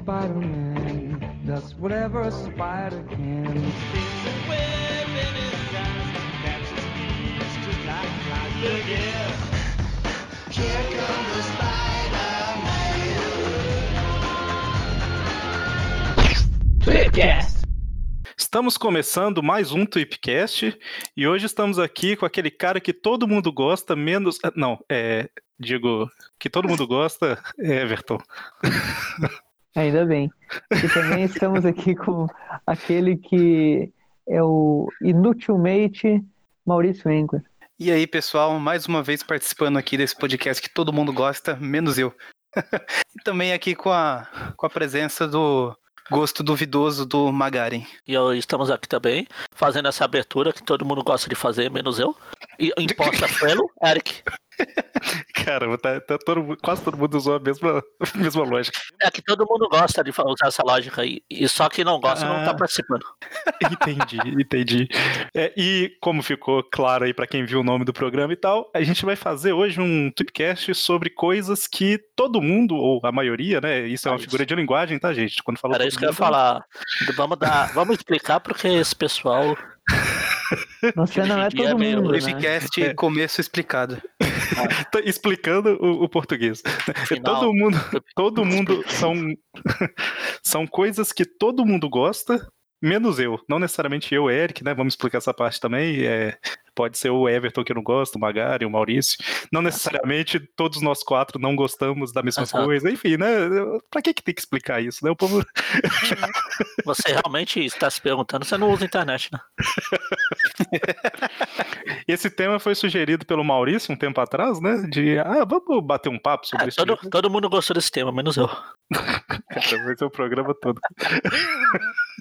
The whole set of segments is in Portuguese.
Spider-Man does whatever a spider can. Estamos começando mais um Tweepcast e hoje estamos aqui com aquele cara que todo mundo gosta, menos. ah, Não, é. Digo, que todo mundo gosta, é Everton. Ainda bem. E também estamos aqui com aquele que é o inutilmente Maurício Enker. E aí, pessoal, mais uma vez participando aqui desse podcast que todo mundo gosta, menos eu. e também aqui com a, com a presença do gosto duvidoso do Magaren. E eu- estamos aqui também, fazendo essa abertura que todo mundo gosta de fazer, menos eu. E imposta pelo Eric. Cara, tá, tá todo quase todo mundo usou a mesma, a mesma lógica. É que todo mundo gosta de usar essa lógica aí. E só que não gosta não tá Ah. participando. Entendi, entendi. É, e como ficou claro aí pra quem viu o nome do programa e tal, a gente vai fazer hoje um Tweepcast sobre coisas que todo mundo, ou a maioria, né? Isso é Ah, uma isso. figura de linguagem, tá, gente? Quando fala Era isso que eu ia falar. Vamos, dar, vamos explicar porque esse pessoal. Você não é todo é mundo, né? Livecast É. começo explicado. tá explicando o, o português. Final. Todo mundo, todo mundo são são coisas que todo mundo gosta, menos eu. Não necessariamente eu, Eric, né? Vamos explicar essa parte também. É, pode ser o Everton que eu não gosto, o Magari, o Maurício. Não necessariamente todos nós quatro não gostamos da mesma Exato. coisa. Enfim, né? Pra que, que tem que explicar isso, né? O povo. Você realmente está se perguntando, você não usa internet, né? Esse tema foi sugerido pelo Maurício um tempo atrás, né? De ah, vamos bater um papo sobre É, isso. todo, todo mundo gostou desse tema, menos eu. Vai ser o programa todo.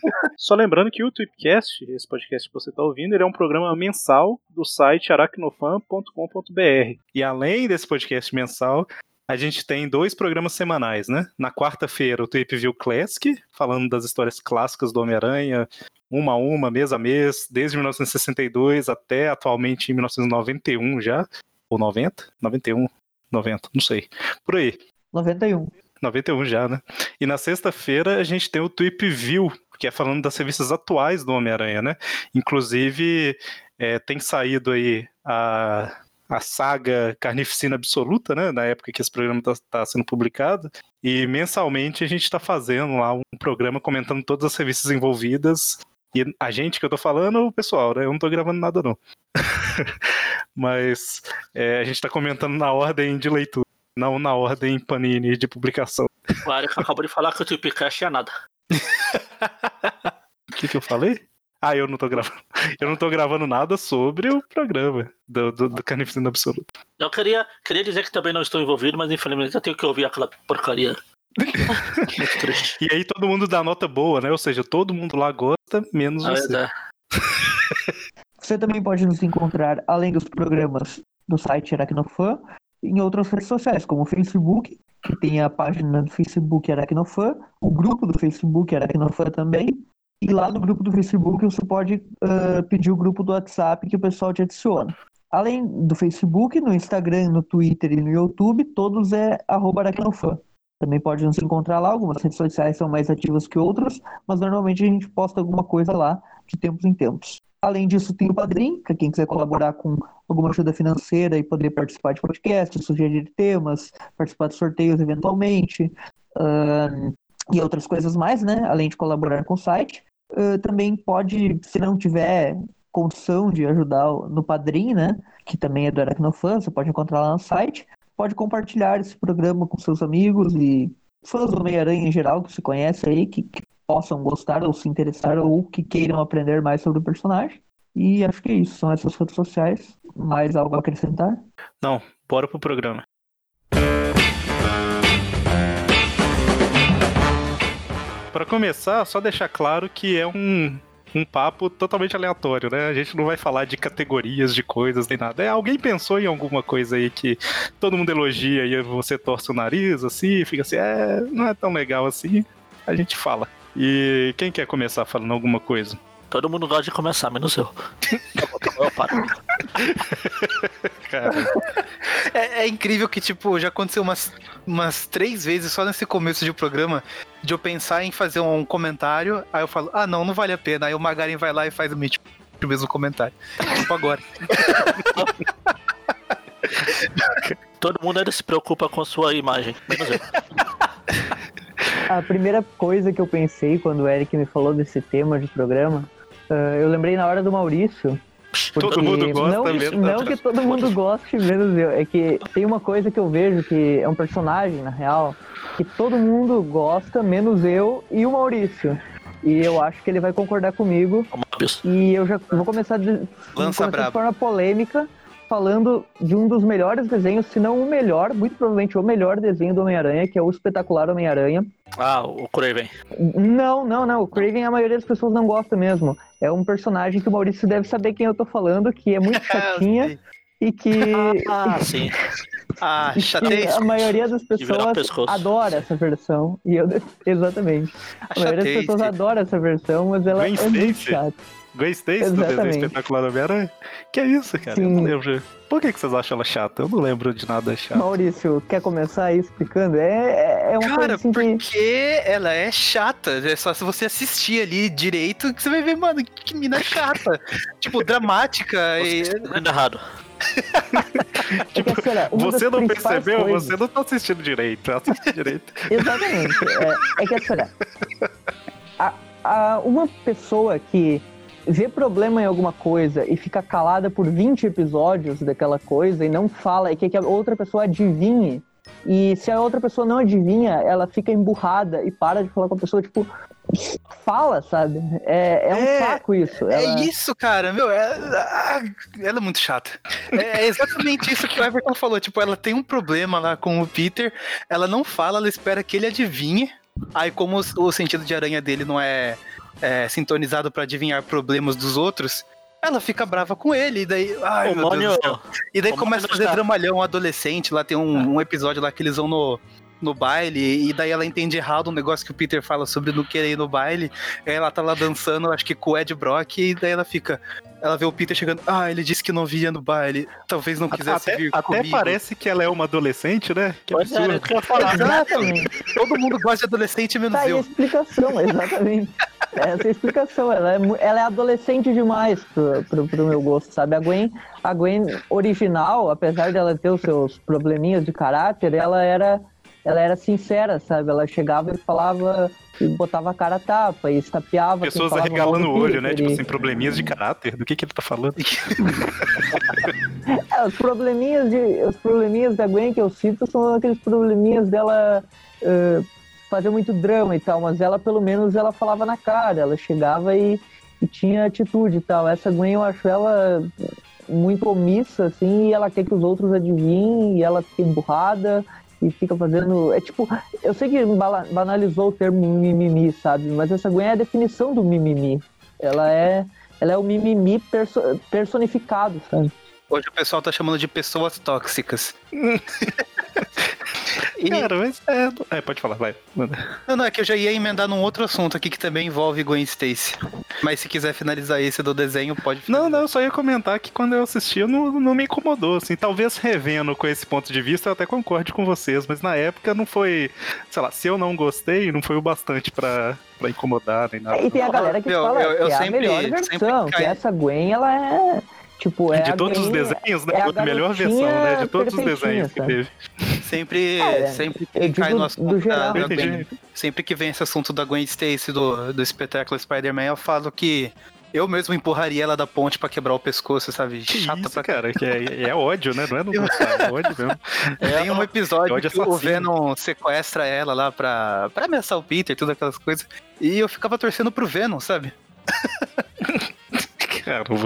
Só lembrando que o Tweepcast, esse podcast que você está ouvindo, ele é um programa mensal do site aracnofan.com.br. E além desse podcast mensal, a gente tem dois programas semanais, né? Na quarta-feira, o Tweep View Classic, falando das histórias clássicas do Homem-Aranha, uma a uma, mês a mês, desde 1962 até atualmente em 1991 já. Ou 90? 91? 90, não sei. Por aí. 91. 91 já, né? E na sexta-feira a gente tem o Tweep View, que é falando das revistas atuais do Homem-Aranha, né? Inclusive, é, tem saído aí a, a saga Carnificina Absoluta, né? Na época que esse programa está sendo publicado. E mensalmente a gente está fazendo lá um programa comentando todas as revistas envolvidas. E a gente que eu tô falando, o pessoal, né? Eu não tô gravando nada, não. Mas é, a gente tá comentando na ordem de leitura, não na ordem Panini de publicação. O Eric acabou de falar que o Tripcast é nada. O que, que eu falei? Ah, eu não tô gravando. Eu não tô gravando nada sobre o programa do, do, do Carnificina Absoluto. Eu queria, queria dizer que também não estou envolvido, mas infelizmente eu tenho que ouvir aquela porcaria. Muito triste. E aí todo mundo dá nota boa, né? Ou seja, todo mundo lá gosta, menos Na você. verdade. Você também pode nos encontrar, além dos programas do site Aracnofan, em outras redes sociais, como o Facebook, que tem a página do Facebook Aracnofan, o grupo do Facebook Aracnofan também, e lá no grupo do Facebook você pode ah, pedir o grupo do WhatsApp que o pessoal te adiciona. Além do Facebook, no Instagram, no Twitter e no YouTube, todos é arroba Aracnofan. Também pode nos encontrar lá, algumas redes sociais são mais ativas que outras, mas normalmente a gente posta alguma coisa lá de tempos em tempos. Além disso, tem o Padrim, para quem quiser colaborar com alguma ajuda financeira e poder participar de podcasts, sugerir temas, participar de sorteios eventualmente, ahn, e outras coisas mais, né? Além de colaborar com o site. Ah, também pode, se não tiver condição de ajudar no Padrim, né? Que também é do Aracnofan, você pode encontrar lá no site. Pode compartilhar esse programa com seus amigos e fãs do Homem-Aranha em geral que se conhece aí, que, que possam gostar ou se interessar ou que queiram aprender mais sobre o personagem. E acho que é isso, são essas redes sociais. Mais algo a acrescentar? Não, bora pro programa. Para começar, só deixar claro que é um, um papo totalmente aleatório, né? A gente não vai falar de categorias de coisas nem nada. É, alguém pensou em alguma coisa aí que todo mundo elogia e você torce o nariz assim, fica assim, é, não é tão legal assim. A gente fala. E quem quer começar falando alguma coisa? Todo mundo gosta de começar, menos eu. Eu paro. É, é incrível que, tipo, já aconteceu umas, umas três vezes só nesse começo de programa de eu pensar em fazer um comentário, aí eu falo, ah, não, não vale a pena. Aí o Magarin vai lá e faz o mesmo, o mesmo comentário. tipo agora. Todo mundo ainda se preocupa com sua imagem, menos eu. A primeira coisa que eu pensei quando o Eric me falou desse tema de programa, uh, eu lembrei na hora do Maurício. Todo mundo gosta não, mesmo. Não que todo mundo goste, menos eu. É que tem uma coisa que eu vejo que é um personagem, na real, que todo mundo gosta, menos eu e o Maurício. E eu acho que ele vai concordar comigo. E eu já vou começar de, Lança começar de forma polêmica, falando de um dos melhores desenhos, se não o melhor, muito provavelmente o melhor desenho do Homem-Aranha, que é o espetacular Homem-Aranha. Ah, o Craven. Não, não, não. O Craven a maioria das pessoas não gosta mesmo. É um personagem que o Maurício deve saber quem eu tô falando, que é muito chatinha e que. Ah, sim. Ah, que chatei. a maioria das pessoas adora essa versão. E eu, exatamente. A maioria das pessoas adora essa versão, mas ela é muito chata. Gwen Stacy do desenho Exatamente. espetacular Homem-Aranha? Que é isso, cara? Eu Sim. não lembro. Por que, que vocês acham ela chata? Eu não lembro de nada chato. Maurício, quer começar aí explicando? É, é uma coisa Cara, assim que. porque ela é chata. É só se você assistir ali direito que você vai ver, mano, que mina chata. tipo, dramática. E... Você tá vendo errado. É que, assim, olha, uma Você não percebeu? coisas- Você não tá assistindo direito. Assiste direito. Exatamente. É, é que assim, olha, a, a- uma pessoa que vê problema em alguma coisa e fica calada por 20 episódios daquela coisa e não fala, e quer que a outra pessoa adivinhe. E se a outra pessoa não adivinha, ela fica emburrada e para de falar com a pessoa, tipo, fala, sabe? É, é um É, saco isso. É Ela- isso, cara, meu, é- ah, ela é muito chata. É, é exatamente isso que o Everton falou. Tipo, ela tem um problema lá com o Peter, ela não fala, ela espera que ele adivinhe. Aí, como o sentido de aranha dele não é, é sintonizado pra adivinhar problemas dos outros, ela fica brava com ele. E daí, ai, meu Deus. E daí começa a fazer tá- dramalhão adolescente. Lá tem um, um episódio lá que eles vão no, no baile. E daí ela entende errado um negócio que o Peter fala sobre não querer ir no baile. Aí ela tá lá dançando, acho que com o Ed Brock. E daí ela fica. Ela vê o Peter chegando. Ah, ele disse que não via no baile. Talvez não quisesse Até, vir até comigo. parece que ela é uma adolescente, né? Que Pois é, era absurdo. eu falar. Exatamente. Todo mundo gosta de adolescente, menos Tá aí a eu. explicação, exatamente. Essa é a explicação. Ela é, ela é adolescente demais pro, pro, pro meu gosto, sabe? A Gwen, a Gwen original, apesar dela ter os seus probleminhas de caráter, ela era, ela era sincera, sabe? Ela chegava e falava e botava a cara a tapa e estapeava. Pessoas arregalando do o olho, né? Tipo assim, probleminhas de caráter. Do que, que ele tá falando? É, os probleminhas de, os probleminhas da Gwen que eu cito são aqueles probleminhas dela eh, fazer muito drama e tal, mas ela pelo menos ela falava na cara, ela chegava e, e tinha atitude e tal. Essa Gwen eu acho ela muito omissa assim, e ela quer que os outros adivinhem e ela fica emburrada e fica fazendo, é tipo, eu sei que banalizou o termo mimimi, sabe? Mas essa Gwen é a definição do mimimi. Ela é ela é o mimimi perso- personificado, sabe? Hoje o pessoal tá chamando de pessoas tóxicas. E- Cara, mas é. É, pode falar, vai. Não, não, é que eu já ia emendar num outro assunto aqui que também envolve Gwen Stacy. Mas se quiser finalizar esse do desenho, pode Não, finalizar. não, eu só ia comentar que quando eu assisti não, não me incomodou, assim. Talvez revendo com esse ponto de vista eu até concorde com vocês, mas na época não foi. Sei lá, se eu não gostei, não foi o bastante pra, pra incomodar nem nada. E tem a galera que Eu- fala eu- eu que é sempre- a melhor sempre versão, que essa Gwen, ela é, tipo, é de todos os desenhos, né? é a a melhor versão, né? De todos os desenhos que teve. Sempre, É, sempre que cai digo no assunto do da, geral. da Entendi. Gwen, sempre que vem esse assunto da Gwen Stacy do, do espetáculo Spider-Man, eu falo que eu mesmo empurraria ela da ponte pra quebrar o pescoço, sabe? Que Chata isso, pra cara, que é, é ódio, né? Não é no gostar, é ódio mesmo. Tem um episódio ódio que o. Venom sequestra ela lá pra, pra ameaçar o Peter, todas aquelas coisas. E eu ficava torcendo pro Venom, sabe? Caramba.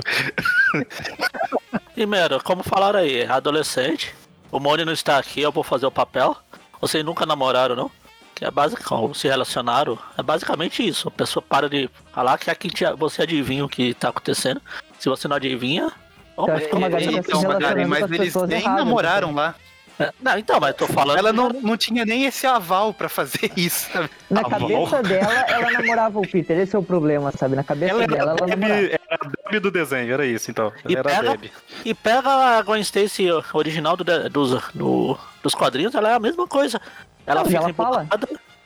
E, Mero, como falaram aí, é adolescente, o Moni não está aqui, eu vou fazer o papel. Vocês nunca namoraram, não? Que é basicamente, se relacionaram, é basicamente isso. A pessoa para de falar que aqui você adivinha o que tá acontecendo. Se você não adivinha. Uma galera tá se Então, Magari, mas eles nem erradas, namoraram lá. É, não, então, mas tô falando. Ela não, não tinha nem esse aval pra fazer isso, sabe? Na Ah, cabeça dela, ela namorava o Peter, esse é o problema, sabe? Na cabeça Ela dela, ela namorava. Era do desenho, era isso então. E era a pega- Debbie. E pega a Gwen Stacy original do, dos, do- dos quadrinhos, ela é a mesma coisa. Ela Não, fica ela fala.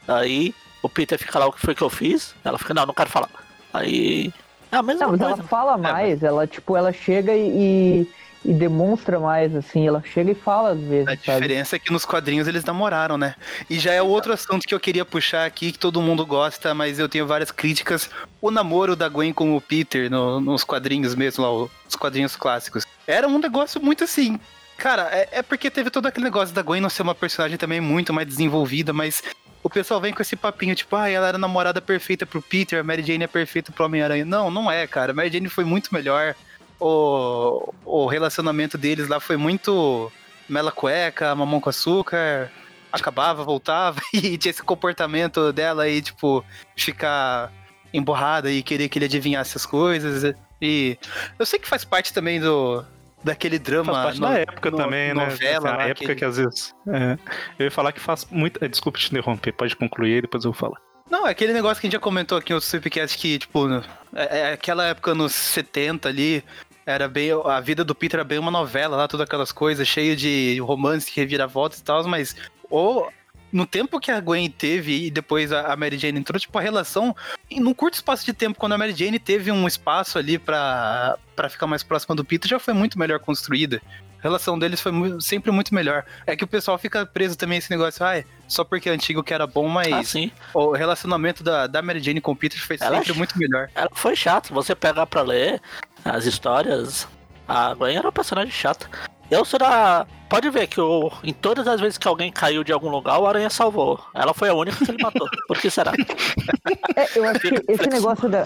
aí o Peter fica lá, o que foi que eu fiz? Ela fica, não, não quero falar. Aí. É a mesma Não, mas coisa. ela fala mais, ela, tipo, ela chega e, e demonstra mais, assim, ela chega e fala às vezes, A sabe? diferença é que nos quadrinhos eles namoraram, né? E já é outro assunto que eu queria puxar aqui, que todo mundo gosta, mas eu tenho várias críticas. O namoro da Gwen com o Peter no- nos quadrinhos mesmo, lá, os quadrinhos clássicos. Era um negócio muito assim. Cara, é, é porque teve todo aquele negócio da Gwen não ser uma personagem também muito mais desenvolvida, mas o pessoal vem com esse papinho, tipo, ah, ela era a namorada perfeita pro Peter, a Mary Jane é perfeita pro Homem-Aranha. Não, não é, cara. A Mary Jane foi muito melhor. O, o relacionamento deles lá foi muito mela cueca, mamão com açúcar, acabava, voltava, e tinha esse comportamento dela aí, tipo, ficar emborrada e querer que ele adivinhasse as coisas. E eu sei que faz parte também do daquele drama. Faz parte no- da época no- também, né? novela Assim, lá a época que- que às vezes. é, eu ia falar que faz muito. é, Desculpa te interromper, pode concluir depois eu vou falar. Não, é aquele negócio que a gente já comentou aqui no Supercast que, tipo, é, é aquela época nos 70 ali, era bem. A vida do Peter era bem uma novela lá, todas aquelas coisas, cheio de romance, reviravoltas e tal, mas. Ou, no tempo que a Gwen teve e depois a Mary Jane entrou, tipo, a relação. Num curto espaço de tempo, quando a Mary Jane teve um espaço ali pra ficar mais próxima do Peter, já foi muito melhor construída. A relação deles foi mu- sempre muito melhor. É que o pessoal fica preso também esse negócio, ai, só porque é antigo que era bom, mas Ah, sim. o relacionamento da, da Mary Jane com o Peter foi Ela sempre muito melhor. Ela foi chata. Você pegar pra ler as histórias, a Gwen era uma personagem chata. Eu será. Pode ver que o... em todas as vezes que alguém caiu de algum lugar, o Aranha salvou. Ela foi a única que ele matou. Por que será? É, eu acho que esse negócio da,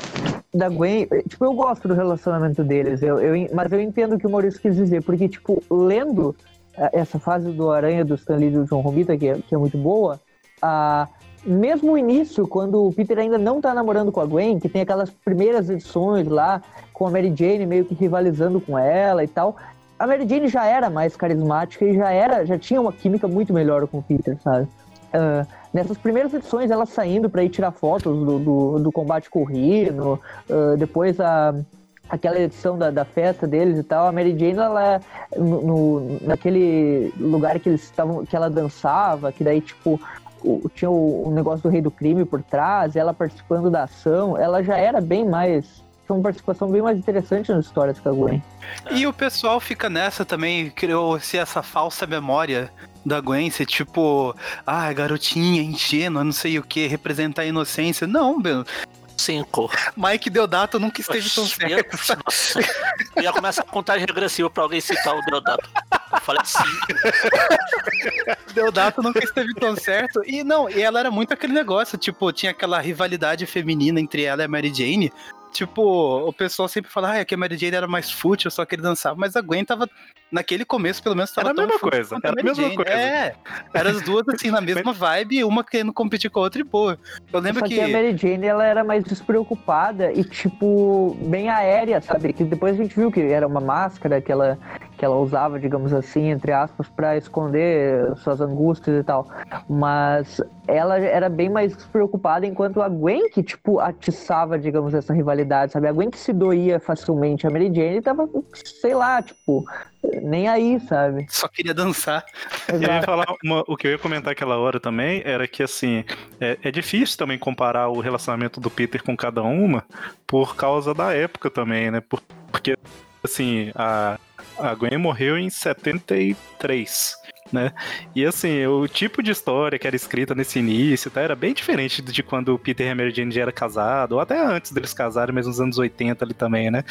da Gwen, tipo, eu gosto do relacionamento deles, eu, eu, mas eu entendo o que o Maurício quis dizer, porque, tipo, lendo eh, essa fase do Aranha, do Stan Lee e do John Romita, que é, que é muito boa, ah, mesmo o início, quando o Peter ainda não tá namorando com a Gwen, que tem aquelas primeiras edições lá, com a Mary Jane meio que rivalizando com ela e tal, a Mary Jane já era mais carismática e já era, já tinha uma química muito melhor com o Peter, sabe? Ah, nessas primeiras edições, ela saindo para ir tirar fotos do, do, do combate com o Rhino, ah, depois a, aquela edição da, da festa deles e tal, a Mary Jane, ela, no, naquele lugar que eles estavam, que ela dançava, que daí, tipo, tinha o, o negócio do Rei do Crime por trás, ela participando da ação, ela já era bem mais, tinha uma participação bem mais interessante nas histórias que a Gwen. E o pessoal fica nessa também, criou-se essa falsa memória da Gwen, ser tipo, ah, garotinha, ingênua, não sei o que, representar a inocência. Não, meu, Cinco. Mike Deodato nunca esteve tão certo. Nossa. Eu ia começar a contagem regressiva pra alguém citar o Deodato. Eu falei sim. Deodato nunca esteve tão certo. E não, e ela era muito aquele negócio, tipo, tinha aquela rivalidade feminina entre ela e a Mary Jane. Tipo, o pessoal sempre fala, ah, que a Mary Jane era mais fútil, só que ele dançava. Mas a Gwen tava, naquele começo, pelo menos, tava Era a mesma coisa, era a mesma Jane. coisa. É, eram as duas, assim, na mesma vibe, uma querendo competir com a outra e, pô, eu lembro Só que... que... a Mary Jane, ela era mais despreocupada e, tipo, bem aérea, sabe? Que depois a gente viu que era uma máscara que ela, que ela usava, digamos assim, entre aspas, pra esconder suas angústias e tal. Mas ela era bem mais despreocupada, enquanto a Gwen, que, tipo, atiçava, digamos, essa rivalidade, sabe? A Gwen que se doía facilmente, a Mary Jane tava, sei lá, tipo, nem aí, sabe? Só queria dançar. Eu ia Exato. falar uma- o que eu ia comentar aquela hora também era que assim é, é difícil também comparar o relacionamento do Peter com cada uma por causa da época também, né? Por- Porque assim a, a Gwen morreu em 73. Né? E assim, o tipo de história que era escrita nesse início tá, era bem diferente de quando o Peter e a Mary Jane já era casado, ou até antes deles casarem, mesmo nos anos 80 ali também, né?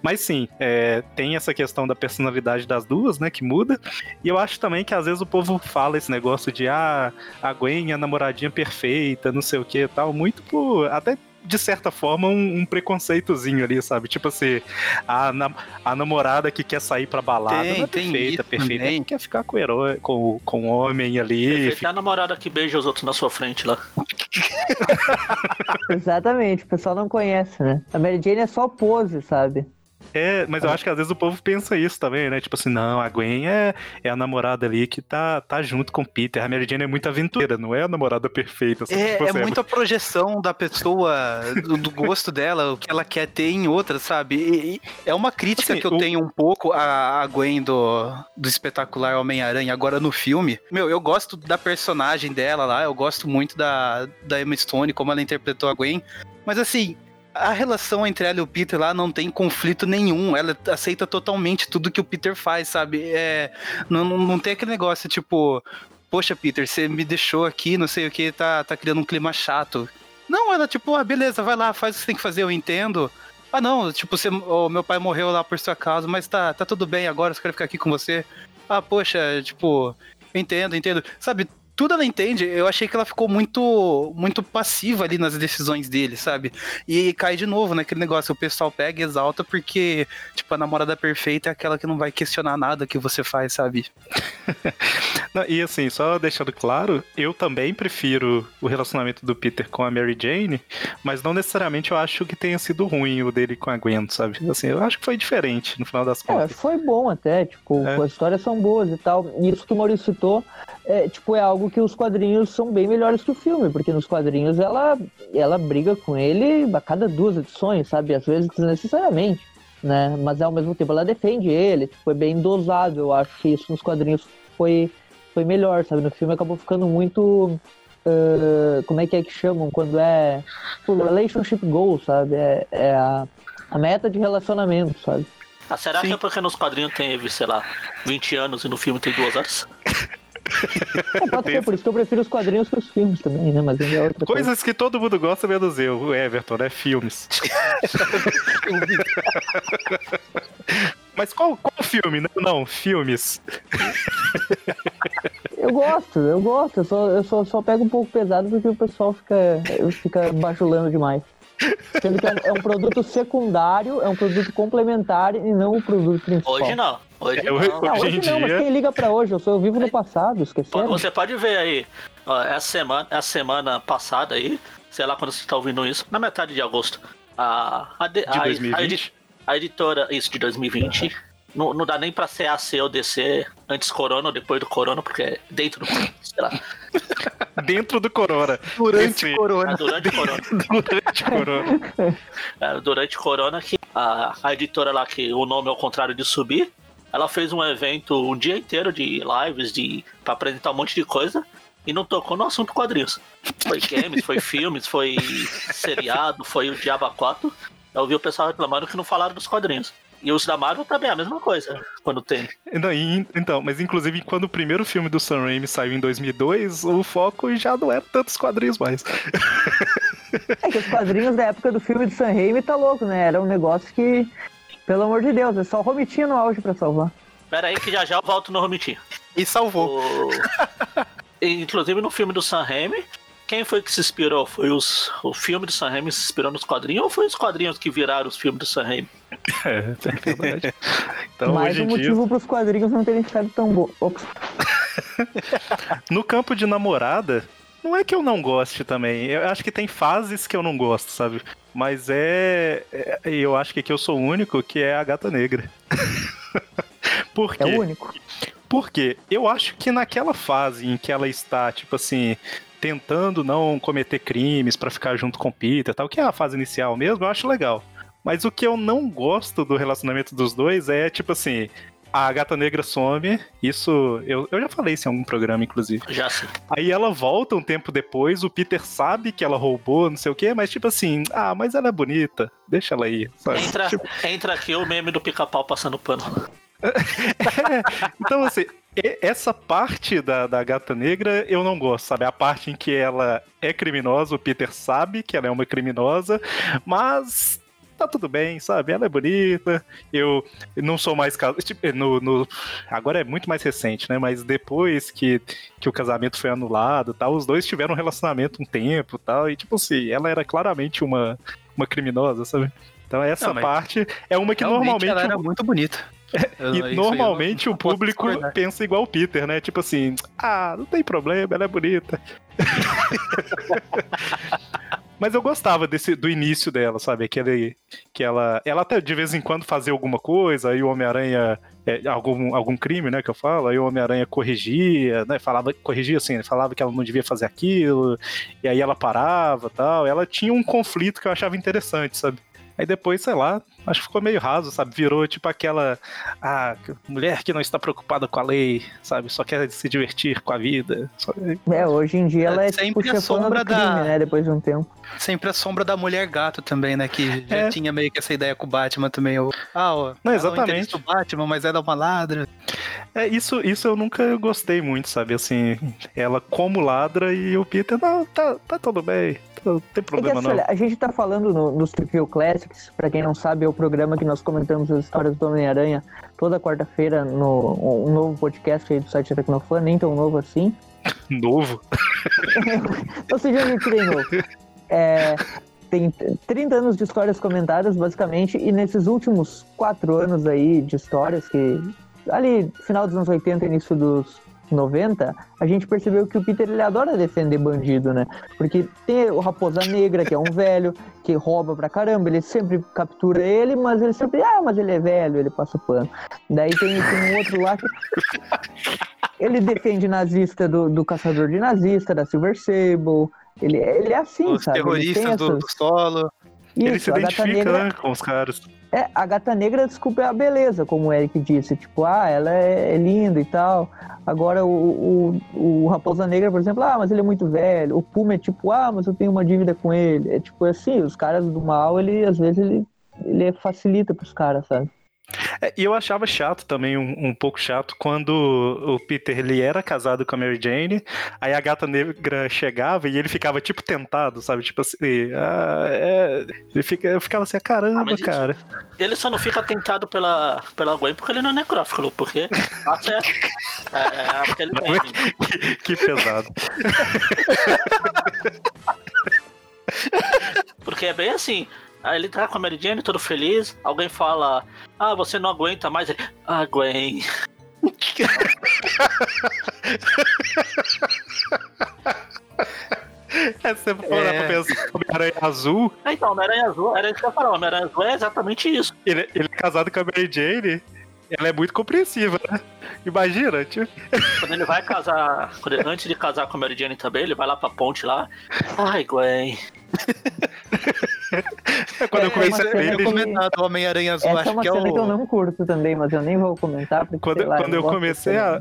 Mas sim, é, tem essa questão da personalidade das duas, né, que muda. E eu acho também que às vezes o povo fala esse negócio de ah, a Gwen é a namoradinha perfeita, não sei o que e tal, muito por. Até de certa forma, um, um preconceitozinho ali, sabe? Tipo assim, a, na- a namorada que quer sair pra balada Tem, não é tem perfeita, isso perfeita. que quer ficar com o herói, com, com o homem ali. Perfeito é a namorada que beija os outros na sua frente lá. Exatamente, o pessoal não conhece, né? A Mary Jane é só pose, sabe? É, mas eu acho que às vezes o povo pensa isso também, né? Tipo assim, não, a Gwen é, é a namorada ali que tá, tá junto com o Peter. A Mary Jane é muito aventureira, não é a namorada perfeita. assim, É, tipo é assim, muito a projeção da pessoa, do, do gosto dela, o que ela quer ter em outra, sabe? E- e é uma crítica Assim, que eu o- tenho um pouco a, a Gwen do, do espetacular Homem-Aranha agora no filme. Meu, eu gosto da personagem dela lá, eu gosto muito da, da Emma Stone, como ela interpretou a Gwen. Mas assim, a relação entre ela e o Peter lá não tem conflito nenhum. Ela aceita totalmente tudo que o Peter faz, sabe? É, não, não, tem aquele negócio, tipo, poxa, Peter, você me deixou aqui, não sei o que, tá, tá criando um clima chato. Não, ela, tipo, ah, beleza, vai lá, faz o que você tem que fazer, eu entendo. Ah, não, tipo, você, o meu pai morreu lá por sua causa, mas tá, tá tudo bem agora, eu quero ficar aqui com você. Ah, poxa, tipo, entendo, entendo. Sabe, tudo ela entende. Eu achei que ela ficou muito muito passiva ali nas decisões dele, sabe? E cai de novo naquele negócio, o pessoal pega e exalta porque, tipo, a namorada perfeita é aquela que não vai questionar nada que você faz, sabe? Não, e assim, só deixando claro, eu também prefiro o relacionamento do Peter com a Mary Jane, mas não necessariamente eu acho que tenha sido ruim o dele com a Gwen, sabe? Assim, eu acho que foi diferente no final das É, contas. foi bom até, tipo, É. as histórias são boas e tal. E isso que o Maurício citou, é, tipo, é algo que os quadrinhos são bem melhores que o filme, porque nos quadrinhos ela, ela briga com ele a cada duas edições, sabe? Às vezes desnecessariamente, né? Mas ao mesmo tempo ela defende ele, tipo, é bem dosado. Eu acho que isso nos quadrinhos foi, foi melhor, sabe? No filme acabou ficando muito. ah, como é que é que chamam? Quando é. Tipo, relationship goal, sabe? É, é a, a meta de relacionamento, sabe? Ah, será Sim. que é porque nos quadrinhos teve, sei lá, 20 anos e no filme tem duas horas? É, pode ser, por isso que eu prefiro os quadrinhos que os filmes também, né? Mas é outra coisa. Coisas que todo mundo gosta, menos eu, o Everton, né? Filmes. Mas qual, qual filme? Não, não, filmes. Eu gosto, eu gosto. Eu só, eu só, só pego um pouco pesado porque o pessoal fica, fica bajulando demais. Sendo que é é um produto secundário, é um produto complementar e não o produto principal. Hoje não. Hoje É, não. hoje- Não, Hoje não, mas quem liga pra hoje? Eu sou eu vivo no passado, esqueceram? Você pode ver aí, ó, essa semana, essa semana passada aí, sei lá quando você tá ouvindo isso, na metade de agosto, a, a, de- De a- a 2020? edi- a editora, isso, de 2020, não, não dá nem pra ser AC ou DC antes corona ou depois do corona, porque é dentro do sei lá, Dentro do Corona. Durante Esse- Corona. é durante corona. Durante Corona. É, durante corona que a, a editora lá, que o nome é o contrário de subir, ela fez um evento um dia inteiro de lives de para apresentar um monte de coisa e não tocou no assunto quadrinhos. Foi games, foi filmes, foi seriado, foi o Diaba 4. Eu ouvi o pessoal reclamando que não falaram dos quadrinhos. E os da Marvel também é a mesma coisa, quando tem. Não, e- então, mas inclusive quando o primeiro filme do Sam Raimi saiu em 2002, o foco já não era tantos quadrinhos mais. É que os quadrinhos da época do filme de Sam Raimi tá louco, né? Era um negócio que, pelo amor de Deus, é só o Romitinho no auge pra salvar. Pera aí que já já eu volto no Romitinho. E salvou. O... Inclusive no filme do Sam Raimi, quem foi que se inspirou? Foi os... o filme do Sam Raimi se inspirou nos quadrinhos ou foi os quadrinhos que viraram os filmes do Sam Raimi? É, é verdade. Então, Mais um em dia, motivo pros quadrinhos não terem ficado tão bons. Ops. no campo de namorada, não é que eu não goste também. Eu acho que tem fases que eu não gosto, sabe? Mas é. é- eu acho que aqui eu sou o único que é a gata negra. Por quê? É o único. Porque eu acho que naquela fase em que ela está, tipo assim, tentando não cometer crimes pra ficar junto com o Peter e tal, que é a fase inicial mesmo, eu acho legal. Mas o que eu não gosto do relacionamento dos dois é, tipo assim, a gata negra some, isso eu, eu já falei isso em algum programa, inclusive. Já sei. Aí ela volta um tempo depois, o Peter sabe que ela roubou, não sei o quê, mas tipo assim, ah, mas ela é bonita, deixa ela aí, sabe? Entra, Tipo, entra aqui o meme do pica-pau passando pano. Então, assim, essa parte da, da gata negra eu não gosto, sabe? A parte em que ela é criminosa, o Peter sabe que ela é uma criminosa, mas tá tudo bem, sabe? Ela é bonita, eu não sou mais casado. No, no- agora é muito mais recente, né? Mas depois que, que o casamento foi anulado tal, os dois tiveram um relacionamento um tempo e tal, e tipo assim, ela era claramente uma, uma criminosa, sabe? Então essa Não, parte é uma que normalmente ela era muito bonita. Eu- e normalmente não- o público pensa igual o Peter, né? Tipo assim, ah, não tem problema, ela é bonita. Mas eu gostava desse, do início dela, sabe? Aquele, que ela, ela até de vez em quando fazia alguma coisa, aí o Homem-Aranha, é, algum, algum crime, né, que eu falo, aí o Homem-Aranha corrigia, né, falava, corrigia assim, falava que ela não devia fazer aquilo, e aí ela parava tal. Ela tinha um conflito que eu achava interessante, sabe? Aí depois, sei lá, acho que ficou meio raso, sabe? Virou tipo aquela. Ah, mulher que não está preocupada com a lei, sabe? Só quer se divertir com a vida. Só- É, hoje em dia ela é, É tipo sempre a chefona do sombra crime, da- né? Depois de um tempo. Sempre a sombra da mulher gato também, né? Que já É. tinha meio que essa ideia com o Batman também. o- Ah, ó, Não, ela exatamente. interessa o Batman, mas ela é uma ladra. É, isso, isso eu nunca gostei muito, sabe? Assim, ela como ladra e o Peter, não, tá, tá tudo bem, não tem É que problema assim, não. olha, a gente tá falando no, Trivia Classics, pra quem não sabe, é o programa que nós comentamos as histórias do Homem-Aranha toda quarta-feira no um novo podcast aí do site Tecnofan, nem tão novo assim. Novo. Ou seja, me tirei novo. É, tem 30 anos de histórias comentadas, basicamente, e nesses últimos quatro anos aí de histórias, que ali, final dos anos 80 início dos 90, a gente percebeu que o Peter ele adora defender bandido, né? Porque tem o Raposa Negra, que é um velho, que rouba pra caramba, ele sempre captura ele, mas ele sempre, ah, mas ele é velho, ele passa o pano. Daí tem, tem um outro lá que ele defende nazista do, do caçador de nazista, da Silver Sable. Ele, ele é assim, Os sabe? Terroristas do, do solo. Ele Isso, se a gata identifica, negra. né, com os caras. É, a gata negra, desculpa, é a beleza, como o Eric disse. Tipo, ah, ela é, é linda e tal. Agora o, o, o Raposa Negra, por exemplo, ah, mas ele é muito velho. O Puma é tipo, ah, mas eu tenho uma dívida com ele. É tipo assim, os caras do mal, ele, às vezes, ele, ele facilita pros caras, sabe? É, e eu achava chato também, um, um pouco chato, quando o Peter ele era casado com a Mary Jane, aí a gata negra chegava e ele ficava tipo tentado, sabe? Tipo assim, ah, é... ele fica, eu ficava assim, caramba, Ah, cara. Ele só não fica tentado pela, pela Gwen porque ele não é necrófilo, porque é, é, é aquele que, que pesado. Porque é bem assim. Aí ele tá com a Mary Jane, todo feliz. Alguém fala: Ah, você não aguenta mais. Ele, ah, Gwen. É, se você for É. pra pensar, o Homem-Aranha Azul, Ah, então, Homem-Aranha Azul, era isso que eu ia falar. Homem-Aranha Azul é exatamente isso. ele, ele é casado com a Mary Jane, ela é muito compreensiva, né? Imagina, tipo, Quando ele vai casar, ele- antes de casar com a Mary Jane também, ele vai lá pra ponte lá. Ai, Gwen. Quando eu É, comecei mas a é ver Eu ele, comentado o Homem-Aranha Azul, Essa é acho uma que é que eu o. não curto também, mas eu nem vou comentar. Porque, Quando, lá, quando eu gosto comecei a,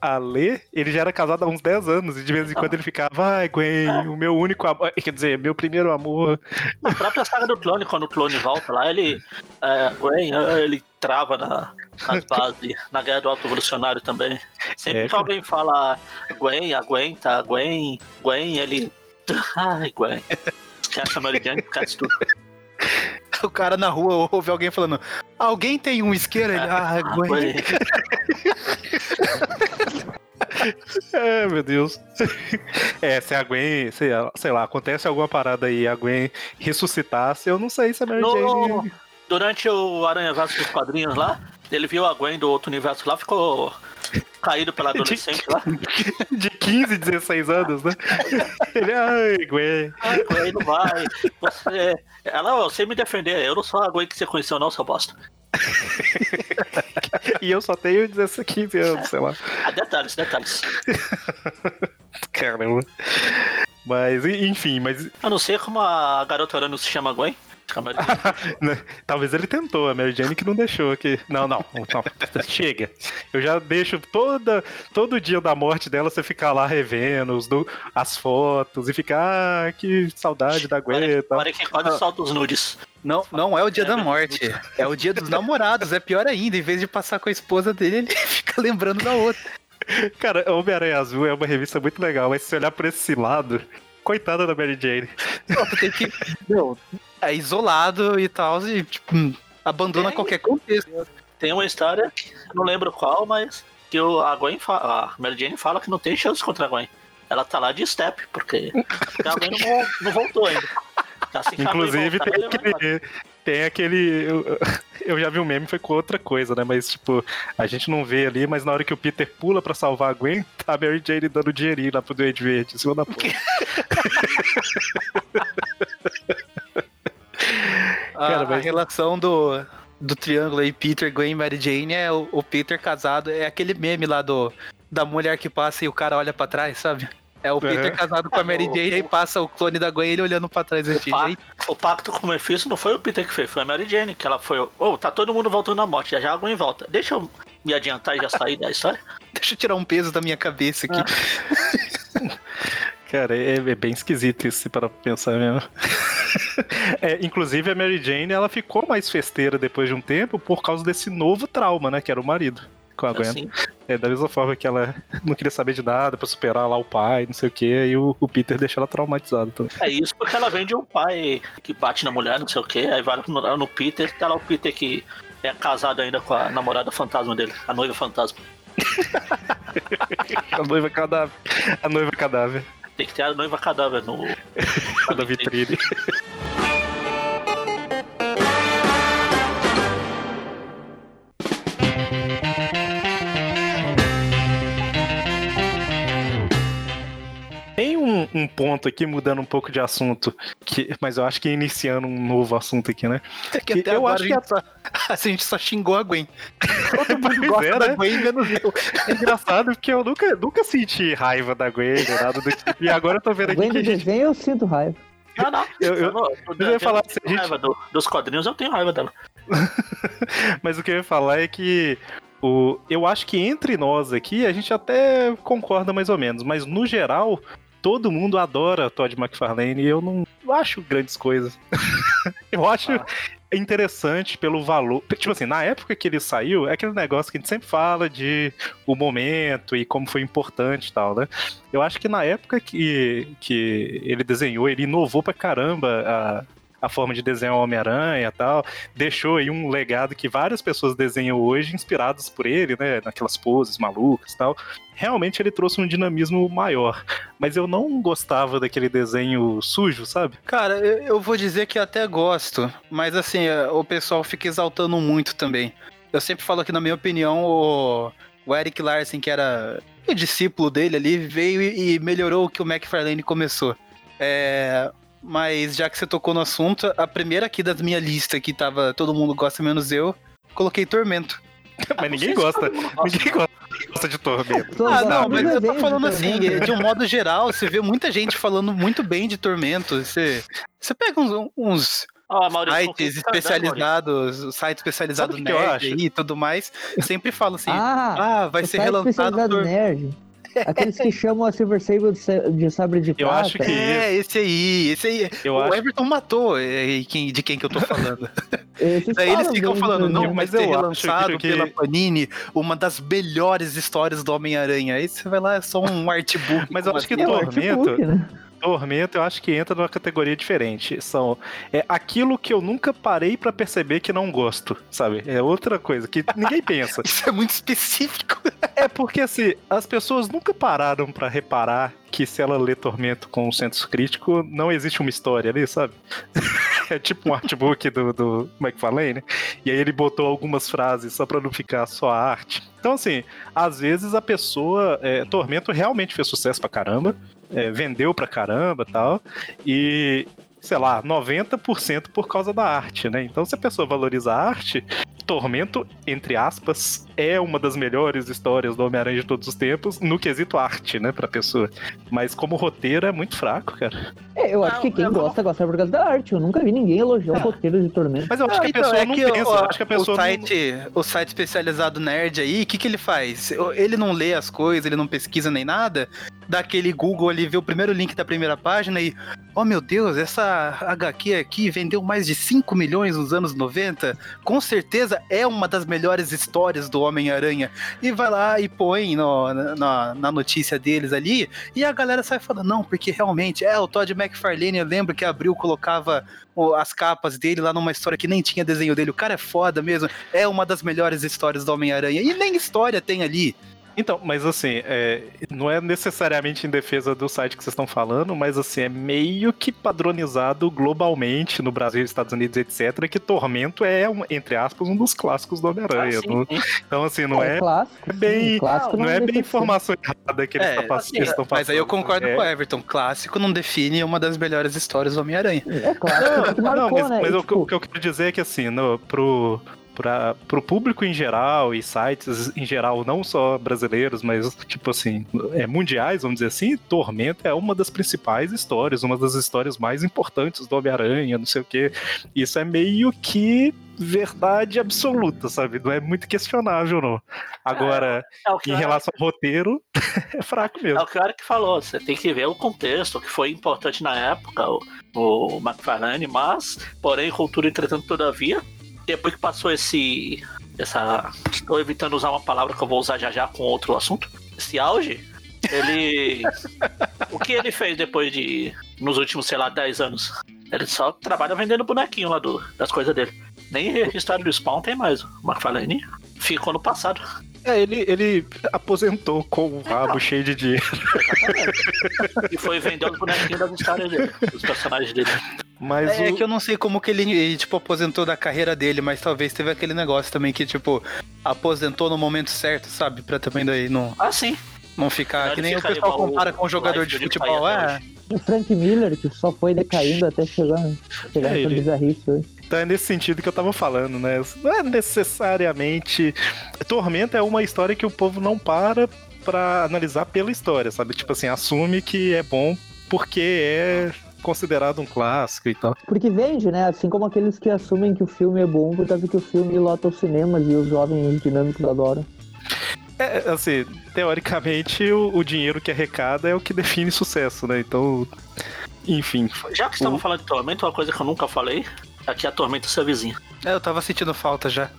a, ler, ele já era casado há uns 10 anos, e de vez em quando ele ficava, ai, Gwen, o meu único amor, quer dizer, meu primeiro amor. A própria saga do clone, quando o clone volta lá, ele. É, Gwen, ele trava na, nas bases, na guerra do Alto Evolucionário também. Sempre É, que alguém fala Gwen, aguenta, Gwen, Gwen, ele. Ai, Gwen. Mary Jane, esquece tudo. O cara na rua ouve alguém falando: Alguém tem um isqueiro? Ele, ah, Gwen. Gwen. É, meu Deus. É, se a Gwen, sei, sei lá, acontece alguma parada aí, a Gwen ressuscitasse, eu não sei se a Mary No- Jane. Durante o Aranha Verso dos quadrinhos lá, ele viu a Gwen do outro universo lá, ficou caído pela adolescente lá. De 15, 16 anos, né? Ele, ai, Gwen. Ai, Gwen, não vai. Você. Ela, você me defender, eu não sou a Gwen que você conheceu, não, seu bosta. E eu só tenho 16, 15 anos, sei lá. Ah, detalhes, detalhes. Caramba. Mas, enfim, mas Eu não sei como a garota Urano se chama Gwen. Né, talvez ele tentou, a Mary Jane que não deixou aqui. Não, não, não, chega. Eu já deixo toda, todo dia da morte dela você ficar lá revendo os, do- as fotos e ficar, ah, que saudade da Gwen. Parece que quase solta os nudes. Não, não é o dia da morte. É o dia dos namorados. É pior ainda. Em vez de passar com a esposa dele, ele fica lembrando da outra. Cara, Homem-Aranha Azul é uma revista muito legal, mas se você olhar por esse lado, coitada da Mary Jane. Você tem que. Meu, é isolado e tal. E, tipo, hum, abandona É. qualquer contexto. Tem uma história, não lembro qual, mas que o, a Gwen fala, a Mary Jane fala que não tem chance contra a Gwen. Ela tá lá de step, porque, a Gwen não, não voltou ainda. Assim Gwen Inclusive, voltar, tem aquele, tem aquele. Eu, eu já vi um meme, foi com outra coisa, né? Mas, tipo, a gente não vê ali, mas na hora que o Peter pula pra salvar a Gwen, tá a Mary Jane dando dinheirinho lá pro Duende Verde, em cima da porta. A, Cara, a mas- relação do, do triângulo aí, Peter, Gwen e Mary Jane, é o, o Peter casado, é aquele meme lá do, da mulher que passa e o cara olha pra trás, sabe? É o Peter Uhum. casado com a Mary Jane, aí passa o clone da Gwen ele olhando pra trás. Assim, O, pa- "Ei, o pacto com o Mephisto não foi o Peter que fez, foi a Mary Jane, que ela foi. Ô, tá todo mundo voltando à morte, já já alguém volta. Deixa eu me adiantar e já sair da história. deixa eu tirar um peso da minha cabeça aqui. Cara, é, é bem esquisito isso para pensar mesmo. É, inclusive a Mary Jane, ela ficou mais festeira depois de um tempo por causa desse novo trauma, né? Que era o marido com a Gwen. Assim, É, da mesma forma que ela não queria saber de nada pra superar lá o pai, não sei o que, e o, o Peter deixa ela traumatizada também. é isso porque ela vem de um pai que bate na mulher, não sei o que, aí vai no, no Peter, tá lá o Peter que é casado ainda com a namorada fantasma dele, a noiva fantasma. A noiva cadáver. A noiva cadáver Tem que ter a noiva cadáver no. da vitrine. um, um ponto aqui, mudando um pouco de assunto, que, mas eu acho que iniciando um novo assunto aqui, né? É que Que até eu agora acho a, que gente só, a gente só xingou a Gwen. Todo mundo gosta é, da né? Gwen, menos eu. É engraçado porque eu nunca, nunca senti raiva da Gwen, nada do tipo. E agora eu tô vendo aqui que do a gente desenho eu sinto raiva. Não, não. Eu- eu- não- eu ia falar assim, tenho gente- raiva do- dos quadrinhos, eu tenho raiva dela. Mas o que eu ia falar é que o, eu acho que entre nós aqui a gente até concorda mais ou menos, mas no geral todo mundo adora Todd McFarlane e eu não acho grandes coisas. eu acho interessante pelo valor. Tipo assim, na época que ele saiu, é aquele negócio que a gente sempre fala de o momento e como foi importante e tal, né? Eu acho que na época que, que ele desenhou, ele inovou pra caramba a, a forma de desenhar o Homem-Aranha e tal deixou aí um legado que várias pessoas desenham hoje, inspiradas por ele, né? Naquelas poses malucas e tal. Realmente ele trouxe um dinamismo maior. Mas eu não gostava daquele desenho sujo, sabe? Cara, eu, vou dizer que até gosto, mas assim, é, o pessoal fica exaltando muito também. Eu sempre falo que, na minha opinião, o, o Eric Larsen, que era o discípulo dele ali, veio e melhorou o que o McFarlane começou. É, mas já que você tocou no assunto, a primeira aqui da minha lista, que tava Todo Mundo Gosta Menos Eu, coloquei Tormento. Mas ninguém gosta. mundo gosta. Ninguém gosta de tormento. Ah, não, os mas eu tô falando do assim, Tormento. de um modo geral, você vê muita gente falando muito bem de Tormento. Você, você pega uns, uns Ó, Maurício, sites tá especializados, site especializado nerd e tudo mais, sempre falam assim, Ah, ah, vai ser relançado por... nerd. Aqueles que chamam a Silver Sable de, sa- de sabre de Eu prata. acho que- É, esse aí, esse aí. Eu o acho- Everton matou é, quem- de quem que eu tô falando. Esses Daí eles ficam falando, de não, Tormento. vai mas ser eu relançado que- pela Panini, uma das melhores histórias do Homem-Aranha. Aí você vai lá, é só um artbook. Mas eu acho que É o Tormento- artbook, né? Tormento eu acho que entra numa categoria diferente. São é aquilo que eu nunca parei pra perceber que não gosto, sabe? É outra coisa que ninguém pensa. Isso é muito específico. É porque assim, as pessoas nunca pararam pra reparar que se ela lê Tormento com um senso crítico, não existe uma história ali, sabe? É tipo um artbook do, do McFarlane, e aí ele botou algumas frases só pra não ficar só a arte. Então, assim, às vezes a pessoa. é, Tormento realmente fez sucesso pra caramba, é, vendeu pra caramba tal, e. Sei lá, 90% por causa da arte, né? Então, se a pessoa valoriza a arte, Tormento, entre aspas, é uma das melhores histórias do Homem-Aranha de todos os tempos, no quesito arte, né, pra pessoa. Mas como roteiro é muito fraco, cara. É, eu acho Não, que quem eu não- gosta, gosta por causa da arte. Eu nunca vi ninguém elogiar o roteiro de Tormento. Mas eu acho que a então, pessoa é não que o- pensa, o- eu acho que a pessoa o site, o site especializado nerd aí, o que, que ele faz? Ele não lê as coisas, ele não pesquisa nem nada, dá aquele Google ali, vê o primeiro link da primeira página e, oh meu Deus, essa HQ aqui vendeu mais de 5 milhões nos anos 90, com certeza é uma das melhores histórias do Homem-Aranha. E vai lá e põe no- na, na notícia deles ali, e a galera sai falando, não, porque realmente, é, o Todd McFarlane, eu lembro que abriu, colocava as capas dele lá numa história que nem tinha desenho dele. O cara é foda mesmo. É uma das melhores histórias do Homem-Aranha. E nem história tem ali. Então, mas assim, é, não é necessariamente em defesa do site que vocês estão falando, mas assim, é meio que padronizado globalmente no Brasil, Estados Unidos, etc., que Tormento é, um- entre aspas, um dos clássicos do Homem-Aranha. Ah, não-. Então, assim, não é, clássico. é bem- clássico não é deixa bem informação errada que eles, É, tá pass- assim, estão passando. Mas aí eu concordo é, com o Everton. Clássico não define uma das melhores histórias do Homem-Aranha. É clássico, que Não, marcou, mas, né? mas E, o, que- tipo, o que eu quero dizer é que assim, no, pro, pra, pro público em geral e sites em geral, não só brasileiros, mas tipo assim, é, mundiais, vamos dizer assim, Tormenta é uma das principais histórias, uma das histórias mais importantes do Homem-Aranha, não sei o que. Isso é meio que verdade absoluta, sabe? Não é muito questionável, não. Agora, É o que em o relação ao roteiro, é fraco É mesmo. o que o Eric falou, você tem que ver o contexto, o que foi importante na época, o, o McFarlane, mas, porém, cultura, entretanto, todavia, depois que passou esse. essa. Estou evitando usar uma palavra que eu vou usar já já com outro assunto. Esse auge, ele. o que ele fez depois de. nos últimos, sei lá, 10 anos? Ele só trabalha vendendo bonequinho lá do, das coisas dele. Nem história do Spawn tem mais. O McFarlane ficou no passado. É, ele, ele aposentou com o rabo cheio de dinheiro. E foi vender os bonequinhos das histórias dele, dos personagens dele. Mas É, o... que eu não sei como que ele, ele, tipo, aposentou da carreira dele, mas talvez teve aquele negócio também que, tipo, aposentou no momento certo, sabe? Pra também daí não, Ah, sim. não ficar. Não, que nem o pessoal compara o com um jogador de futebol. tá É, o Frank Miller, que só foi decaindo até chegar, chegar É, ele- bizarrice hoje. Então é nesse sentido que eu tava falando, né? Não é necessariamente. Tormenta é uma história que o povo não para pra analisar pela história, sabe? Tipo assim, assume que é bom porque é considerado um clássico e tal. Porque vende, né? Assim como aqueles que assumem que o filme é bom por causa que o filme lota os cinemas e os jovens dinâmicos adoram. É, assim, teoricamente, o, o dinheiro que arrecada é o que define sucesso, né? Então, enfim. Já que estamos falando de Tormenta, uma coisa que eu nunca falei é que a Tormenta é seu vizinho. é, eu tava sentindo falta já.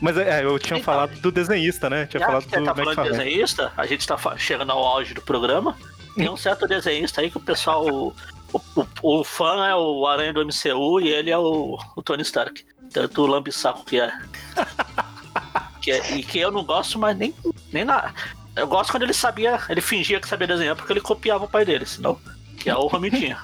Mas é, eu tinha Então. falado do desenhista, né? Tinha Já falado que você do tá falando de desenhista, a gente tá chegando ao auge do programa. Tem um certo desenhista aí que o pessoal. O, o- o fã é o Aranha do MCU e ele é o, o Tony Stark. Tanto o lambisaco que é. que é. E que eu não gosto, mas nem, nem na. Eu gosto quando ele sabia, ele fingia que sabia desenhar porque ele copiava o pai dele, senão. Que é o Romitinho.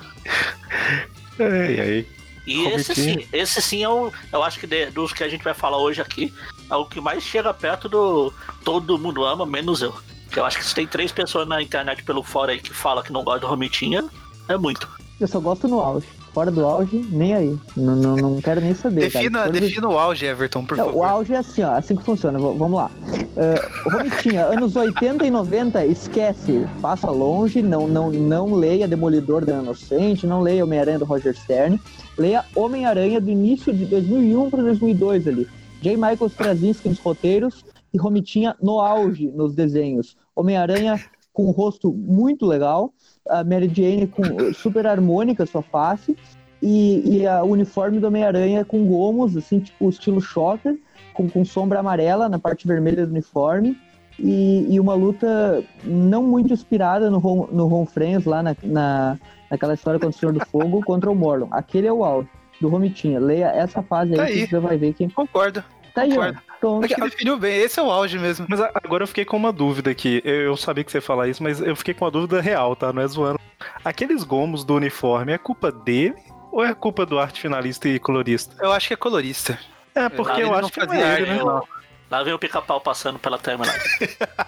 É, e aí? E esse Romitinho. sim, esse sim é o. Eu acho que de- dos que a gente vai falar hoje aqui, é o que mais chega perto do. Todo mundo ama, menos eu. Eu acho que se tem três pessoas na internet pelo fora aí que fala que não gosta do Romitinha, é muito. Eu só gosto no auge. Fora do auge, nem aí. Não, não, não quero nem saber. Defina, Todas- defina o auge, Everton, por Não, favor. o auge é assim, ó, assim que funciona. v- Vamos lá. Uh, Romitinha, anos 80 e 90, esquece. Passa longe, não, não, não leia Demolidor da Inocente, não leia Homem-Aranha do Roger Stern. Leia Homem-Aranha do início de 2001 para 2002 ali. J. Michael Straczynski nos roteiros e Romitinha no auge nos desenhos. Homem-Aranha com um rosto muito legal, a Mary Jane com super harmônica sua face e, e a- o uniforme do Homem-Aranha com gomos, assim, tipo estilo shocker, com, com sombra amarela na parte vermelha do uniforme. E, e uma luta não muito inspirada no Ron, no Ron Friends, lá na, na, naquela história contra o Senhor do Fogo, contra o Morlon. Aquele é o auge do Romitinha. Leia essa fase aí, Tá que aí. você vai ver que Concordo. tá aí, ó. Acho que definiu bem. Esse é o auge mesmo. Mas agora eu fiquei com uma dúvida aqui. Eu, eu sabia que você ia falar isso, mas eu fiquei com uma dúvida real, tá? Não é zoando. Aqueles gomos do uniforme é culpa dele ou é culpa do arte finalista e colorista? Eu acho que é colorista. É, porque eu acho que não é ele, arte, né? não. Lá vem o pica-pau passando pela timeline.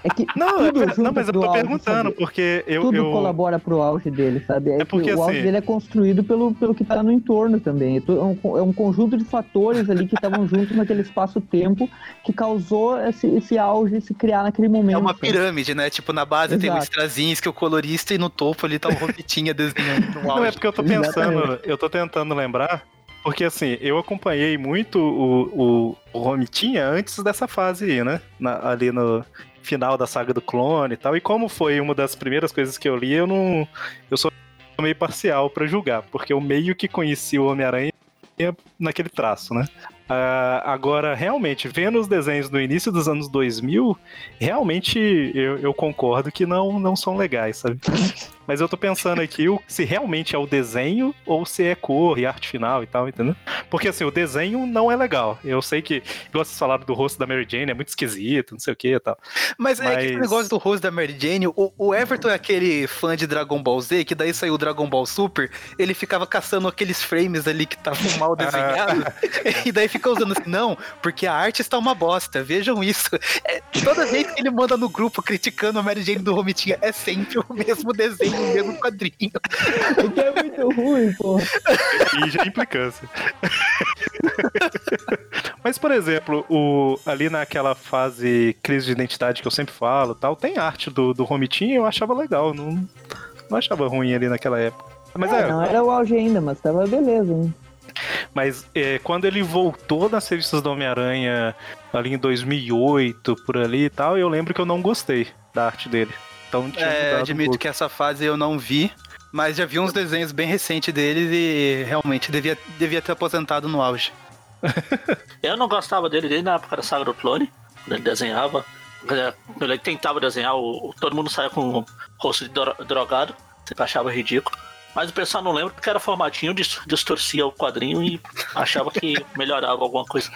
É que Não, é tudo não, mas eu tô auge, perguntando, sabe? porque eu. tudo eu... colabora pro auge dele, sabe? É, É porque, que o auge assim- dele é construído pelo, pelo que tá no entorno também. É é um, é um conjunto de fatores ali que estavam juntos naquele espaço-tempo que causou esse, esse auge se criar naquele momento. É uma sabe? pirâmide, né? Tipo, na base tem o Exato. Strazinski, o colorista, e no topo ali tá o Romitinha desenhando Não, é porque eu tô pensando, Exatamente. eu tô tentando lembrar, porque assim, eu acompanhei muito o, o, o Romitinha antes dessa fase aí, né? Na- ali no final da saga do clone e tal. E como foi uma das primeiras coisas que eu li, eu não. Eu sou meio parcial pra julgar, porque eu meio que conheci o Homem-Aranha naquele traço, né? Ah, agora, realmente, vendo os desenhos do início dos anos 2000, realmente eu, eu concordo que não, não são legais, sabe? Mas eu tô pensando aqui o- se realmente é o desenho ou se é cor e arte final e tal, entendeu? Porque assim, o desenho não é legal. Eu sei que, igual vocês falaram do rosto da Mary Jane, é muito esquisito, não sei o que e tal. Mas, é que esse Mas- negócio do rosto da Mary Jane, o, o Everton é aquele fã de Dragon Ball Z, que daí saiu o Dragon Ball Super, ele ficava caçando aqueles frames ali que estavam mal desenhados, e daí fica usando assim, não, porque a arte está uma bosta, vejam isso. É, toda vez que ele manda no grupo criticando a Mary Jane do Romitinha, é sempre o mesmo desenho, o mesmo quadrinho. Porque é muito ruim, pô. E já é implicância. Mas, por exemplo, o, ali naquela fase crise de identidade que eu sempre falo tal, tem arte do, do Romitinho e eu achava legal. Não, não achava ruim ali naquela época. Mas é, Não era o auge ainda, mas tava beleza, hein? Mas é, quando ele voltou nas revistas do Homem-Aranha ali em 2008, por ali e tal, eu lembro que eu não gostei da arte dele. Então tinha É, um admito pouco. que essa fase eu não vi, mas já vi uns desenhos bem recentes deles e realmente devia, devia ter aposentado no auge. Eu não gostava dele desde na época da saga do clone, quando ele desenhava. Ele tentava desenhar, o, todo mundo saia com o rosto de dro- drogado, você achava ridículo. Mas o pessoal não lembra porque era formatinho, dis- distorcia o quadrinho e achava que melhorava alguma coisa.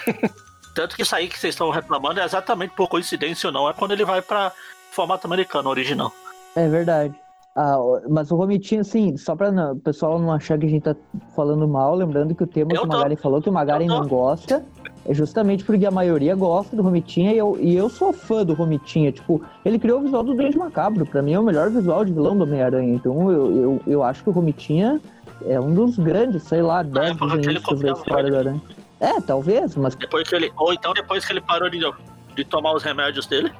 Tanto que isso aí que vocês estão reclamando é exatamente por coincidência ou não, é quando ele vai pra formato americano original. É verdade. Ah, mas o Romitinho, assim, só pra não- o pessoal não achar que a gente tá falando mal, lembrando que o tema Eu que o tô. Magari falou, que o Magari tô. não gosta, é justamente porque a maioria gosta do Romitinha e eu, e eu sou fã do Romitinha. Tipo, ele criou o visual do Duende Macabro, pra mim é o melhor visual de vilão do Homem-Aranha. Então eu, eu, eu acho que o Romitinha é um dos grandes, sei lá, 10 época que ele desenhistas da copiava história do Aranha. É, talvez, mas Depois que ele. Ou então depois que ele parou de, de tomar os remédios dele.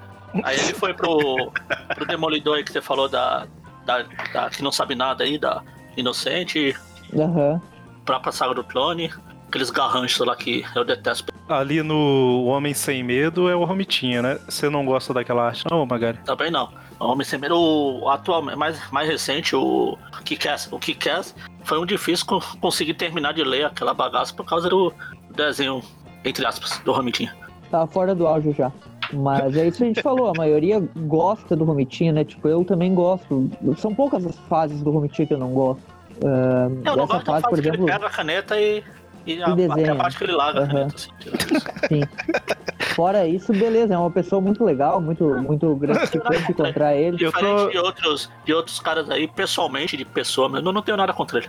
Aí ele foi pro, pro Demolidor aí que você falou da, da, da- que não sabe nada aí, da Inocente, aham. própria saga do clone, aqueles garranchos lá que eu detesto Ali no Homem Sem Medo é o Romitinha, né? Você não gosta daquela arte, não, Magari? também não. O Homem Sem Medo, o atual, mais, mais recente, o Kick-Ass. O Kick-Ass foi um difícil co- conseguir terminar de ler aquela bagaça por causa do desenho, entre aspas, do Romitinha. Tá fora do auge já. Mas é isso que a gente falou, a maioria gosta do Romitinha, né? Tipo, eu também gosto. São poucas as fases do Romitinha que eu não gosto. Ah, Eu não essa gosto da fase, fase por que exemplo, ele pega a caneta e. E, a, desenha. a parte que ele larga a Aham. caneta, assim. sim. Fora isso, beleza, é uma pessoa muito legal, muito, muito gratificante encontrar ele. Eu tô- Diferente de, outros, de outros caras aí, pessoalmente, de pessoa mesmo, eu não tenho nada contra ele.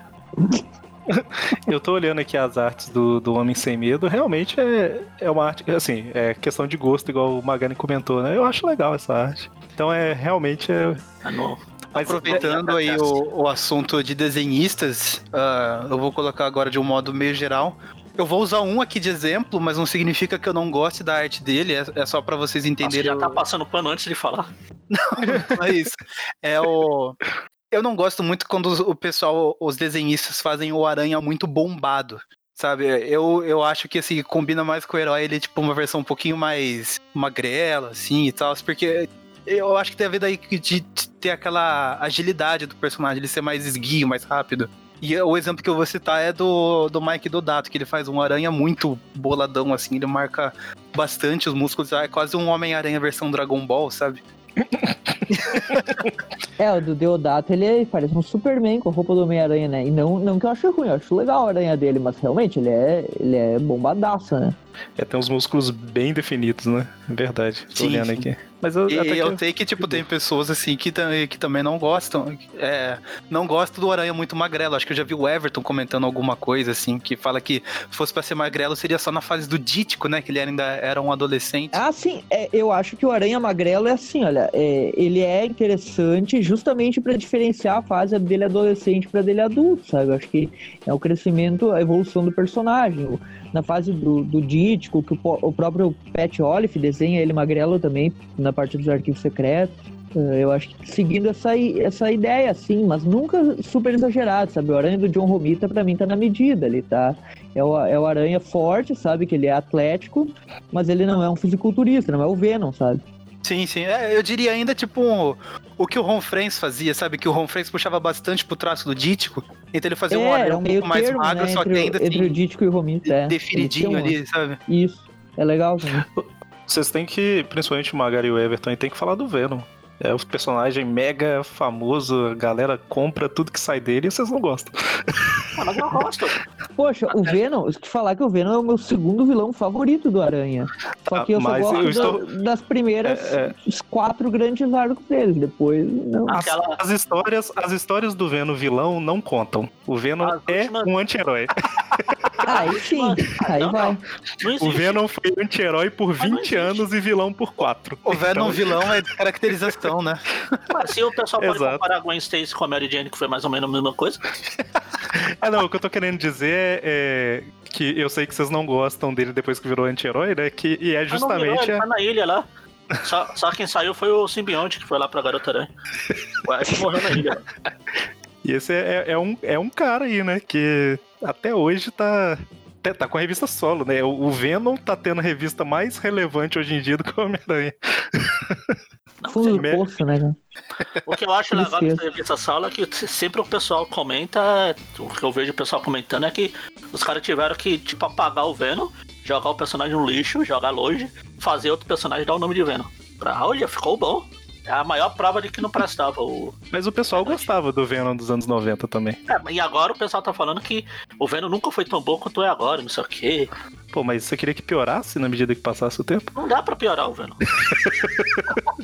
Eu tô olhando aqui as artes do, do Homem Sem Medo, realmente é, é uma arte, assim, é questão de gosto, igual o Magani comentou, né? Eu acho legal essa arte. Então é realmente é. É no- Mas Aproveitando aí o, o assunto de desenhistas, ah, eu vou colocar agora de um modo meio geral. Eu vou usar um aqui de exemplo, mas não significa que eu não goste da arte dele, é, é só pra vocês Nossa, entenderem. já o- tá passando pano antes de falar. Não é isso. É o. Eu não gosto muito quando o pessoal, os desenhistas, fazem o aranha muito bombado. Sabe? Eu, eu acho que assim, combina mais com o herói, ele é tipo uma versão um pouquinho mais magrela, assim e tal. Porque eu acho que tem a ver daí de, de ter aquela agilidade do personagem, ele ser mais esguio, mais rápido. E o exemplo que eu vou citar é do, do Mike Dodato, que ele faz um aranha muito boladão, assim, ele marca bastante os músculos, é quase um Homem-Aranha versão Dragon Ball, sabe? É, o do Deodato, ele é- parece um Superman com a roupa do Homem-Aranha, né? E não, não que eu ache ruim, eu acho legal a aranha dele, mas realmente ele é, ele é bombadaço, né? É, tem uns músculos bem definidos, né? É verdade. Tô Sim, olhando sim. aqui. Mas eu, E até que eu sei que, tipo, tem pessoas assim que, que também não gostam. é, não gostam do Aranha muito magrelo. Acho que eu já vi o Everton comentando alguma coisa, assim, que fala que fosse pra ser magrelo seria só na fase do Dítico, né? Que ele ainda era um adolescente. Ah, sim, é, eu acho que o Aranha Magrelo é assim, olha, é, ele é interessante justamente pra diferenciar a fase dele adolescente pra dele adulto, sabe? Eu acho que é o crescimento, a evolução do personagem. Na fase do, do Dítico, que o, o próprio Pat Olive desenha ele magrelo também, na parte dos arquivos secretos. É, Eu acho que seguindo essa, essa ideia, assim, mas nunca super exagerado, sabe? O Aranha do John Romita, pra mim, tá na medida, ele tá... É o, é o Aranha forte, sabe? Que ele é atlético, mas ele não é um fisiculturista, não é o Venom, sabe? Sim, sim. É, eu diria ainda, tipo, um- o que o Ron Friends fazia, sabe? Que o Ron Friends puxava bastante pro traço do Dítico. Então ele fazia um é, Aranha um um meio pouco mais termo, magro, né, só que entre, o- ainda entre o assim, Dítico e o Romita, é. definidinho têm ali, sabe? Isso, é legal. Vocês têm que, principalmente o Magari e o Everton, tem que falar do Venom. É o personagem mega famoso, a galera compra tudo que sai dele e vocês não gostam. Ah, mas eu gosto. Poxa, o Venom, eu te falar que o Venom é o meu segundo vilão favorito do Aranha. Só Ah, que eu só mas gosto eu da- estou- das primeiras É, os quatro grandes arcos dele. Depois, não. Ah, As, Aquela- as histórias, as histórias do Venom vilão não contam. O Venom As é últimas- um anti-herói. Aí sim, aí Não, vai. não. Não O. Venom foi anti-herói por Mas não 20 existe. anos e vilão por 4. O Venom Então- vilão é de caracterização, né? Mas se o pessoal pode Exato. comparar Gwen Stacy com a Mary Jane, que foi mais ou menos a mesma coisa, É, não, o que eu tô querendo dizer é que eu sei que vocês não gostam dele depois que virou anti-herói, né? Que, e é mas não virou, justamente. ele a- tá na ilha lá. Só, só quem saiu foi o simbionte, que foi lá pra Garota Aranha. Ash morreu na ilha. E esse é, é um, é um cara aí, né? Que até hoje tá. tá- Tá com a revista solo, né? O o Venom tá tendo a revista mais relevante hoje em dia do que o Homem-Aranha. Não, Fundo do poço, né, cara? O que eu acho legal dessa sala é que sempre o pessoal comenta, o que eu vejo o pessoal comentando é que os caras tiveram que, tipo, apagar o Venom, jogar o personagem no lixo, jogar longe, fazer outro personagem dar o nome de Venom. Pra, olha, ficou bom. É a maior prova de que não prestava o. Mas o pessoal gostava do Venom dos anos 90 também. É, e agora o pessoal tá falando que o Venom nunca foi tão bom quanto é agora, não sei o quê. Pô, mas você queria que piorasse na medida que passasse o tempo? Não dá pra piorar o Venom.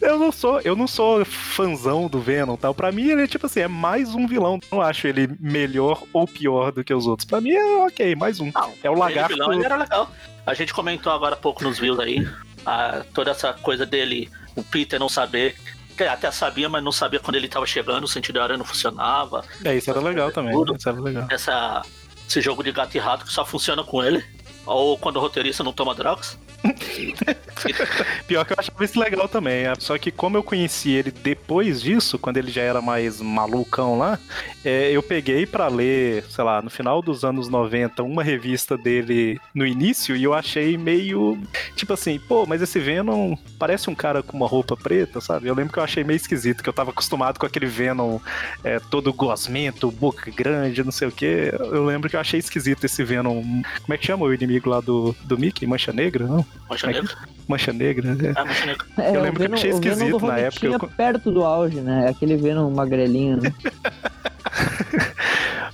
Eu não sou, eu não sou fãzão do Venom, tal. Pra mim ele é tipo assim, é mais um vilão. Não acho ele melhor ou pior do que os outros. Pra mim é ok, mais um. Não, É o lagarto. vilão, ele era legal. A gente comentou agora há pouco nos views aí, a- toda essa coisa dele, o Peter não saber. Até sabia, mas não sabia quando ele tava chegando, o sentido da aranha não funcionava. É, isso era legal também. Tudo. Isso era legal. Essa, esse jogo de gato e rato que só funciona com ele. Ou quando o roteirista não toma drogas. Pior que eu achava isso legal também. é. Só que como eu conheci ele depois disso, quando ele já era mais malucão lá, é, eu peguei pra ler, sei lá, no final dos anos 90, uma revista dele no início e eu achei meio. Tipo assim, pô, mas esse Venom parece um cara com uma roupa preta, sabe? Eu lembro que eu achei meio esquisito, que eu tava acostumado com aquele Venom é, todo gosmento, boca grande, não sei o que. Eu lembro que eu achei esquisito esse Venom. Como é que chama o inimigo lá do, do Mickey? Mancha Negra? Não? Mancha negra. Mancha Negra? É. É, mancha negra. É, Eu lembro que eu Venom, achei Venom esquisito na época, eu- perto do auge, né? Aquele Venom magrelinho, né?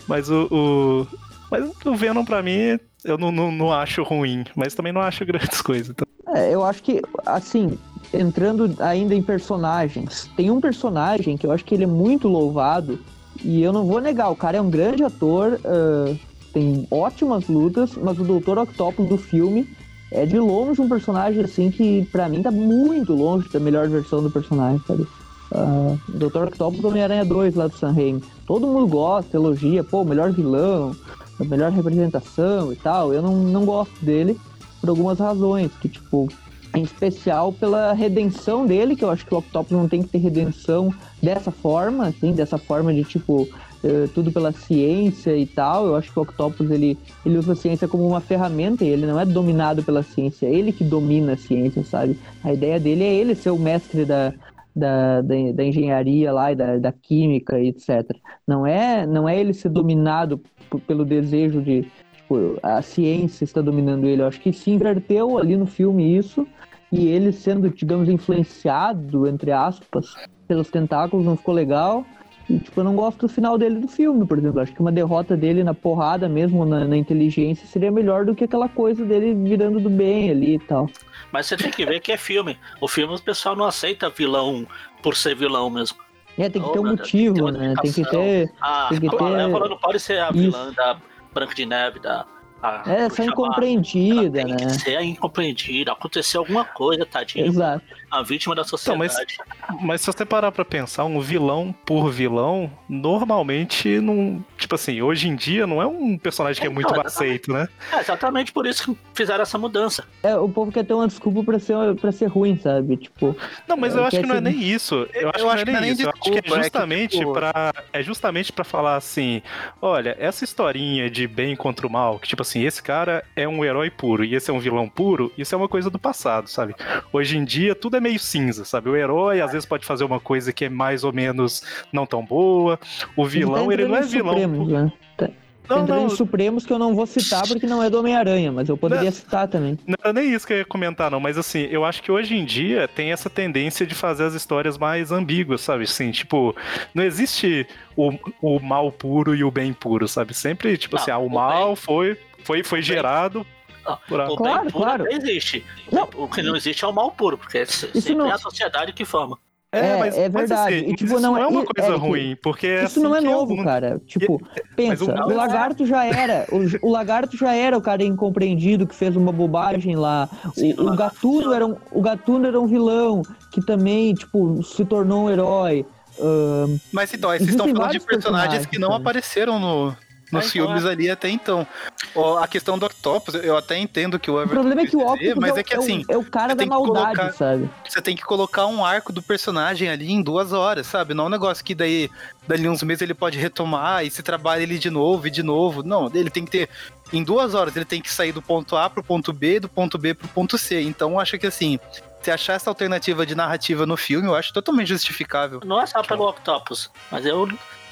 Mas o, o- Mas o Venom, pra mim, eu não, não, não acho ruim, mas também não acho grandes coisas. Então, É, eu acho que, assim, entrando ainda em personagens, tem um personagem que eu acho que ele é muito louvado, e eu não vou negar, o cara é um grande ator, ah, tem ótimas lutas, mas o Dr. Octopus do filme é de longe um personagem, assim, que pra mim tá muito longe da melhor versão do personagem, sabe? Ah, Dr. Octopus do Homem-Aranha 2 lá do San Raimi. Todo mundo gosta, elogia, pô, melhor vilão, melhor representação e tal. Eu não, não gosto dele por algumas razões, que tipo, em especial pela redenção dele, que eu acho que o Octopus não tem que ter redenção dessa forma, assim, dessa forma de tipo eh, tudo pela ciência e tal. Eu acho que o Octopus ele, ele usa a ciência como uma ferramenta e ele não é dominado pela ciência, é ele que domina a ciência, sabe? A ideia dele é ele ser o mestre da, da, da, da engenharia lá e da, da química e etc. Não é, não é ele ser dominado pelo desejo de tipo, a ciência está dominando ele. Eu acho que se inverteu ali no filme isso e ele sendo, digamos, influenciado, entre aspas, pelos tentáculos não ficou legal. E, tipo, eu não gosto do final dele do filme, por exemplo. Acho que uma derrota dele na porrada mesmo, na, na inteligência, seria melhor do que aquela coisa dele virando do bem ali e tal. Mas você tem que ver que é filme. O filme o pessoal não aceita vilão por ser vilão mesmo. É, tem que Oh, ter um motivo, né? Tem que ter. Ah, Tem que a ter- Malévola não pode ser a Isso. vilã da Branca de Neve, da. a É, Má. incompreendida, Ela né? Tem que ser incompreendida. Aconteceu alguma coisa, tadinho. Exato. A vítima da mas- sociedade. mas se você parar pra pensar, um vilão por vilão, normalmente não. Tipo assim, hoje em dia não é um personagem que é muito Então, aceito, né? É exatamente por isso que fizeram essa mudança. É, o povo quer ter uma desculpa pra ser, pra ser ruim, sabe? Tipo, Não, mas É, eu acho que não é ser- nem isso. Eu acho que não é nem isso. Eu acho que é desculpa, é que, justamente tipo, pra. É justamente para falar assim: olha, essa historinha de bem contra o mal, que tipo assim, esse cara é um herói puro e esse é um vilão puro, isso é uma coisa do passado, sabe? Hoje em dia tudo é meio cinza, sabe? O herói às vezes pode fazer uma coisa que é mais ou menos não tão boa. O vilão, tá ele não é vilão. Supremos, né? Tá, Não, Tem não, Tridentes Supremos que eu não vou citar porque não é do Homem-Aranha, mas eu poderia citar também. não nem isso que eu ia comentar, não, mas assim, eu acho que hoje em dia tem essa tendência de fazer as histórias mais ambíguas, sabe? Assim, tipo, não existe o, o mal puro e o bem puro, sabe? Sempre, tipo Não, assim, ah, o o mal bem- foi, foi, foi gerado A- O Claro, bem puro claro. até existe. Não. O que não existe é o mal puro, porque sempre não- é a sociedade que forma. É, é verdade. assim, E, tipo, isso não não é é- uma coisa Eric, ruim, porque é Isso assim não é novo, mundo- cara. Tipo, pensa, o o é- lagarto já era. O, o lagarto já era o cara incompreendido que fez uma bobagem lá. Sim, O, o gatuno era um, o gatuno era um vilão que também, tipo, se tornou um herói. Ahn, Mas então, vocês Existem estão falando de vários personagens que não personagens, apareceram no, nos É, então, filmes ali até então. Ó, a questão do Octopus, eu até entendo que o o Everton problema é que o Octopus mas é, é que o- assim, é o cara você da tem que maldade, colocar- sabe? você tem que colocar um arco do personagem ali em duas horas, sabe? Não é um negócio que daí, dali uns meses ele pode retomar e se trabalha ele de novo e de novo. Não, ele tem que ter. Em duas horas ele tem que sair do ponto A pro ponto B, do ponto B pro ponto C. Então eu acho que assim, se achar essa alternativa de narrativa no filme, eu acho totalmente justificável. Não é só pelo Octopus, mas eu,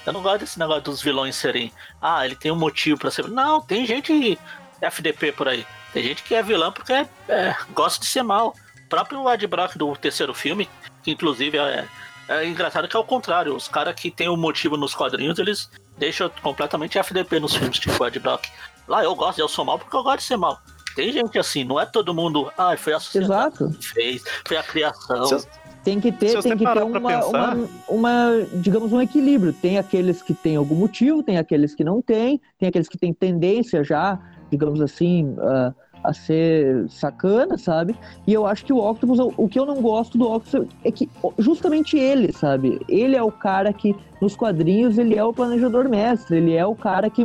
eu não gosto desse negócio dos vilões serem. Ah, ele tem um motivo pra ser. Não, tem gente FDP por aí. Tem gente que é vilã porque é- é, gosta de ser mal. O próprio Ed Brock do terceiro filme, que inclusive é, é engraçado que é o contrário. Os caras que tem um motivo nos quadrinhos, eles deixam completamente FDP nos filmes, tipo o Ed Brock. Lá eu gosto, eu sou mal porque eu gosto de ser mal. Tem gente assim, não é todo mundo. Ah, foi a sociedade Exato. que fez, foi a criação. Se- Tem que ter, tem que ter uma, pensar- uma, uma, digamos, um equilíbrio. Tem aqueles que têm algum motivo, tem aqueles que não têm, tem aqueles que têm tendência já, digamos assim, a, a ser sacana, sabe? E eu acho que o Octopus, o que eu não gosto do Octopus é que justamente ele, sabe? Ele é o cara que, nos quadrinhos, ele é o planejador mestre, ele é o cara que.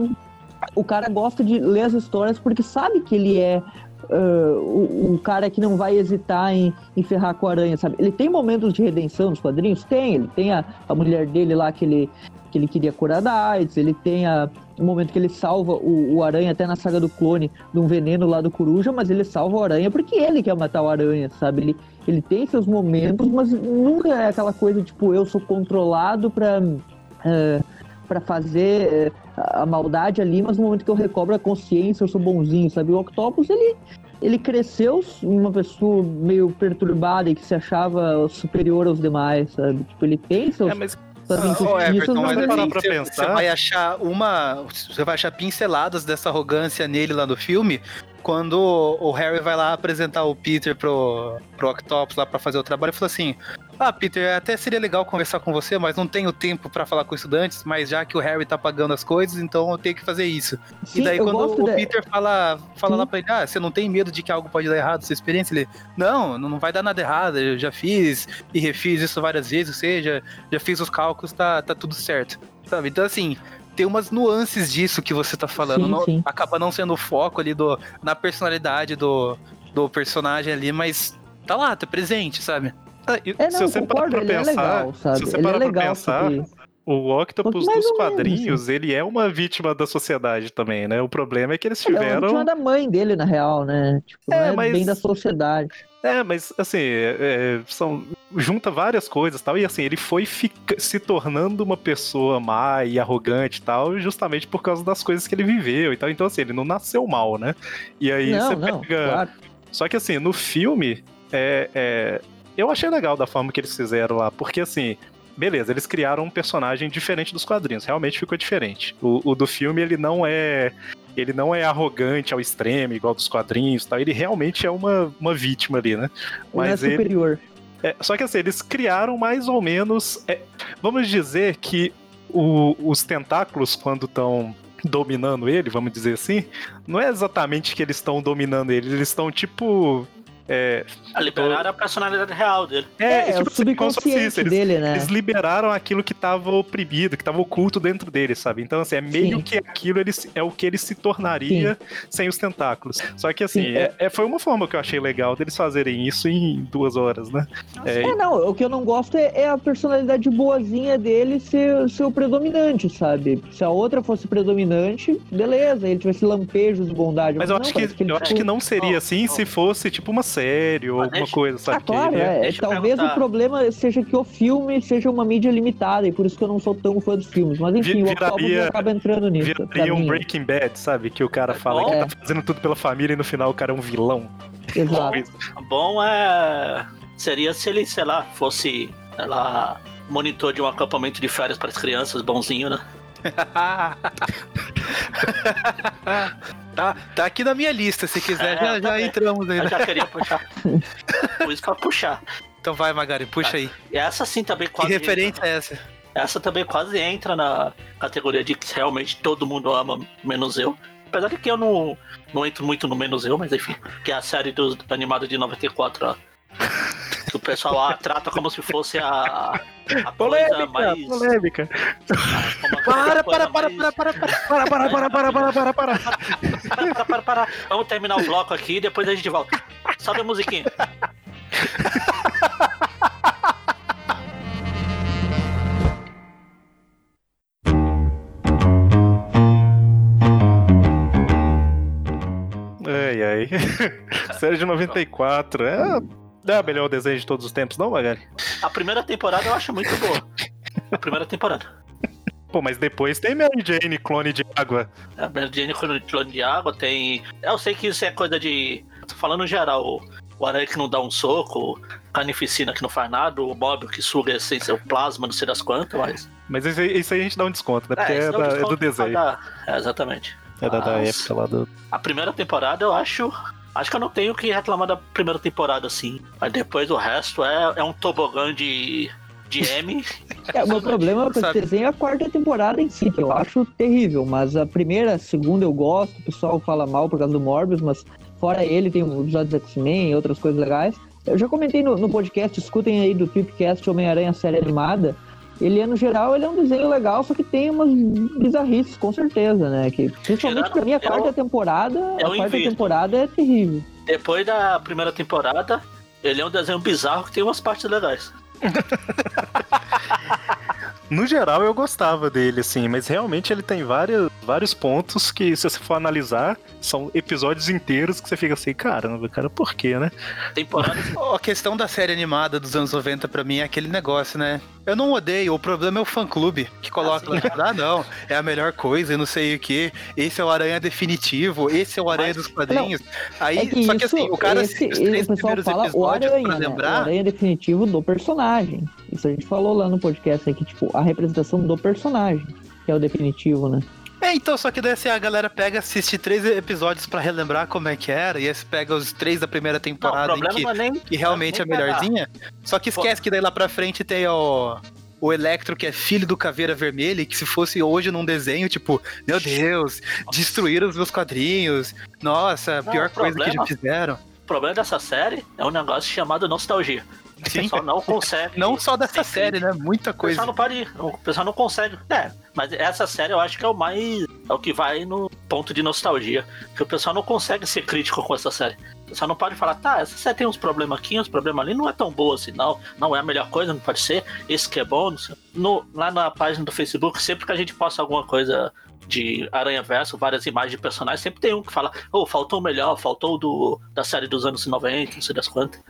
O cara gosta de ler as histórias porque sabe que ele é ah, o, o cara que não vai hesitar em, em ferrar com a aranha, sabe? Ele tem momentos de redenção nos quadrinhos? Tem. Ele tem a, a mulher dele lá que ele, que ele queria curar da AIDS, ele tem a, o momento que ele salva o, o aranha, até na saga do clone, de um veneno lá do coruja, mas ele salva o aranha porque ele quer matar o aranha, sabe? Ele, ele tem seus momentos, mas nunca é aquela coisa tipo, eu sou controlado pra. ah, para fazer eh, a maldade ali, mas no momento que eu recobro a consciência, eu sou bonzinho, sabe? O Octopus, ele, ele cresceu uma pessoa meio perturbada e que se achava superior aos demais, sabe? Tipo, ele seus, É, mas Ô, injustiças, Everton, mas mas ele- ele... parar assim, pra pensar- você vai achar uma. Você vai achar pinceladas dessa arrogância nele lá no filme. Quando o Harry vai lá apresentar o Peter pro, pro Octopus lá pra fazer o trabalho, ele falou assim: Ah, Peter, até seria legal conversar com você, mas não tenho tempo pra falar com estudantes, mas já que o Harry tá pagando as coisas, então eu tenho que fazer isso. Sim, e daí quando o da- Peter fala, fala Sim. lá pra ele, ah, você não tem medo de que algo pode dar errado, sua experiência? Ele, não, não vai dar nada errado, eu já fiz e refiz isso várias vezes, ou seja, já fiz os cálculos, tá, tá tudo certo. Sabe? Então assim, tem umas nuances disso que você tá falando. Sim, não- sim. Acaba não sendo o foco ali do, na personalidade do, do personagem ali, mas tá lá, tá presente, sabe? ah, É, se não, você parar pra ele é pensar, legal, sabe? se você ele é parar pra legal, pensar, porque- o Octopus dos ou menos, quadrinhos, ele é uma vítima da sociedade também, né? O problema é que eles Ele é uma tiveram. vítima da mãe dele, na real, né? Tipo, É, não é mas- bem da sociedade. É, mas assim, é, é, são junta várias coisas e tal, e assim, ele foi fica- se tornando uma pessoa má e arrogante e tal, justamente por causa das coisas que ele viveu e tal. Então, assim, ele não nasceu mal, né? E aí não, você não, pega. claro. Só que assim, no filme, é, é, eu achei legal da forma que eles fizeram lá, porque assim. Beleza, eles criaram um personagem diferente dos quadrinhos, realmente ficou diferente. O, o do filme, ele não é. Ele não é arrogante ao extremo, igual dos quadrinhos tal. Ele realmente é uma, uma vítima ali, né? Ele é Mas ele, superior. é, só que assim, eles criaram mais ou menos. é, vamos dizer que o- os tentáculos, quando estão dominando ele, vamos dizer assim, não é exatamente que eles estão dominando ele, eles estão tipo. É, A liberar a personalidade real dele. É, é, tipo o assim, como se fosse subconsciente isso, eles, dele, né? eles liberaram aquilo que estava oprimido, que estava oculto dentro dele, sabe? Então, assim, é meio Sim. que aquilo ele, é o que ele se tornaria sem os tentáculos. Só que, assim, Sim, é- é- foi uma forma que eu achei legal deles fazerem isso em duas horas, né? É, É, não, o que eu não gosto é, é a personalidade boazinha dele ser, ser o predominante, sabe? Se a outra fosse predominante, beleza, ele tivesse lampejos de bondade. Mas eu não, acho, que, ele, eu acho tipo, que não seria assim se fosse tipo uma série ou Mas alguma coisa, sabe? Ah, claro, Que ele é. Deixa eu Talvez o problema seja que o filme seja uma mídia limitada e por isso que eu não sou tão fã dos filmes. Mas enfim, Vi- o Octopus viraria- acaba entrando nisso. Viraria um. Breaking Bad, sabe? Que o cara É fala bom. que É. tá fazendo tudo pela família e no final o cara é um vilão. Exato. Bom é. Seria se ele, sei lá, fosse, sei lá, monitor de um acampamento de férias para as crianças, bonzinho, né? tá, tá aqui na minha lista, se quiser, É, já, já também. entramos aí. Eu né? já queria puxar. Por isso que eu ia puxar. Então vai, Magari, puxa aí. E essa sim também Que quase. referência é essa? Essa também quase entra na categoria de que realmente todo mundo ama, menos eu. Apesar de que eu não, não entro muito no menos eu, mas enfim. Que é a série dos animada de 94, ó. Que o pessoal lá trata como se fosse a, a Polêmica, mais. polêmica. Para, para, para, para. Para, para, para, para, para, para, para. para, para, para, para. Vamos terminar o bloco aqui e depois a gente volta. Sobe a musiquinha. Ai, ai. Série de 94. É, é a melhor desenho de todos os tempos, não, Magari? A primeira temporada eu acho muito boa. A primeira temporada. Pô, mas depois tem Mary Jane, clone de água. A Mary Jane clone de água tem. Eu sei que isso é coisa de. Tô falando geral. O, o aranha que não dá um soco, carnificina que não faz nada, o Bob que suga essência, o plasma, não sei das quantas, mas. Mas isso aí, isso aí a gente dá um desconto, né? Porque é, isso da- um é do desenho. dar. É, exatamente. É da, da época lá do. A primeira temporada eu acho. Acho que eu não tenho o que reclamar da primeira temporada, assim. Mas depois o resto é, é um tobogã de. de M. É, o meu problema com esse desenho é a quarta temporada em si, que eu acho terrível. Mas a primeira, a segunda eu gosto, o pessoal fala mal por causa do Morbius, mas fora ele tem um episódio do X-Men e outras coisas legais. Eu já comentei no, no podcast, escutem aí do Tripcast Homem-Aranha série animada. Ele é, no geral, ele é um desenho legal, só que tem umas bizarrices, com certeza, né? Que, principalmente pra mim, a é quarta o- temporada, é a quarta temporada é terrível. Depois da primeira temporada, ele é um desenho bizarro que tem umas partes legais. No geral, eu gostava dele, assim, mas realmente ele tem vários, vários pontos que, se você for analisar, são episódios inteiros que você fica assim, caramba, cara, por quê, né? Temporadas. A questão da série animada dos anos 90 pra mim é aquele negócio, né? Eu não odeio, o problema é o fã-clube que coloca Ah, sim. ah, não, é a melhor coisa, e não sei o que, esse é o Aranha definitivo, esse é o Aranha Mas- dos quadrinhos. Aí, É que só que assim, o cara esse, os três o pessoal primeiros fala o aranha, pra né? O lembrar. aranha definitivo do personagem. Isso a gente falou lá no podcast aqui, tipo, a representação do personagem, que é o definitivo, né? É, então, só que daí assim, a galera pega, assiste três episódios pra relembrar como é que era, e aí você pega os três da primeira Não, temporada em problema que, não é nem. que realmente é a nem pegar. melhorzinha, só que esquece que daí lá pra frente tem o, o Electro, que é filho do Caveira Vermelha, e que se fosse hoje num desenho, tipo, meu Deus, destruíram os meus quadrinhos, nossa, a Não, pior coisa que já fizeram. O problema dessa série é um negócio chamado nostalgia. O Sim, pessoal não consegue. não só dessa série, né? Muita O pessoal coisa. não pode. O pessoal não consegue. É, mas essa série eu acho que é o mais. É o que vai no ponto de nostalgia. Que o pessoal não consegue ser crítico com essa série. O pessoal não pode falar, tá, essa série tem uns problemas aqui, uns problemas ali, não é tão boa assim, não. Não é a melhor coisa, não pode ser. Esse que é bom. não sei. No, lá na página do Facebook, sempre que a gente posta alguma coisa de Aranha Verso, várias imagens de personagens, sempre tem um que fala, oh, faltou o melhor, faltou o do, da série dos anos 90, não sei das quantas.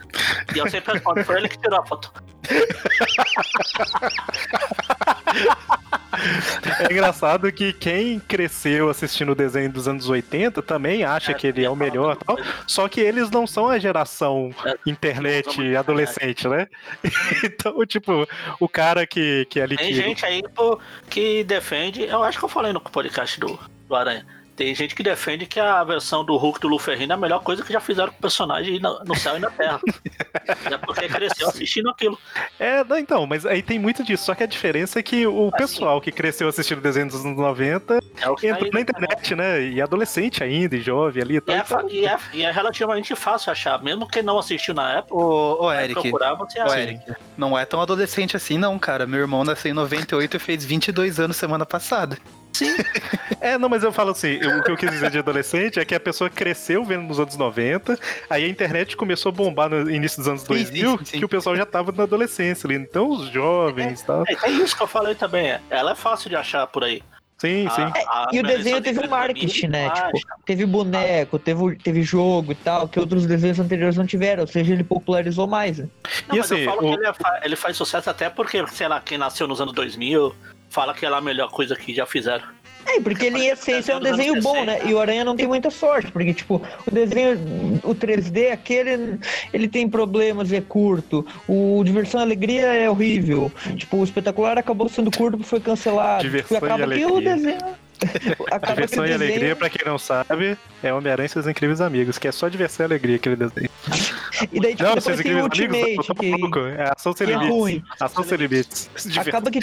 E eu sempre respondo, foi ele que tirou a foto. É engraçado que quem cresceu assistindo o desenho dos anos 80 também acha que ele é o melhor tal, só que eles não são a geração É, internet adolescente, né? Então, tipo, o cara que, que é ali Tem que. gente aí pô, que defende, eu acho que eu falei no podcast do, do Aranha. Tem gente que defende que a versão do Hulk do Luferrino é a melhor coisa que já fizeram com o personagem no, no céu e na terra. é porque cresceu assistindo aquilo. É, não, então, mas aí tem muito disso. Só que a diferença é que o pessoal que cresceu assistindo o desenho dos anos 90 É o que tá entrou aí na na internet, né? E adolescente ainda, e jovem ali e E tal. é, então- e, é, e é relativamente fácil achar, mesmo quem não assistiu na época, Ô, ô Eric, procurar, você ô. Eric, não é tão adolescente assim não, cara. Meu irmão nasceu em 98 e fez 22 anos semana passada. É, não, mas eu falo assim, eu- o que eu quis dizer de adolescente é que a pessoa cresceu vendo nos anos 90, aí a internet começou a bombar no início dos anos Sim, 2000, sim, sim. que o pessoal já tava na adolescência ali. Então os jovens e tal. É, é isso que eu falei também. é. Ela é fácil de achar por aí. Sim, sim. A- a E o desenho teve um pra marketing, mim, né? Tipo, teve boneco, teve, teve jogo e tal, que outros desenhos anteriores não tiveram. Ou seja, ele popularizou mais. né? Não, E mas assim, eu falo o- que ele, é fa- ele faz sucesso até porque, sei lá, quem nasceu nos anos 2000 fala que ela é a melhor coisa que já fizeram. É, porque ele em essência é um Desenho bom, né? 60. E o Aranha não tem muita sorte, porque, tipo, o desenho, o 3D, aquele, ele tem problemas, é curto. O Diversão e Alegria é horrível. Tipo, o espetacular acabou sendo curto porque foi cancelado. Diversão Tipo, acaba e que o desenho. acaba Diversão e desenho... alegria, pra quem não sabe, é Homem-Aranha e seus incríveis amigos, que é só diversão e alegria aquele desenho. E daí, tipo, Não, depois seus tem o incríveis amigos, Ultimate, tô que, maluco. É ação sem é limites. ruim. Ação sem limites. Acaba que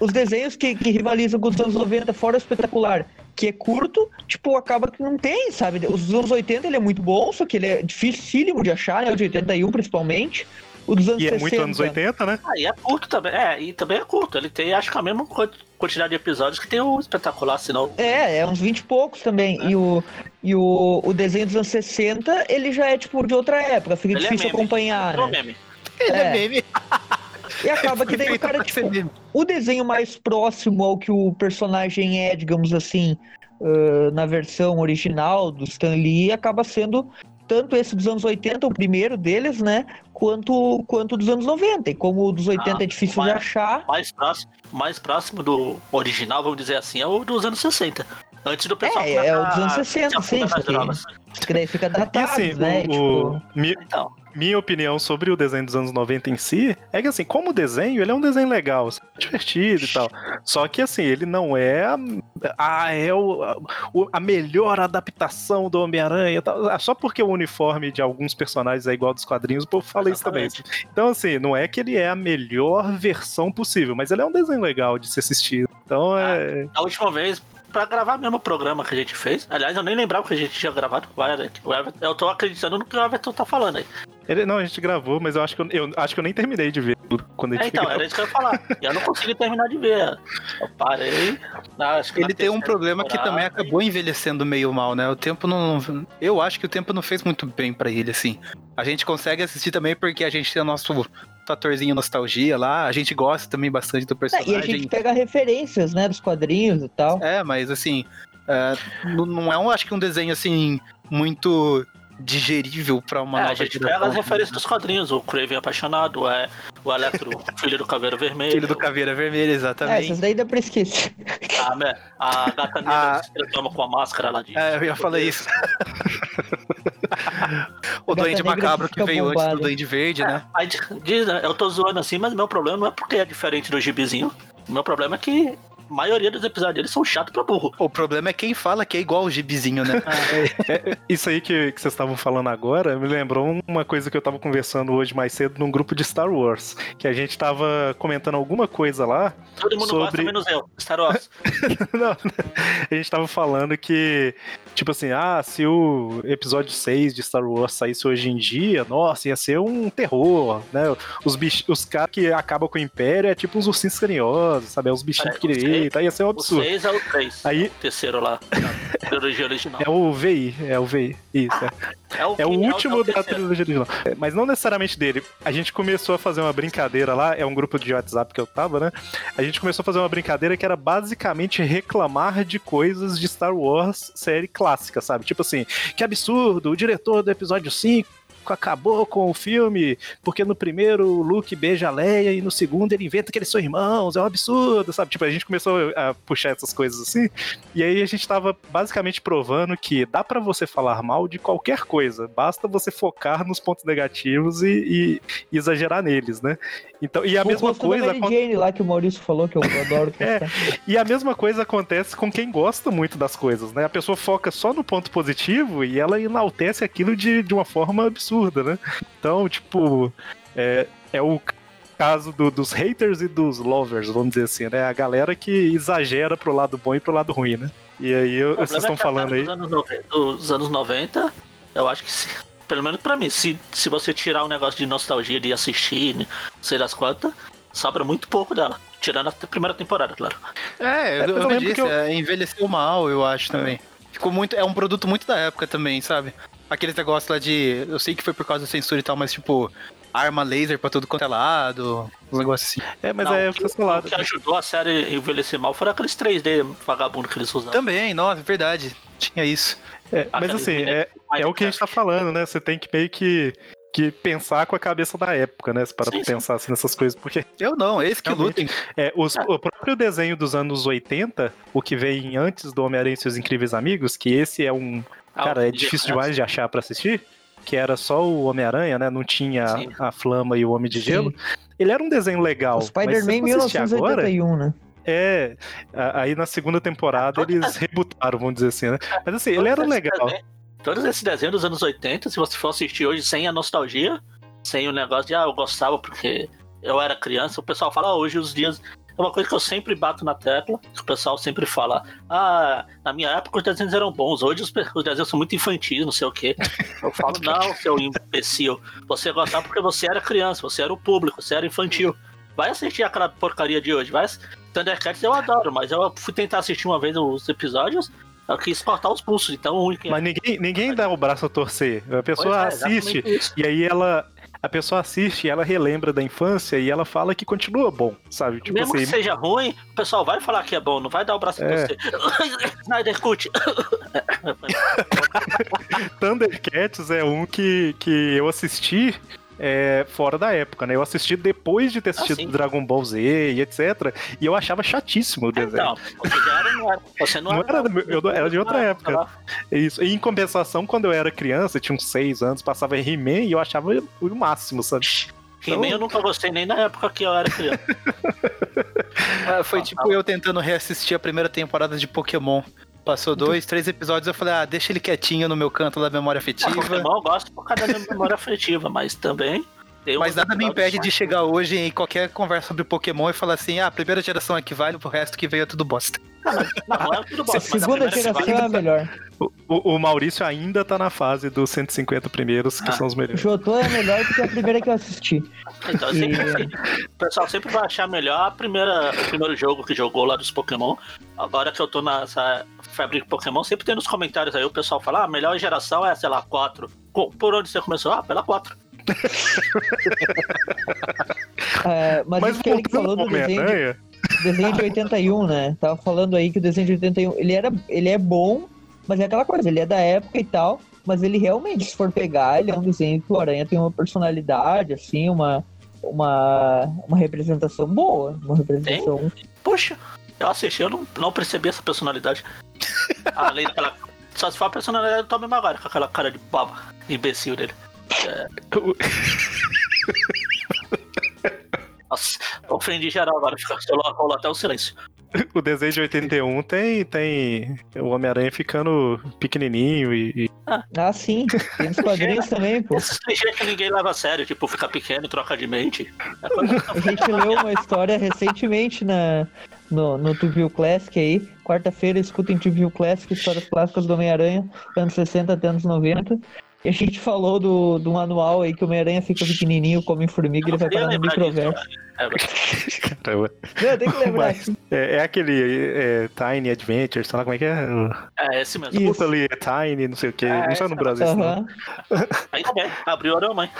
os desenhos que, que rivalizam com os anos 90, fora o espetacular, que é curto, tipo, acaba que não tem, sabe? Os anos 80 ele é muito bom, só que ele é dificílimo de achar, né? O de 81 principalmente. O dos anos E é 60. muito anos 80, né? Ah, e é curto também. É, e também é curto. Ele tem, acho que a mesma quan- quantidade de episódios que tem o espetacular, senão. É, é uns 20 e poucos também. E, o, e o, o desenho dos anos 60, ele já é, tipo, de outra época, fica Ele é difícil meme. acompanhar, Virou né? meme. Ele é, É. meme. E acaba que daí o cara, tipo, o desenho mais próximo ao que o personagem é, digamos assim, ãh, na versão original do Stan Lee, acaba sendo tanto esse dos anos 80, o primeiro deles, né? Quanto, quanto dos anos 90. E como o dos 80 Ah, é difícil de mas- achar, Mais próximo, mais próximo do original, vamos dizer assim, é o dos anos 60. Antes do pessoal. É, é o dos anos a 60, se afundar sim, porque- daí fica datado, assim, né? o, tipo, mi- Então, minha opinião sobre o desenho dos anos 90 em si é que, assim, como desenho, ele é um desenho legal, assim, divertido e tal. Só que, assim, ele não é a, a- é o, a, a melhor adaptação do Homem-Aranha. Ah, Só porque o uniforme de alguns personagens é igual dos quadrinhos, o povo fala isso também. Exatamente. Então, assim, não é que ele é a melhor versão possível, mas ele é um desenho legal de se assistir. Então, é. a última vez, pra gravar mesmo o programa que a gente fez. Aliás, eu nem lembrava que a gente tinha gravado. Né, o Everton- Eu tô acreditando no que o Everton tá falando aí. Ele, não, a gente gravou, mas eu acho que eu, eu acho que eu nem terminei de ver tudo quando a É, gente então, gravou. era isso que eu ia falar. Eu não consegui terminar de ver. Eu parei. na- acho que Ele tem um problema que também acabou envelhecendo meio mal, né? O tempo não. Eu acho que o tempo não fez muito bem pra ele, assim. A gente consegue assistir também porque a gente tem o nosso fatorzinho nostalgia lá. A gente gosta também bastante do é, personagem. e a gente pega referências, né, dos quadrinhos e tal. É, mas assim, é, não- não é um, acho que um desenho assim muito digerível pra uma É, a nova gente geração. pega as referências dos quadrinhos, o Craven apaixonado, é, o Electro, filho do Caveiro Vermelho, Filho do Caveira Vermelha, É, exatamente. essas daí dá pra esquecer. a, né, a gata negra Ah. que se transforma com a máscara lá de. É, eu ia falar isso. o A Duende Macabro que veio antes do. Duende Verde, É, né? aí diz- né, eu tô zoando assim, mas meu problema não é porque é diferente do gibizinho. O meu problema é que a maioria dos episódios deles são chatos pra burro. O problema é quem fala que é igual o gibizinho, né? Isso aí que, que vocês estavam falando agora me lembrou uma coisa que eu tava conversando hoje mais cedo num grupo de Star Wars. Que a gente tava comentando alguma coisa lá. Todo mundo gosta, Sobre- menos eu. Star Wars. Não, a gente tava falando que, tipo assim, ah, se o episódio 6 de Star Wars saísse hoje em dia, nossa, ia ser um terror, né? Os, bich... os caras que acabam com o Império é tipo uns ursinhos carinhosos, sabe? É uns bichinhos É, pequenininhos, tá? ia ser um O absurdo. 6 é o 3. Aí- O terceiro lá. Da trilogia original. É o VI, é o VI, isso, é. É o, É o que- último é da trilogia original. É, Mas não necessariamente dele. A gente começou a fazer uma brincadeira lá, é um grupo de WhatsApp que eu tava, né? A gente começou a fazer uma brincadeira que era basicamente reclamar de coisas de Star Wars série clássica, sabe? Tipo assim, que absurdo, o diretor do episódio 5 acabou com o filme, porque no primeiro o Luke beija a Leia e no segundo ele inventa que eles são irmãos, é um absurdo, sabe? Tipo, a gente começou a puxar essas coisas assim, e aí a gente tava basicamente provando que dá pra você falar mal de qualquer coisa, basta você focar nos pontos negativos e, e exagerar neles, né? Então, e a O mesma rosto da coisa Mary Jane lá que o Maurício falou, que eu adoro. É. e a mesma coisa acontece com quem gosta muito das coisas, né? A pessoa foca só no ponto positivo e ela enaltece aquilo de, de uma forma absurda, né? Então, tipo, é, é o caso do- dos haters e dos lovers, vamos dizer assim, né? A galera que exagera pro lado bom e pro lado ruim, né? E aí vocês estão é falando aí. Dos anos, 90, dos anos 90, eu acho que, se- pelo menos pra mim, se, se você tirar o negócio de nostalgia de assistir, né, sei das quantas, sobra muito pouco dela. Tirando a primeira temporada, claro. É, É, eu, eu eu lembro disse, que eu- é, envelheceu mal, eu acho também. Ficou muito. É um produto muito da época também, sabe? Aqueles negócios lá de. Eu sei que foi por causa da censura e tal, mas tipo. arma laser pra tudo quanto é lado, uns negócios assim. É, mas Não, é o o que ajudou a série a envelhecer mal foram aqueles 3D vagabundo que eles usavam. Também, nossa, é verdade. Tinha isso. É, mas Aqueles assim, é, bonecos é o que a gente tá falando, né? Você tem que meio que, que pensar com a cabeça da época, né? Para Sim, sim. pensar assim, nessas coisas. Porque Eu não, esse que lutem. é, os- o próprio desenho dos anos 80, o que vem antes do Homem-Aranha e seus Incríveis Amigos, que esse é um. Ah, Cara, é difícil de- demais de achar pra assistir. Que era só o Homem-Aranha, né? Não tinha Sim. a Flama e o Homem de Gelo. Ele era um desenho legal. O se Spider-Man você assistir agora, 1981, né? É, aí na segunda temporada eles rebutaram, vamos dizer assim, né? Mas assim, ele era legal. desenhos- Todos esses desenhos dos anos 80, se você for assistir hoje sem a nostalgia, sem o negócio de, ah, eu gostava porque eu era criança, o pessoal fala, ah, hoje os dias. É uma coisa que eu sempre bato na tecla, que o pessoal sempre fala, ah, na minha época os desenhos eram bons, hoje os, os desenhos são muito infantis, não sei o quê. Eu falo, não, seu imbecil, você gostava porque você era criança, você era o público, você era infantil. Vai assistir aquela porcaria de hoje, vai. Thundercats eu adoro, mas eu fui tentar assistir uma vez os episódios, eu quis cortar os pulsos, então o único Mas ninguém, ninguém dá o braço a torcer. A pessoa é, assiste e aí ela. A pessoa assiste e ela relembra da infância e ela fala que continua bom, sabe? Tipo Mesmo que assim. seja ruim, o pessoal vai falar que é bom, não vai dar o braço a É. torcer. Snyder Cut. Thundercats é um que, que eu assisti é, fora da época, né? Eu assisti depois de ter assistido sim. Dragon Ball Z e etc. E eu achava chatíssimo o desenho. Então, você já era, não era. Você não, Não era meu- eu não- era de outra Ah, época. tá. É Isso. E em compensação, quando eu era criança, eu tinha uns 6 anos, passava He-Man e eu achava o máximo, sabe? He-Man eu nunca gostei nem na época que eu era criança. Ah, foi tipo eu tentando reassistir a primeira temporada de Pokémon. Passou dois, três episódios, eu falei, ah, deixa ele quietinho no meu canto da memória Ah, afetiva. Pokémon eu gosto por causa da minha memória afetiva, mas também. tem Mas nada me impede de chegar hoje em qualquer conversa sobre Pokémon e falar assim, ah, a primeira geração equivale pro resto que veio é tudo bosta. Não, não é tudo bom. mas a Segunda geração temporada- é a melhor. O, o- o Maurício ainda tá na fase dos 150 primeiros, que Ah. são os melhores. Jotô é melhor porque é a primeira que eu assisti. Então, eu sempre, assim, o pessoal sempre vai achar melhor a primeira, o primeiro jogo que jogou lá dos Pokémon. Agora que eu tô nessa febre de Pokémon, sempre tem nos comentários aí o pessoal fala: ah, a melhor geração é, sei lá, 4. Co- Por onde você começou? Ah, pela 4. É, mas, Mas isso que ele falou do desenho de, desenho de 81, né? Tava falando aí que o desenho de 81, ele, era, ele é bom, mas é aquela coisa, ele é da época e tal, mas ele realmente, se for pegar, ele é um desenho que o Aranha tem uma personalidade, assim, uma, uma, uma representação boa, uma representação... Poxa, eu assisti, eu não, não percebi essa personalidade. Além daquela. Só se for a personalidade do Tommy Maguire, com aquela cara de baba, imbecil dele. É. Nossa, ofendi geral agora, fica, rolou até o silêncio. o desenho de 81 tem, tem o Homem-Aranha ficando pequenininho e, e- Ah, sim, tem nos quadrinhos também, pô. Esses clichês que ninguém leva a sério, tipo, ficar pequeno e troca de mente. É A gente leu uma história recentemente na, no, no Tuvio Classic aí. Quarta-feira, escutem Tuvio Classic, histórias clássicas do Homem-Aranha, anos 60 até anos 90. E a gente falou do, do manual aí que o Homem-Aranha fica pequenininho, come formiga e ele vai parar no microverso. É, Caramba. Não, tem que lembrar. Mas é, é aquele é, Tiny Adventure, sei lá como é que é. é esse mesmo. Isso. Puta ali, é Tiny, não sei o que. É, não só no essa- Brasil, isso não. Aham. Ainda bem, abriu a mãe.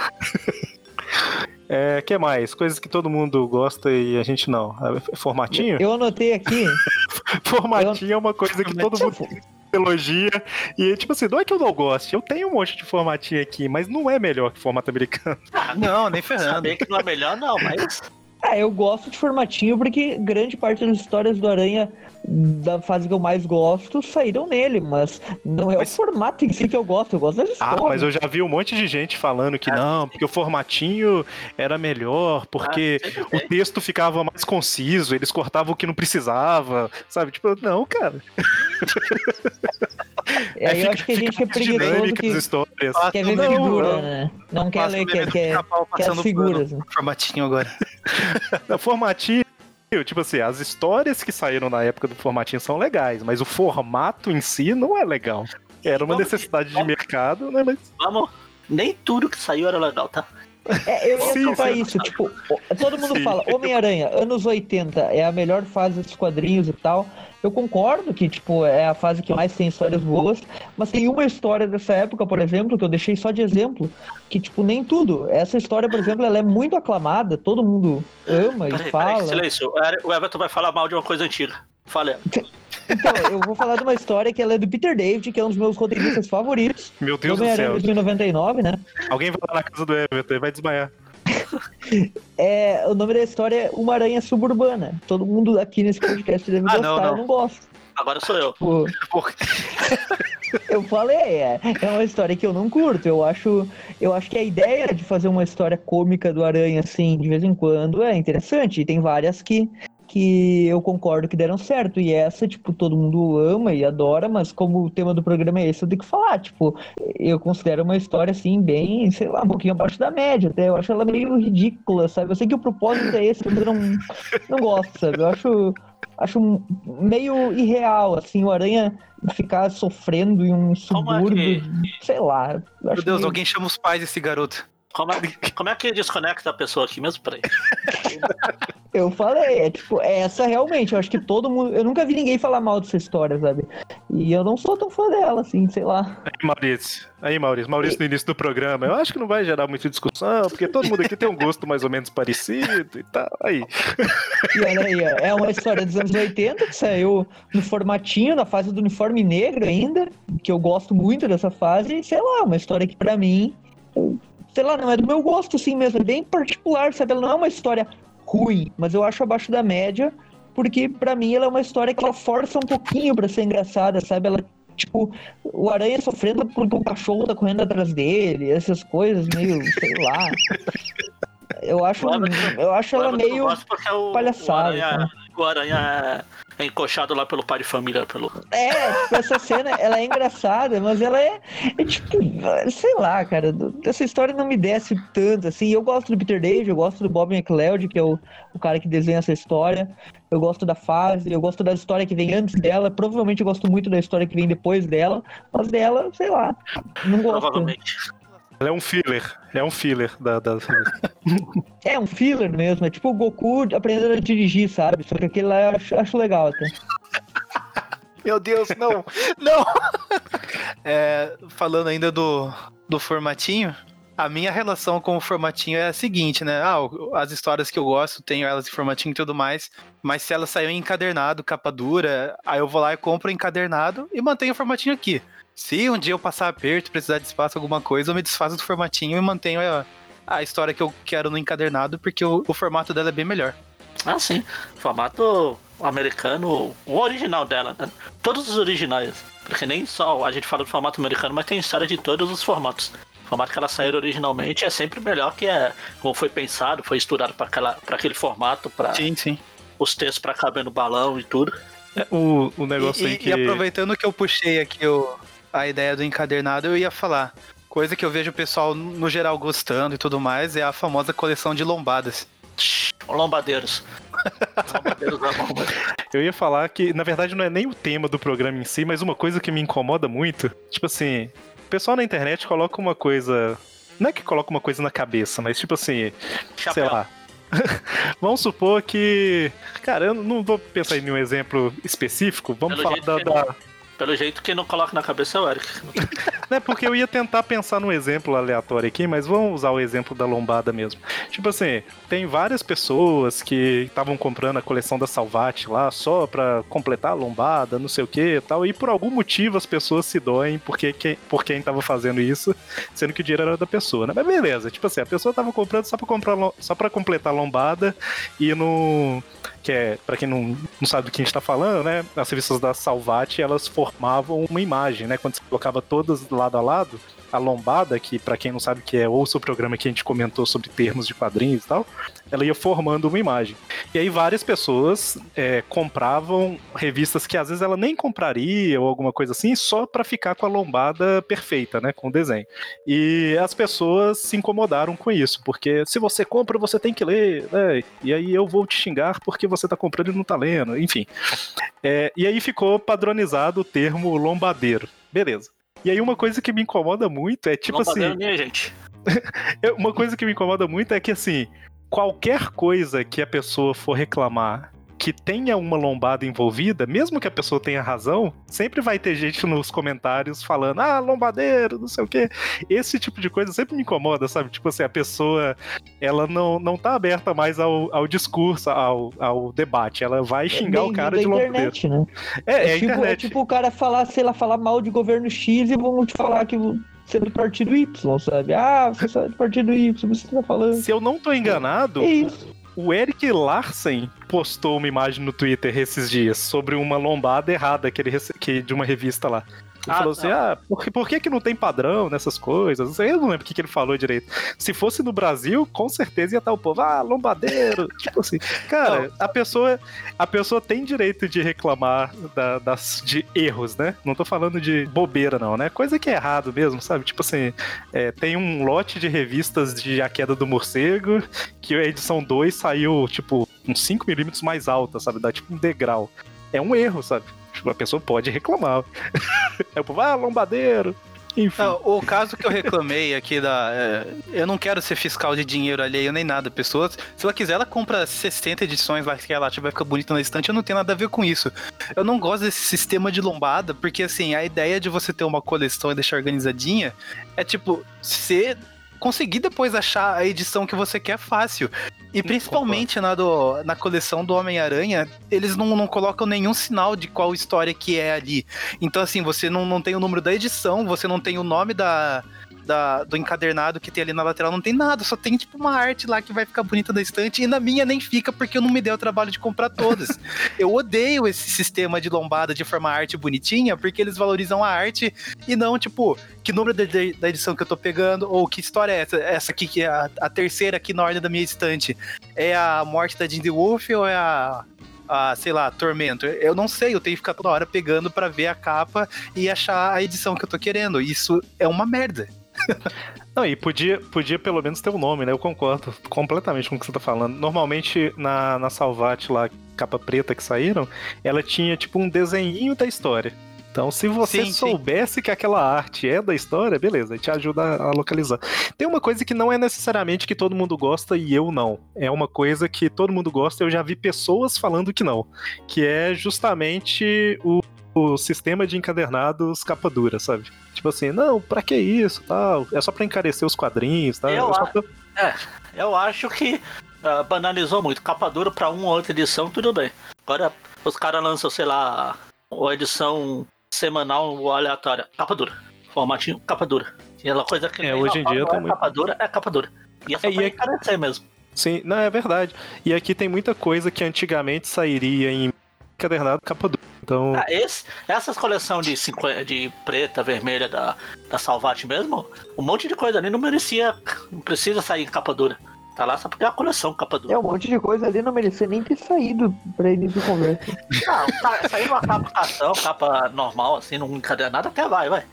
É, que mais? Coisas que todo mundo gosta e a gente não. É, Formatinho? Eu anotei aqui. Formatinho é uma coisa que todo mundo elogia. E, tipo assim, não é que eu não goste. Eu tenho um monte de formatinho aqui, mas não é melhor que formato americano. Não, nem ferrando. Saber que não é melhor, não, mas. Ah, eu gosto de formatinho porque grande parte das histórias do Aranha da fase que eu mais gosto saíram nele, mas não é Mas- o formato em si que eu gosto, eu gosto das Ah, histórias. mas eu já vi um monte de gente falando que não, porque o formatinho era melhor, porque Ah, o texto ficava mais conciso, eles cortavam o que não precisava, sabe? Tipo, não, cara. É, aí eu fica- acho que a gente é preguiçoso que as histórias. quer ver Não, figura, não. né? Não quer Passa ler, quer, quer, quer as figuras. né? Formatinho agora. Formatinho, tipo assim, as histórias que saíram na época do formatinho são legais, mas o formato em si não é legal. Era uma Vamos- necessidade de vamos- mercado, né? Mas Vamos. Nem tudo que saiu era legal, tá? É, eu ia citar sim. isso, tipo, o- todo mundo Sim. fala, Homem-Aranha, anos 80, é a melhor fase dos quadrinhos e tal. Eu concordo que, tipo, é a fase que mais tem histórias boas, mas tem uma história dessa época, por exemplo, que eu deixei só de exemplo, que, tipo, nem tudo. Essa história, por exemplo, ela é muito aclamada, todo mundo ama e Peraí, fala. peraí, silêncio. O O Everton vai falar mal de uma coisa antiga. Fala. Então, eu vou falar de uma história que ela é do Peter David, que é um dos meus roteiristas favoritos. Meu Deus do céu. 2099, né? Alguém vai lá na casa do Everton e vai desmaiar. É, o nome da história é Uma Aranha Suburbana. Todo mundo aqui nesse podcast deve Ah, gostar, não, não. eu não gosto. Agora sou eu. Tipo, eu falei, é, é uma história que eu não curto. Eu acho, eu acho que a ideia de fazer uma história cômica do Aranha, assim, de vez em quando, é interessante. E tem várias que, que eu concordo que deram certo. E essa, tipo, todo mundo ama e adora, mas como o tema do programa é esse, eu tenho que falar. Tipo, eu considero uma história, assim, bem, sei lá, um pouquinho abaixo da média. Até eu acho ela meio ridícula, sabe? Eu sei que o propósito é esse, mas eu não, não gosto, sabe? Eu acho acho meio irreal, assim, o Aranha ficar sofrendo em um subúrbio, sei lá. eu Meu Deus, meio- alguém chama os pais desse garoto. Como é, como é que desconecta a pessoa aqui mesmo? Peraí. Eu falei, é tipo, é essa realmente, eu acho que todo mundo, eu nunca vi ninguém falar mal dessa história, sabe? E eu não sou tão fã dela, assim, sei lá. Aí, Maurício. Aí, Maurício. Maurício no início do programa. Eu acho que não vai gerar muita discussão, porque todo mundo aqui tem um gosto mais ou menos parecido e tal. Aí. E olha aí, ó, é uma história dos anos 80 que saiu no formatinho, na fase do uniforme negro ainda, que eu gosto muito dessa fase, e sei lá, uma história que pra mim, sei lá, não é do meu gosto assim mesmo, é bem particular, sabe? Ela não é uma história ruim, mas eu acho abaixo da média, porque pra mim ela é uma história que ela força um pouquinho pra ser engraçada, sabe? Ela Tipo, o Aranha sofrendo porque o cachorro tá correndo atrás dele, essas coisas meio, sei lá. Eu acho, eu acho ela meio. o, palhaçada, o aranha, é encoxado lá pelo pai de família. Pelo... É, tipo, essa cena, ela é engraçada, mas ela é, é tipo, sei lá, cara, essa história não me desce tanto, assim, eu gosto do Peter David, eu gosto do Bob McLeod, que é o, o cara que desenha essa história, eu gosto da fase, eu gosto da história que vem antes dela, provavelmente eu gosto muito da história que vem depois dela, mas dela, sei lá, não gosto. Provavelmente. Ela é um filler. É um filler da. da... É um filler mesmo, é tipo o Goku aprendendo a dirigir, sabe, só que aquele lá eu acho, acho legal até. Meu Deus, não! não! É, falando ainda do, do formatinho, a minha relação com o formatinho é a seguinte, né? Ah, as histórias que eu gosto, tenho elas em formatinho e tudo mais, mas se elas saírem em encadernado, capa dura, aí eu vou lá e compro encadernado e mantenho o formatinho aqui. Se um dia eu passar aperto, precisar de espaço, alguma coisa, eu me desfaço do formatinho e mantenho a, a história que eu quero no encadernado, porque o, o formato dela é bem melhor. Ah, sim. Formato americano, o original dela, né? Todos os originais. Porque nem só a gente fala do formato americano, mas tem história de todos os formatos. O formato que ela saiu originalmente é sempre melhor que é como foi pensado, foi estudado para aquele formato, para Sim, sim. os textos para caber no balão e tudo. É, o, o negócio E, aí e- que. e aproveitando que eu puxei aqui o- a ideia do encadernado, eu ia falar. Coisa que eu vejo o pessoal, no geral, gostando e tudo mais, é a famosa coleção de lombadas. Lombadeiros. Lombadeiros da bomba. Eu ia falar que, na verdade, não é nem o tema do programa em si, mas uma coisa que me incomoda muito. Tipo assim, o pessoal na internet coloca uma coisa. Não é que coloca uma coisa na cabeça, mas tipo assim, sei Chapéu. lá. Vamos supor que. Cara, eu não vou pensar em nenhum exemplo específico. Vamos Pelo falar da. que da- Pelo jeito que não coloca na cabeça é o Eric. Né, porque eu ia tentar pensar num exemplo aleatório aqui, mas vamos usar o exemplo da lombada mesmo. Tipo assim, tem várias pessoas que estavam comprando a coleção da Salvati lá só pra completar a lombada, não sei o que e tal, e por algum motivo as pessoas se doem porque quem, por quem tava fazendo isso, sendo que o dinheiro era da pessoa, né? Mas beleza, tipo assim, a pessoa tava comprando só pra, comprar, só pra completar a lombada e no que é, pra quem não, não sabe do que a gente tá falando, né? As revistas da Salvati, elas formavam uma imagem, né? Quando você colocava todas lado a lado, a lombada, que pra quem não sabe que é, ouça o programa que a gente comentou sobre termos de quadrinhos e tal, ela ia formando uma imagem. E aí várias pessoas é, compravam revistas que às vezes ela nem compraria ou alguma coisa assim, só pra ficar com a lombada perfeita, né? Com o desenho. E as pessoas se incomodaram com isso, porque se você compra, você tem que ler, né? E aí eu vou te xingar porque você tá comprando e não tá lendo, enfim. É, e aí ficou padronizado o termo lombadeiro. Beleza. E aí uma coisa que me incomoda muito é tipo Lombadeiro assim. minha gente. uma coisa que me incomoda muito é que, assim, qualquer coisa que a pessoa for reclamar que tenha uma lombada envolvida, mesmo que a pessoa tenha razão, sempre vai ter gente nos comentários falando, ah, lombadeiro, não sei o quê. Esse tipo de coisa sempre me incomoda, sabe? Tipo assim, a pessoa, ela não, não tá aberta mais ao, ao discurso, ao, ao debate. Ela vai xingar o cara de à lombadeiro. internet, né? É, é, a tipo, internet. é tipo o cara falar, sei lá, falar mal de governo X e vão te falar que você é do partido Y, sabe? Ah, você é do partido Y, você tá falando. Se eu não tô enganado, É isso. O Eric Larsen postou uma imagem no Twitter esses dias sobre uma lombada errada que ele que, de uma revista lá. Ele Ah, falou assim: não. ah, por, que- por que, que não tem padrão nessas coisas? Não sei, Eu não lembro o que, que ele falou direito. Se fosse no Brasil, com certeza ia estar o povo, ah, lombadeiro. tipo assim, cara, a pessoa, a pessoa tem direito de reclamar da- das, de erros, né? Não tô falando de bobeira, não, né? Coisa que é errado mesmo, sabe? Tipo assim, é, tem um lote de revistas de A Queda do Morcego, que a edição 2 saiu, tipo, uns 5 milímetros mais alta, sabe? Dá tipo um degrau. É um erro, sabe? Tipo, a pessoa pode reclamar. Aí o povo, ah, lombadeiro. Enfim. Não, o caso que eu reclamei aqui da. é, eu não quero ser fiscal de dinheiro alheio nem nada. Pessoas, se ela quiser, ela compra 60 edições lá que ela acha vai ficar bonita na estante. Eu não tenho nada a ver com isso. Eu não gosto desse sistema de lombada, porque assim, a ideia de você ter uma coleção e deixar organizadinha é tipo, você conseguir depois achar a edição que você quer fácil. E principalmente na, do, na coleção do Homem-Aranha, eles não, não colocam nenhum sinal de qual história que é ali. Então, assim, você não, não tem o número da edição, você não tem o nome da, da- do encadernado que tem ali na lateral, não tem nada, só tem tipo uma arte lá que vai ficar bonita da estante, e na minha nem fica porque eu não me dei o trabalho de comprar todas. eu odeio esse sistema de lombada de formar arte bonitinha, porque eles valorizam a arte e não, tipo, que número da, da edição que eu tô pegando, ou que história é essa? Essa aqui que é a, a terceira aqui na ordem da minha estante. É a morte da Jindy Wolf ou é a a, sei lá, Tormento. Eu não sei, eu tenho que ficar toda hora pegando pra ver a capa e achar a edição que eu tô querendo. Isso é uma merda. Não, e podia, podia pelo menos ter um nome, né? Eu concordo completamente com o que você tá falando. Normalmente, na, na Salvat lá, capa preta que saíram, ela tinha tipo um desenhinho da história. Então, se você Sim, sim. soubesse que aquela arte é da história, beleza, te ajuda a localizar. Tem uma coisa que não é necessariamente que todo mundo gosta e eu não. É uma coisa que todo mundo gosta, eu já vi pessoas falando que não. Que é justamente o, o sistema de encadernados capa dura, sabe? Tipo assim, não, pra que isso, tal? É só pra encarecer os quadrinhos, tá? Eu É a- pra- Eu acho que ah, banalizou muito. Capa dura pra uma ou outra edição, tudo bem. Agora os caras lançam, sei lá, uma edição semanal ou aleatória. Capa dura. Formatinho, capa dura. E aquela coisa que É, hoje em dia foto tá é capa dura, é capa dura. E é só É, pra é- encarecer mesmo. Sim, não, é verdade. E aqui tem muita coisa que antigamente sairia em encadernado capa dura. Então, Ah, esse, essas coleções de, 50 de preta, vermelha da, da Salvat mesmo, um monte de coisa ali não merecia, não precisa sair em capa dura. Tá lá só porque é a coleção capa dura. É um monte de coisa ali, não merecia nem ter saído pra início de conversa. Não, tá, sair uma capa cartão, capa normal, assim, não encadernada, até vai, vai.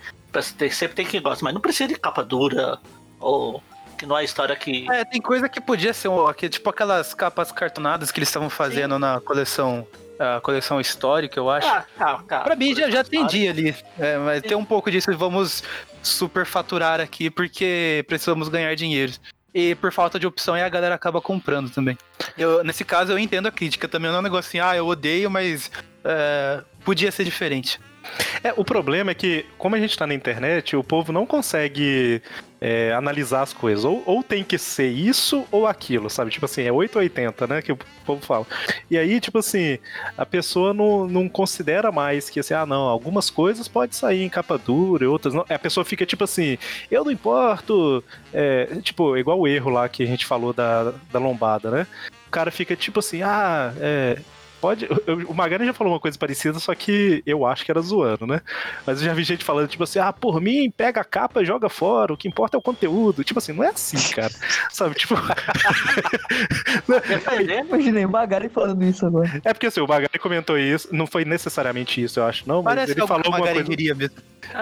Sempre tem quem gosta, mas não precisa de capa dura, ou que não é história que. É, tem coisa que podia ser um, aqui, tipo aquelas capas cartonadas que eles estavam fazendo na coleção. A coleção histórica, eu acho. Ah, ah, cara. Pra mim já, já atendi ali. É, mas tem um pouco disso, vamos superfaturar aqui porque precisamos ganhar dinheiro. E por falta de opção, a galera acaba comprando também. Eu, nesse caso, eu entendo a crítica também. Não é um negócio assim, ah, eu odeio, mas é, podia ser diferente. É, o problema é que, como a gente tá na internet, o povo não consegue é, analisar as coisas. Ou, ou tem que ser isso ou aquilo, sabe? Tipo assim, é 880, né? Que o povo fala. E aí, tipo assim, a pessoa não, não considera mais que assim, ah, não, algumas coisas pode sair em capa dura, outras não. A pessoa fica tipo assim, eu não importo. é, tipo, igual o erro lá que a gente falou da, da lombada, né? O cara fica tipo assim, ah, é. Pode. eu- O Magari já falou uma coisa parecida, só que eu acho que era zoando, né? Mas eu já vi gente falando, tipo assim, ah, por mim, pega a capa e joga fora, o que importa é o conteúdo. Tipo assim, não é assim, cara. Sabe, tipo. Imaginei o Magari falando isso agora. é porque assim, o Magari comentou isso, não foi necessariamente isso, eu acho, não, mas Parece ele falou alguma Magari coisa. diria mesmo.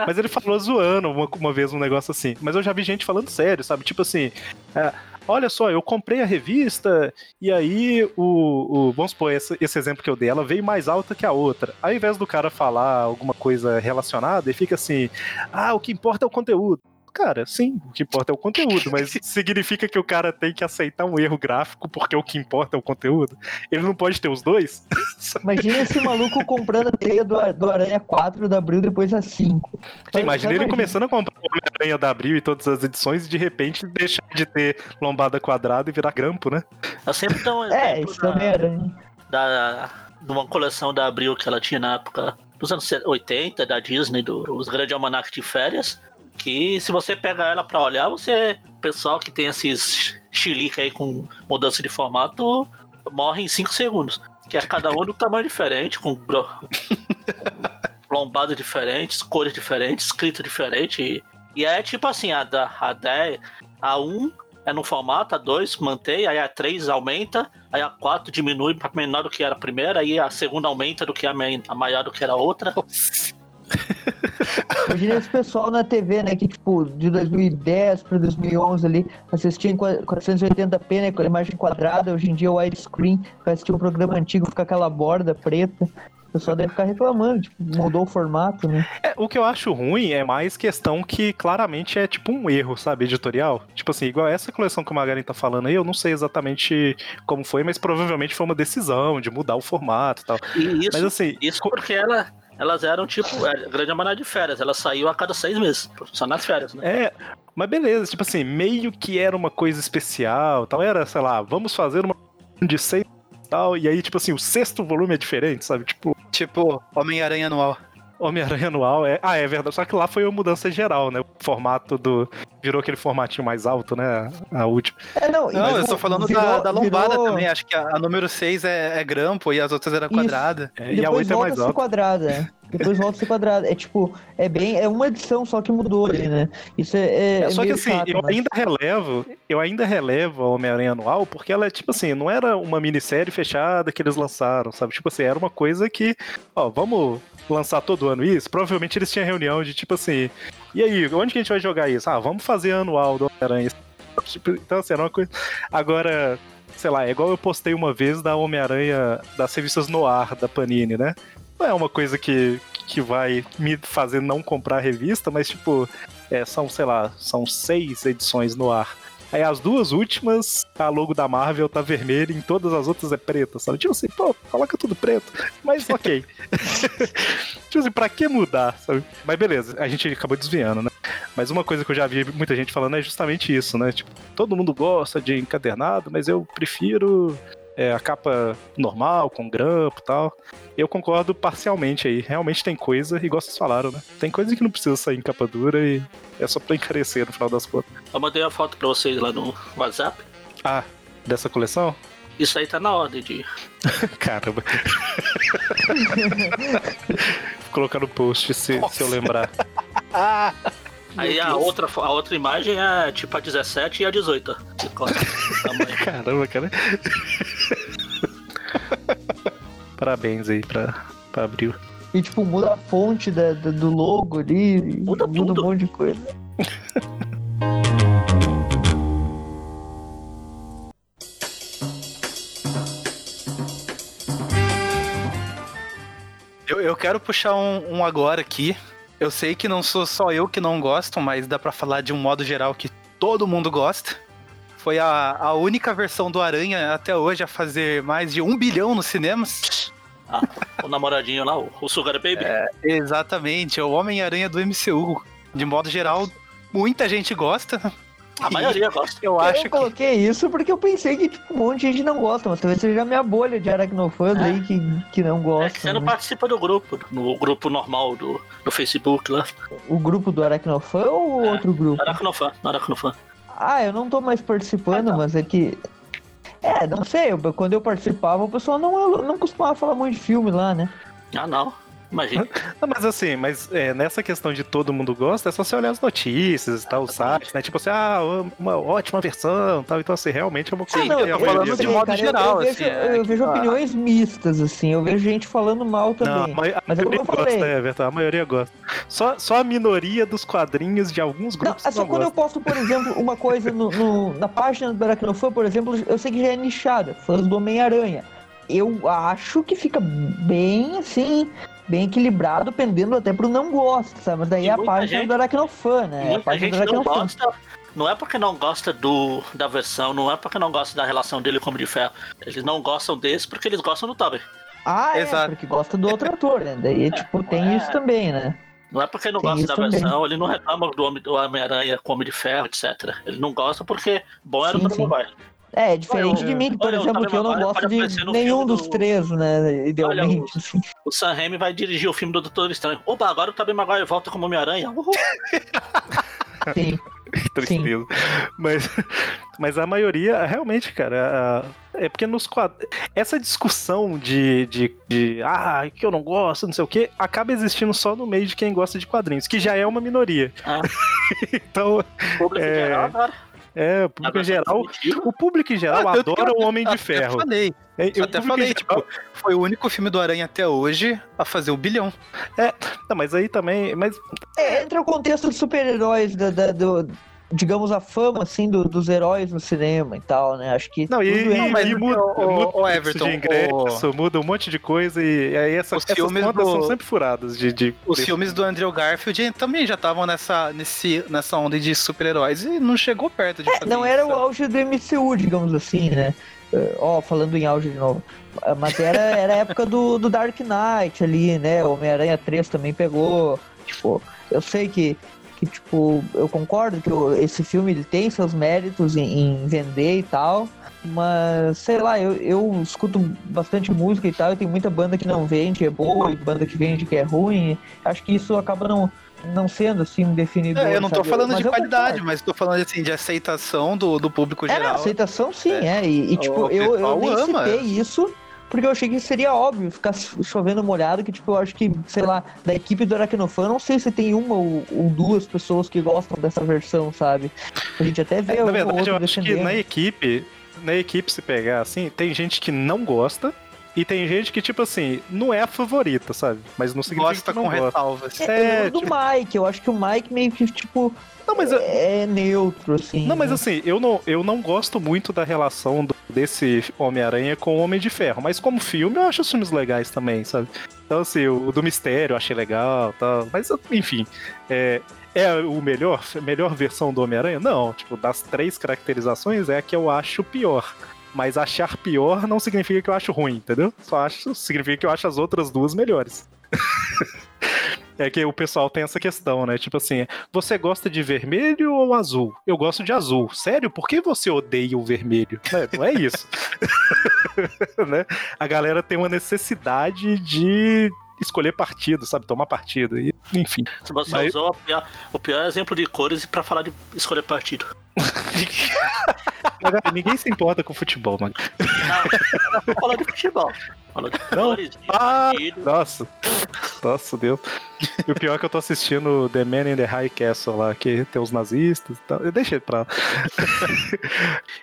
Mas ele falou zoando uma, uma vez um negócio assim. Mas eu já vi gente falando sério, sabe? Tipo assim, é, olha só, eu comprei a revista e aí o. o- vamos supor, esse, esse exemplo que eu dei, ela veio mais alta que a outra. Ao invés do cara falar alguma coisa relacionada, ele fica assim: ah, o que importa é o conteúdo. Cara, sim, o que importa é o conteúdo, mas significa que o cara tem que aceitar um erro gráfico porque o que importa é o conteúdo? Ele não pode ter os dois? Imagina esse maluco comprando a teia do, do Aranha 4 da Abril depois a 5. Você imagina ele começando a comprar o Homem-Aranha da Abril e todas as edições e de repente deixar de ter lombada quadrada e virar grampo, né? Eu sempre dou um É, isso da- também era. da, de uma coleção da Abril que ela tinha na época dos anos 80, da Disney, dos Grandes Almanac de Férias, que se você pega ela pra olhar, você, pessoal que tem esses chilica aí com mudança de formato, morre em 5 segundos. Que é cada um do tamanho diferente, com lombadas diferentes, cores diferentes, escrito diferente. E, é tipo assim, a, da, a 10, a 1 é no formato, a 2 mantém, aí a 3 aumenta, aí a 4 diminui para menor do que era a primeira, aí a segunda aumenta do que a, a maior do que era a outra. Imagina esse pessoal na TV, né? Que tipo, de 2010 pra 2011 ali, assistia em 480p, né? Com a imagem quadrada. Hoje em dia, o widescreen, vai assistir um programa antigo, fica aquela borda preta. O pessoal deve ficar reclamando, tipo, mudou o formato, né? É, o que eu acho ruim é mais questão que claramente é tipo um erro, sabe, editorial. Tipo assim, igual essa coleção que o Magarin tá falando aí, eu não sei exatamente como foi, mas provavelmente foi uma decisão de mudar o formato e tal. E isso, Mas assim, isso porque ela, elas eram tipo, é, grande amanhã de férias, ela saiu a cada seis meses, só nas férias, né? É, mas beleza, tipo assim, meio que era uma coisa especial, tal, era, sei lá, vamos fazer uma de seis e tal, e aí, tipo assim, o sexto volume é diferente, sabe? Tipo, Tipo, Homem-Aranha anual. Homem-Aranha anual é. Ah, é verdade. Só que lá foi uma mudança geral, né? O formato do. Virou aquele formatinho mais alto, né? A última. É, não, Não, eu tô falando virou- da, da lombada virou- também. Acho que a, a número 6 é, é grampo e as outras eram Isso. quadrada. É, E e a depois 8 é mais alta. quadrada. É. Depois volta a ser quadrada. É tipo, é bem. É uma edição só que mudou ali, né? Isso é. é- É, só é que assim, chato, eu mas- ainda relevo, eu ainda relevo a Homem-Aranha anual, porque ela é tipo assim, não era uma minissérie fechada que eles lançaram, sabe? Tipo assim, era uma coisa que, ó, vamos lançar todo ano isso? Provavelmente eles tinham reunião de tipo assim, e aí, onde que a gente vai jogar isso? Ah, vamos fazer anual do Homem-Aranha. Tipo, então, assim, era uma coisa. Agora, sei lá, é igual eu postei uma vez da Homem-Aranha das revistas Noir da Panini, né? Não é uma coisa que, que vai me fazer não comprar a revista, mas tipo, é, são, sei lá, são seis edições no ar. Aí as duas últimas, a logo da Marvel tá vermelha e em todas as outras é preta, sabe? Tipo assim, pô, coloca tudo preto. Mas ok. tipo assim, pra que mudar, sabe? Mas beleza, a gente acabou desviando, né? Mas uma coisa que eu já vi muita gente falando é justamente isso, né? Tipo, todo mundo gosta de encadernado, mas eu prefiro é, a capa normal, com grampo e tal. Eu concordo parcialmente aí. Realmente tem coisa, igual vocês falaram, né? Tem coisa que não precisa sair em capa dura e é só pra encarecer no final das contas. Eu mandei a foto pra vocês lá no WhatsApp. Ah, dessa coleção? Isso aí tá na ordem de. Caramba. Vou colocar no post se, se eu lembrar. Aí a outra, a outra imagem é tipo a 17 e a 18. Que consta o tamanho. Caramba, cara. Parabéns aí pra, pra Abril. E tipo, muda a fonte da- da- do logo ali. Muda tudo. um monte de coisa. Eu, eu quero puxar um, um agora aqui. Eu sei que não sou só eu que não gosto, mas dá pra falar de um modo geral que todo mundo gosta. Foi a, a única versão do Aranha até hoje a fazer mais de um bilhão nos cinemas. Ah, o namoradinho lá, o, o Sugar Baby. Exatamente, é o Homem-Aranha do MCU. De modo geral, muita gente gosta. a maioria gosta. Eu acho eu que. coloquei isso porque eu pensei que tipo, um monte de gente não gosta, mas talvez seja a minha bolha de aracnofãs É. aí que, que não É que gosta. você não né? participa do grupo, no grupo normal do, do Facebook lá. O grupo do aracnofã ou É. outro grupo? Aracnofã, no Aracnofã. Ah, eu não tô mais participando, Ah, tá. mas é que. É, não sei, eu- quando eu participava, o pessoal não, não costumava falar muito de filme lá, né? Ah, não. Imagina. Não, mas assim, mas é, nessa questão de todo mundo gosta, é só você olhar as notícias e tal, os sites, né? Tipo assim, ah, uma ótima versão tal. Então, assim, realmente é uma coisa Sim, que eu tô falando gosta. de modo eu- geral, eu, assim, vejo, é eu vejo ah. opiniões mistas, assim, eu vejo gente falando mal Não, também. a Mas é como maioria eu gosta, falei. é verdade. A maioria gosta. Só, só a minoria dos quadrinhos de alguns Não, grupos assim, não, quando eu posto, por exemplo, uma coisa no, no- na página do Aracnofã, por exemplo, eu sei que já é nichada, fãs do Homem-Aranha. Eu acho que fica bem, assim, bem equilibrado, pendendo até pro não gosto, sabe? Mas daí E é a página gente- do Aracnofan, né? É a página gente do não gosta. Não é porque não gosta do, da versão, não é porque não gosta da relação dele com o Homem de Ferro. Eles não gostam desse porque eles gostam do Tobey. Ah, é, Exato. porque gosta do outro ator, né? Daí, tipo, tem é. isso também, né? Não é porque não Tem gosta da também. versão, ele não reclama do Homem- do Homem-Aranha com o Homem de Ferro, etc. Ele não gosta porque bom era Sim, o Tobey. É, diferente Olha, de mim, que, por olha, o exemplo, que eu não gosto de nenhum dos do- três, né? Idealmente. assim. O Sam Raimi vai dirigir o filme do Doutor Estranho. Opa, agora o Tobey Maguire volta como Homem-Aranha. Uhul. Sim. Que tristeza. Mas, mas a maioria, realmente, cara, a- é porque nos quadros. Essa discussão de, de, de. Ah, que eu não gosto, não sei o que, acaba existindo só no meio de quem gosta de quadrinhos, que já é uma minoria. Ah. então, O público É, geral agora. É, o público em geral. O público em geral Ah, adora eu o Homem de até Ferro. falei, É, e o até falei, geral- tipo, foi o único filme do Aranha até hoje a fazer um bilhão. Não, mas aí também. Mas É, entra o contexto dos super-heróis, da, da- do, digamos, a fama, assim, do- dos heróis no cinema e tal, né? Acho que Não, e, e- mas e o- muda, o- muda o Everton, de ingresso, muda um monte de coisa e aí essa, Os essas filmes do- são sempre furadas de, de Os desse- filmes do Andrew Garfield também já estavam nessa, nesse, nessa onda de super-heróis e não chegou perto de fazer Não era o isso. auge do MCU, digamos assim, né? Eh, Ó, falando em auge de novo. Mas era, era a época do, do Dark Knight ali, né? O Homem-Aranha 3 também pegou. Tipo, eu sei que, que tipo, eu concordo que esse filme ele tem seus méritos em, em vender e tal. Mas, sei lá, eu, eu escuto bastante música e tal, e tem muita banda que não vende, que é boa, e banda que vende que é ruim. Acho que isso acaba não, não sendo assim definido. É, eu não tô sabe? falando Mas de qualidade, mas tô falando assim de aceitação do, do público É, geral. aceitação sim, é. E, e, tipo, O eu, eu nem ama. citei isso porque eu achei que seria óbvio ficar chovendo molhado, que tipo, eu acho que, sei lá, da equipe do Aracnofan, eu não sei se tem uma ou, ou duas pessoas que gostam dessa versão, sabe? A gente até vê É, na verdade, outro eu acho que na equipe, na equipe, se pegar assim, tem gente que não gosta e tem gente que, tipo assim, não é a favorita, sabe? Mas não significa Gosta que não com gosta. ressalvas. É, eu É, lembro do Mike, eu acho que o Mike meio que, tipo, Não, mas eu, é neutro, assim. não, mas né? assim, eu não, eu não gosto muito da relação do- desse Homem-Aranha com o Homem de Ferro, mas como filme eu acho os filmes legais também, sabe? Então, assim, o do Mistério eu achei legal tal. Mas, enfim, é, é o melhor, a melhor versão do Homem-Aranha? Não, tipo, das três caracterizações é a que eu acho pior. Mas achar pior não significa que eu acho ruim, entendeu? Só acho, significa que eu acho as outras duas melhores. É que o pessoal tem essa questão, né? Tipo assim, você gosta de vermelho ou azul? Eu gosto de azul. Sério? Por que você odeia o vermelho? Não é isso. né? A galera tem uma necessidade de escolher partido, sabe? Tomar partido. E, enfim. Você Mas- usou o pior, o pior exemplo de cores pra falar de escolher partido. Ninguém se importa com futebol, mano. Não, não falando de futebol. Falando de de Ah. Nossa. Nossa, Deus. E o pior é que eu tô assistindo The Man in the High Castle lá, que tem os nazistas e tal. Eu deixei pra lá.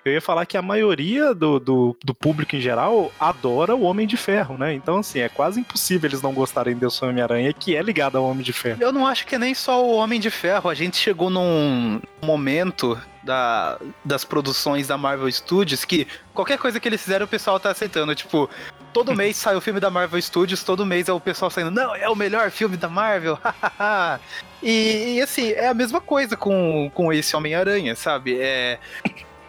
eu ia falar que a maioria do, do, do público em geral adora o Homem de Ferro, né? Então, assim, é quase impossível eles não gostarem desse Homem-Aranha, que é ligado ao Homem de Ferro. Eu não acho que é nem só o Homem de Ferro. A gente chegou num momento da, das produções da Marvel Studios que qualquer coisa que eles fizeram o pessoal tá aceitando. Tipo, todo mês sai o filme da Marvel Studios, todo mês é o pessoal saindo, não, é o melhor filme da Marvel. e, e, assim, é a mesma coisa com, com esse Homem-Aranha, sabe? É,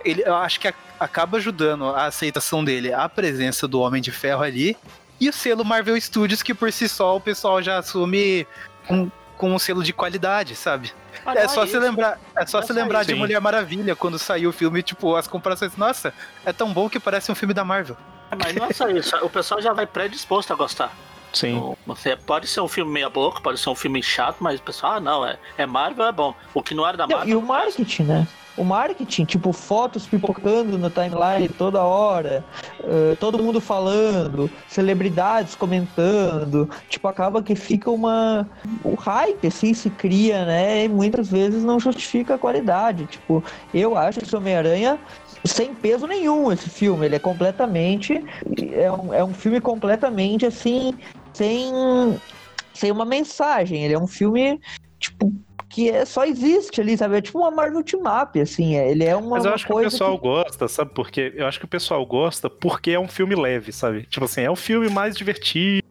ele, eu acho que a- acaba ajudando a aceitação dele, a presença do Homem de Ferro ali. E o selo Marvel Studios, que por si só o pessoal já assume com, com um selo de qualidade, sabe? Mas é só isso. se lembrar, é só Não se é lembrar isso. de. Mulher Maravilha quando saiu o filme, tipo, as comparações, nossa, é tão bom que parece um filme da Marvel. Mas não é só isso. O pessoal já vai predisposto a gostar. Sim. Você pode ser um filme meia boca, pode ser um filme chato, mas o pessoal, ah, não, é, é Marvel, é bom. O que não era da Não, Marvel. e o marketing, né? O marketing, tipo, fotos pipocando no timeline toda hora, eh, todo mundo falando, celebridades comentando, tipo, acaba que fica uma. O hype, assim, se cria, né? E muitas vezes não justifica a qualidade. Tipo, eu acho esse Homem-Aranha sem peso nenhum esse filme. Ele é completamente. É um, é um filme completamente assim, sem, sem uma mensagem. Ele é um filme, tipo, que é, só existe ali, sabe? É tipo uma Marvel Up, assim. é- Ele é uma, Mas eu acho que o pessoal gosta, sabe por quê? Eu acho que o pessoal gosta porque é um filme leve, sabe? Tipo assim, é um filme mais divertido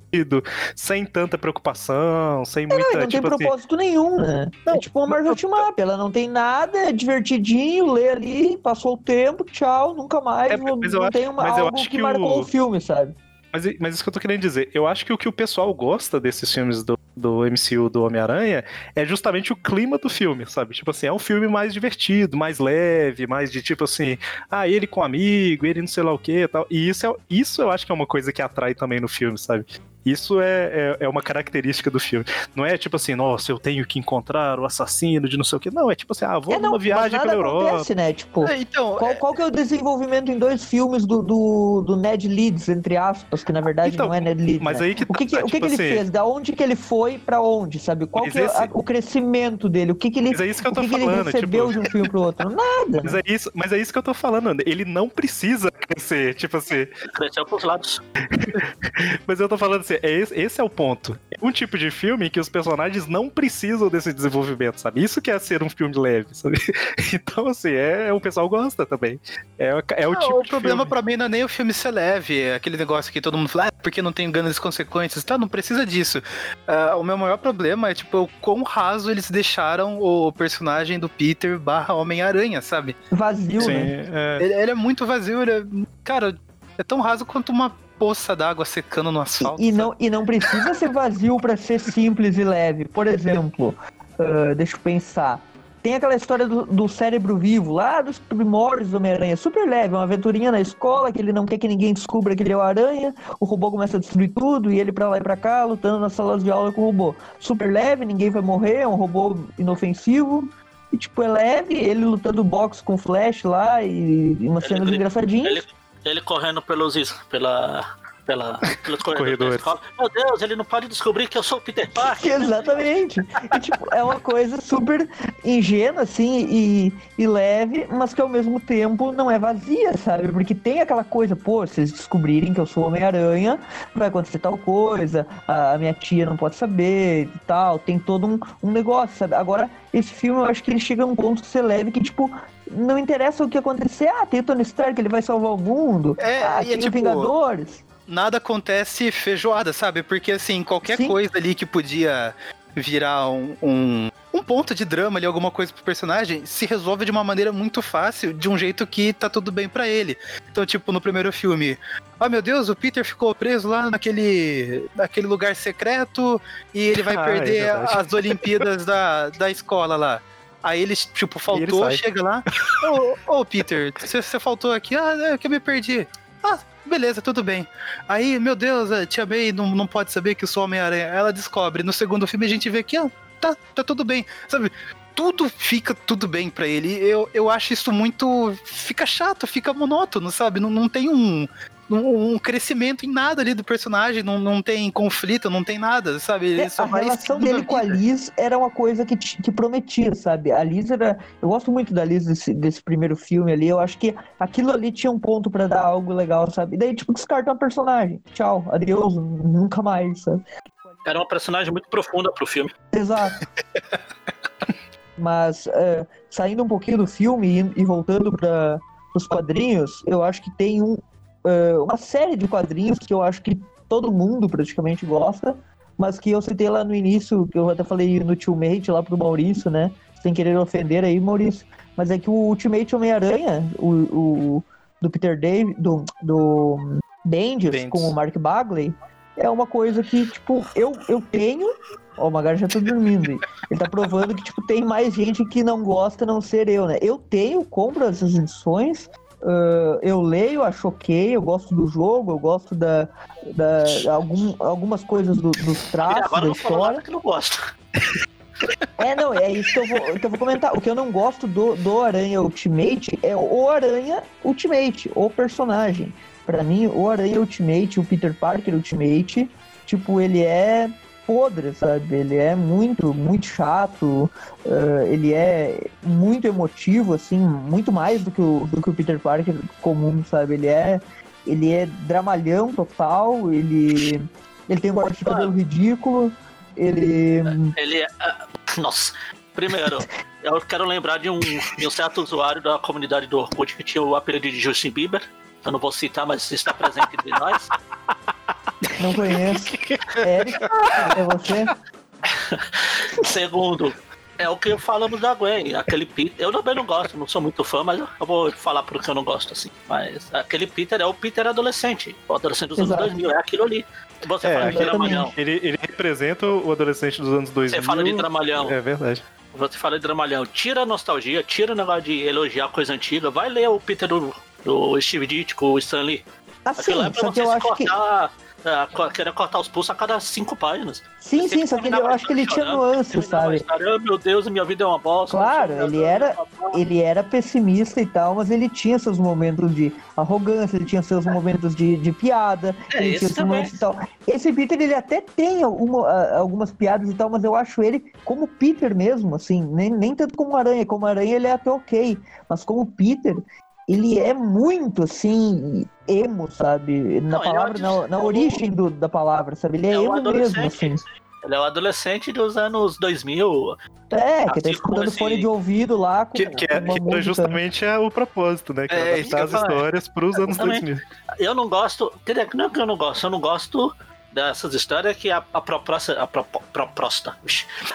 sem tanta preocupação, sem É, muita. não, não tipo tem assim, propósito nenhum, né? é tipo uma Marvel Up, ela não tem nada, é divertidinho, lê ali, passou o tempo, tchau, nunca mais, É, não, mas eu não acho- tem uma, mas eu acho que, que marcou o- o filme, sabe? Mas, mas isso que eu tô querendo dizer, eu acho que o que o pessoal gosta desses filmes do, do MCU do Homem-Aranha é justamente o clima do filme, sabe? Tipo assim, é um filme mais divertido, mais leve, mais de tipo assim, ah, ele com amigo, ele não sei lá o que e tal. E isso, é, isso eu acho que é uma coisa que atrai também no filme, sabe? Isso é, é, é uma característica do filme. Não é tipo assim, nossa, eu tenho que encontrar o assassino de não sei o que. Não, é tipo assim, ah, vou é, não, numa viagem pela Europa. acontece, né? Tipo, É, Então, qual, qual que é o desenvolvimento em dois filmes do, do, do Ned Leeds, entre aspas, que na verdade Então, não é Ned Leeds, Mas né? aí que O que, que, tá, o que, tipo que ele assim, fez? Da onde que ele foi pra onde, sabe? Qual que é esse- a- o crescimento dele? O que, que ele, Mas é isso que eu o tô que, que ele falando, recebeu tipo- de um filme pro outro? Nada. Mas é, isso, mas é isso que eu tô falando, ele não precisa crescer, tipo assim. Cresceu pros lados. Mas eu tô falando assim, é esse, esse é o ponto. É um tipo de filme em que os personagens não precisam desse desenvolvimento, sabe? Isso que é ser um filme leve, sabe? Então, assim, é, o pessoal gosta também. É, o- é o Não, tipo o de problema filme. pra mim não é nem o filme ser leve, é aquele negócio que todo mundo fala, ah, porque não tem grandes consequências, tá? Não precisa disso. Ah, o meu maior problema é, tipo, o quão raso eles deixaram o personagem do Peter barra Homem-Aranha, sabe? Vazio, Sim, né? é. Ele, ele é muito vazio, ele é- cara, é tão raso quanto uma poça d'água secando no asfalto. E, e não, e não precisa ser vazio pra ser simples e leve. Por exemplo, ah, deixa eu pensar. Tem aquela história do, do cérebro vivo, lá dos primórdios do Homem-Aranha, super leve, uma aventurinha na escola, que ele não quer que ninguém descubra que ele é o aranha, o robô começa a destruir tudo, e ele pra lá e pra cá, lutando nas salas de aula com o robô. Super leve, ninguém vai morrer, é um robô inofensivo, e tipo, é leve, ele lutando boxe com flash lá, e, e umas cenas ele- engraçadinhas. Ele, ele correndo pelos. pela. Pela, pelos corredores. Corredores. Meu Deus, ele não pode descobrir que eu sou o Peter Parker. Exatamente. E, tipo, é uma coisa super ingênua, assim, e, e leve, mas que ao mesmo tempo não é vazia, sabe? Porque tem aquela coisa, pô, se eles descobrirem que eu sou Homem-Aranha, vai acontecer tal coisa, a a minha tia não pode saber e tal, tem todo um, um negócio, sabe? Agora, esse filme eu acho que ele chega a um ponto de ser leve que, tipo, não interessa o que acontecer, ah, tem o Tony Stark, ele vai salvar o mundo, É, ah, e é tipo- Vingadores. nada acontece feijoada, sabe? Porque assim, qualquer Sim. coisa ali que podia virar um, um, um ponto de drama ali, alguma coisa pro personagem, se resolve de uma maneira muito fácil, de um jeito que tá tudo bem pra ele. Então, tipo, no primeiro filme, ah meu Deus, o Peter ficou preso lá naquele, naquele lugar secreto e ele vai Ah, é perder verdade. as Olimpíadas da, da escola lá. Aí ele, tipo, faltou, sai. chega lá. Ô, ô, Peter, você faltou aqui? Ah, é que eu me perdi. Ah, beleza, tudo bem. Aí, meu Deus, a Tia May não, não pode saber que eu sou Homem-Aranha. Ela descobre. No segundo filme a gente vê que, ah, tá, tá tudo bem. Sabe? Tudo fica tudo bem pra ele. Eu, eu acho isso muito. Fica chato, fica monótono, sabe? Não, não tem um, um, um crescimento em nada ali do personagem, não, não tem conflito, não tem nada, sabe? Ele É, só a vai relação dele com a. Liz era uma coisa que, que prometia, sabe? A Liz era. Eu gosto muito da Liz desse, desse primeiro filme ali. Eu acho que aquilo ali tinha um ponto pra dar algo legal, sabe? E daí, tipo, descarta uma personagem. Tchau, adeus, nunca mais, sabe? Era uma personagem muito profunda pro filme. Exato. Mas é, saindo um pouquinho do filme e, e voltando para os quadrinhos, eu acho que tem um, é, uma série de quadrinhos que eu acho que todo mundo praticamente gosta, mas que eu citei lá no início, que eu até falei no Ultimate lá pro Maurício, né? Sem querer ofender aí, Maurício. Mas é que o Ultimate Homem-Aranha, o, o- do Peter David, do, do Bendis, com o Mark Bagley, é uma coisa que, tipo, eu, eu tenho. Ó, o Magari já tá dormindo. Ele tá provando que, tipo, tem mais gente que não gosta não ser eu, né? Eu tenho, compro essas edições. Ah, eu leio, acho ok, eu gosto do jogo, eu gosto da, da algum, algumas coisas do- dos traços, agora da falou história. que não gosta. É, não, é isso que eu vou, que eu vou comentar. O que eu não gosto do, do Aranha Ultimate é o Aranha Ultimate, o personagem. Pra mim, o Aranha Ultimate, o Peter Parker Ultimate, tipo, ele é podre, sabe? Ele é muito, muito chato, ah, ele é muito emotivo, assim, muito mais do que, o, do que o Peter Parker comum, sabe? Ele é, ele é dramalhão total, ele, ele tem um corte de cabelo ridículo, ele... Ele é. ah, Nossa, primeiro, eu quero lembrar de um, de um certo usuário da comunidade do Orkut que tinha o apelido de Justin Bieber. Eu não vou citar, mas está presente entre nós. Não conheço. Eric, é você? Segundo, é o que falamos da Gwen, aquele Peter. Eu também não gosto, não sou muito fã, mas eu vou falar porque eu não gosto assim. Mas aquele Peter é o Peter adolescente, o adolescente dos Exato. anos 2000, é aquilo ali. Você É, fala de dramalhão. Ele, ele representa o adolescente dos anos 2000. Você fala de dramalhão. É verdade. Você fala de dramalhão. Tira a nostalgia, tira o negócio de elogiar coisa antiga. Vai ler o Peter do, do Steve Ditko, o Stan Lee. Assim, Aquilo é pra só que você eu se acho que. cortar, é, querer cortar os pulsos a cada cinco páginas. Sim, Você sim, só que ele- eu acho que ele tinha nuances, sabe? história, "Ah, meu Deus, minha vida é uma bosta. Claro, ele era-. Ele era pessimista e tal, mas ele tinha seus momentos de arrogância, ele tinha seus momentos de, de piada, É, ele tinha seus também. momentos e tal. Esse Peter, ele até tem alguma- algumas piadas e tal, mas eu acho ele como Peter mesmo, assim, nem, nem tanto como Aranha. Como Aranha ele é até ok, mas como Peter, ele é muito, assim, emo, sabe? Na Não, é palavra, um na, na origem do- da palavra, sabe? Ele é, É um emo mesmo, assim. Ele é o adolescente dos anos 2000. É, que tá Assim como escutando esse- fone de ouvido lá com, Que, que, com é, uma que música. justamente é o propósito, né? Que é, É, que adaptar as histórias pros anos Exatamente. 2000. Eu não gosto. quer dizer, Não é que eu não gosto, eu não gosto dessas histórias que a, a proposta. A propo- proposta. A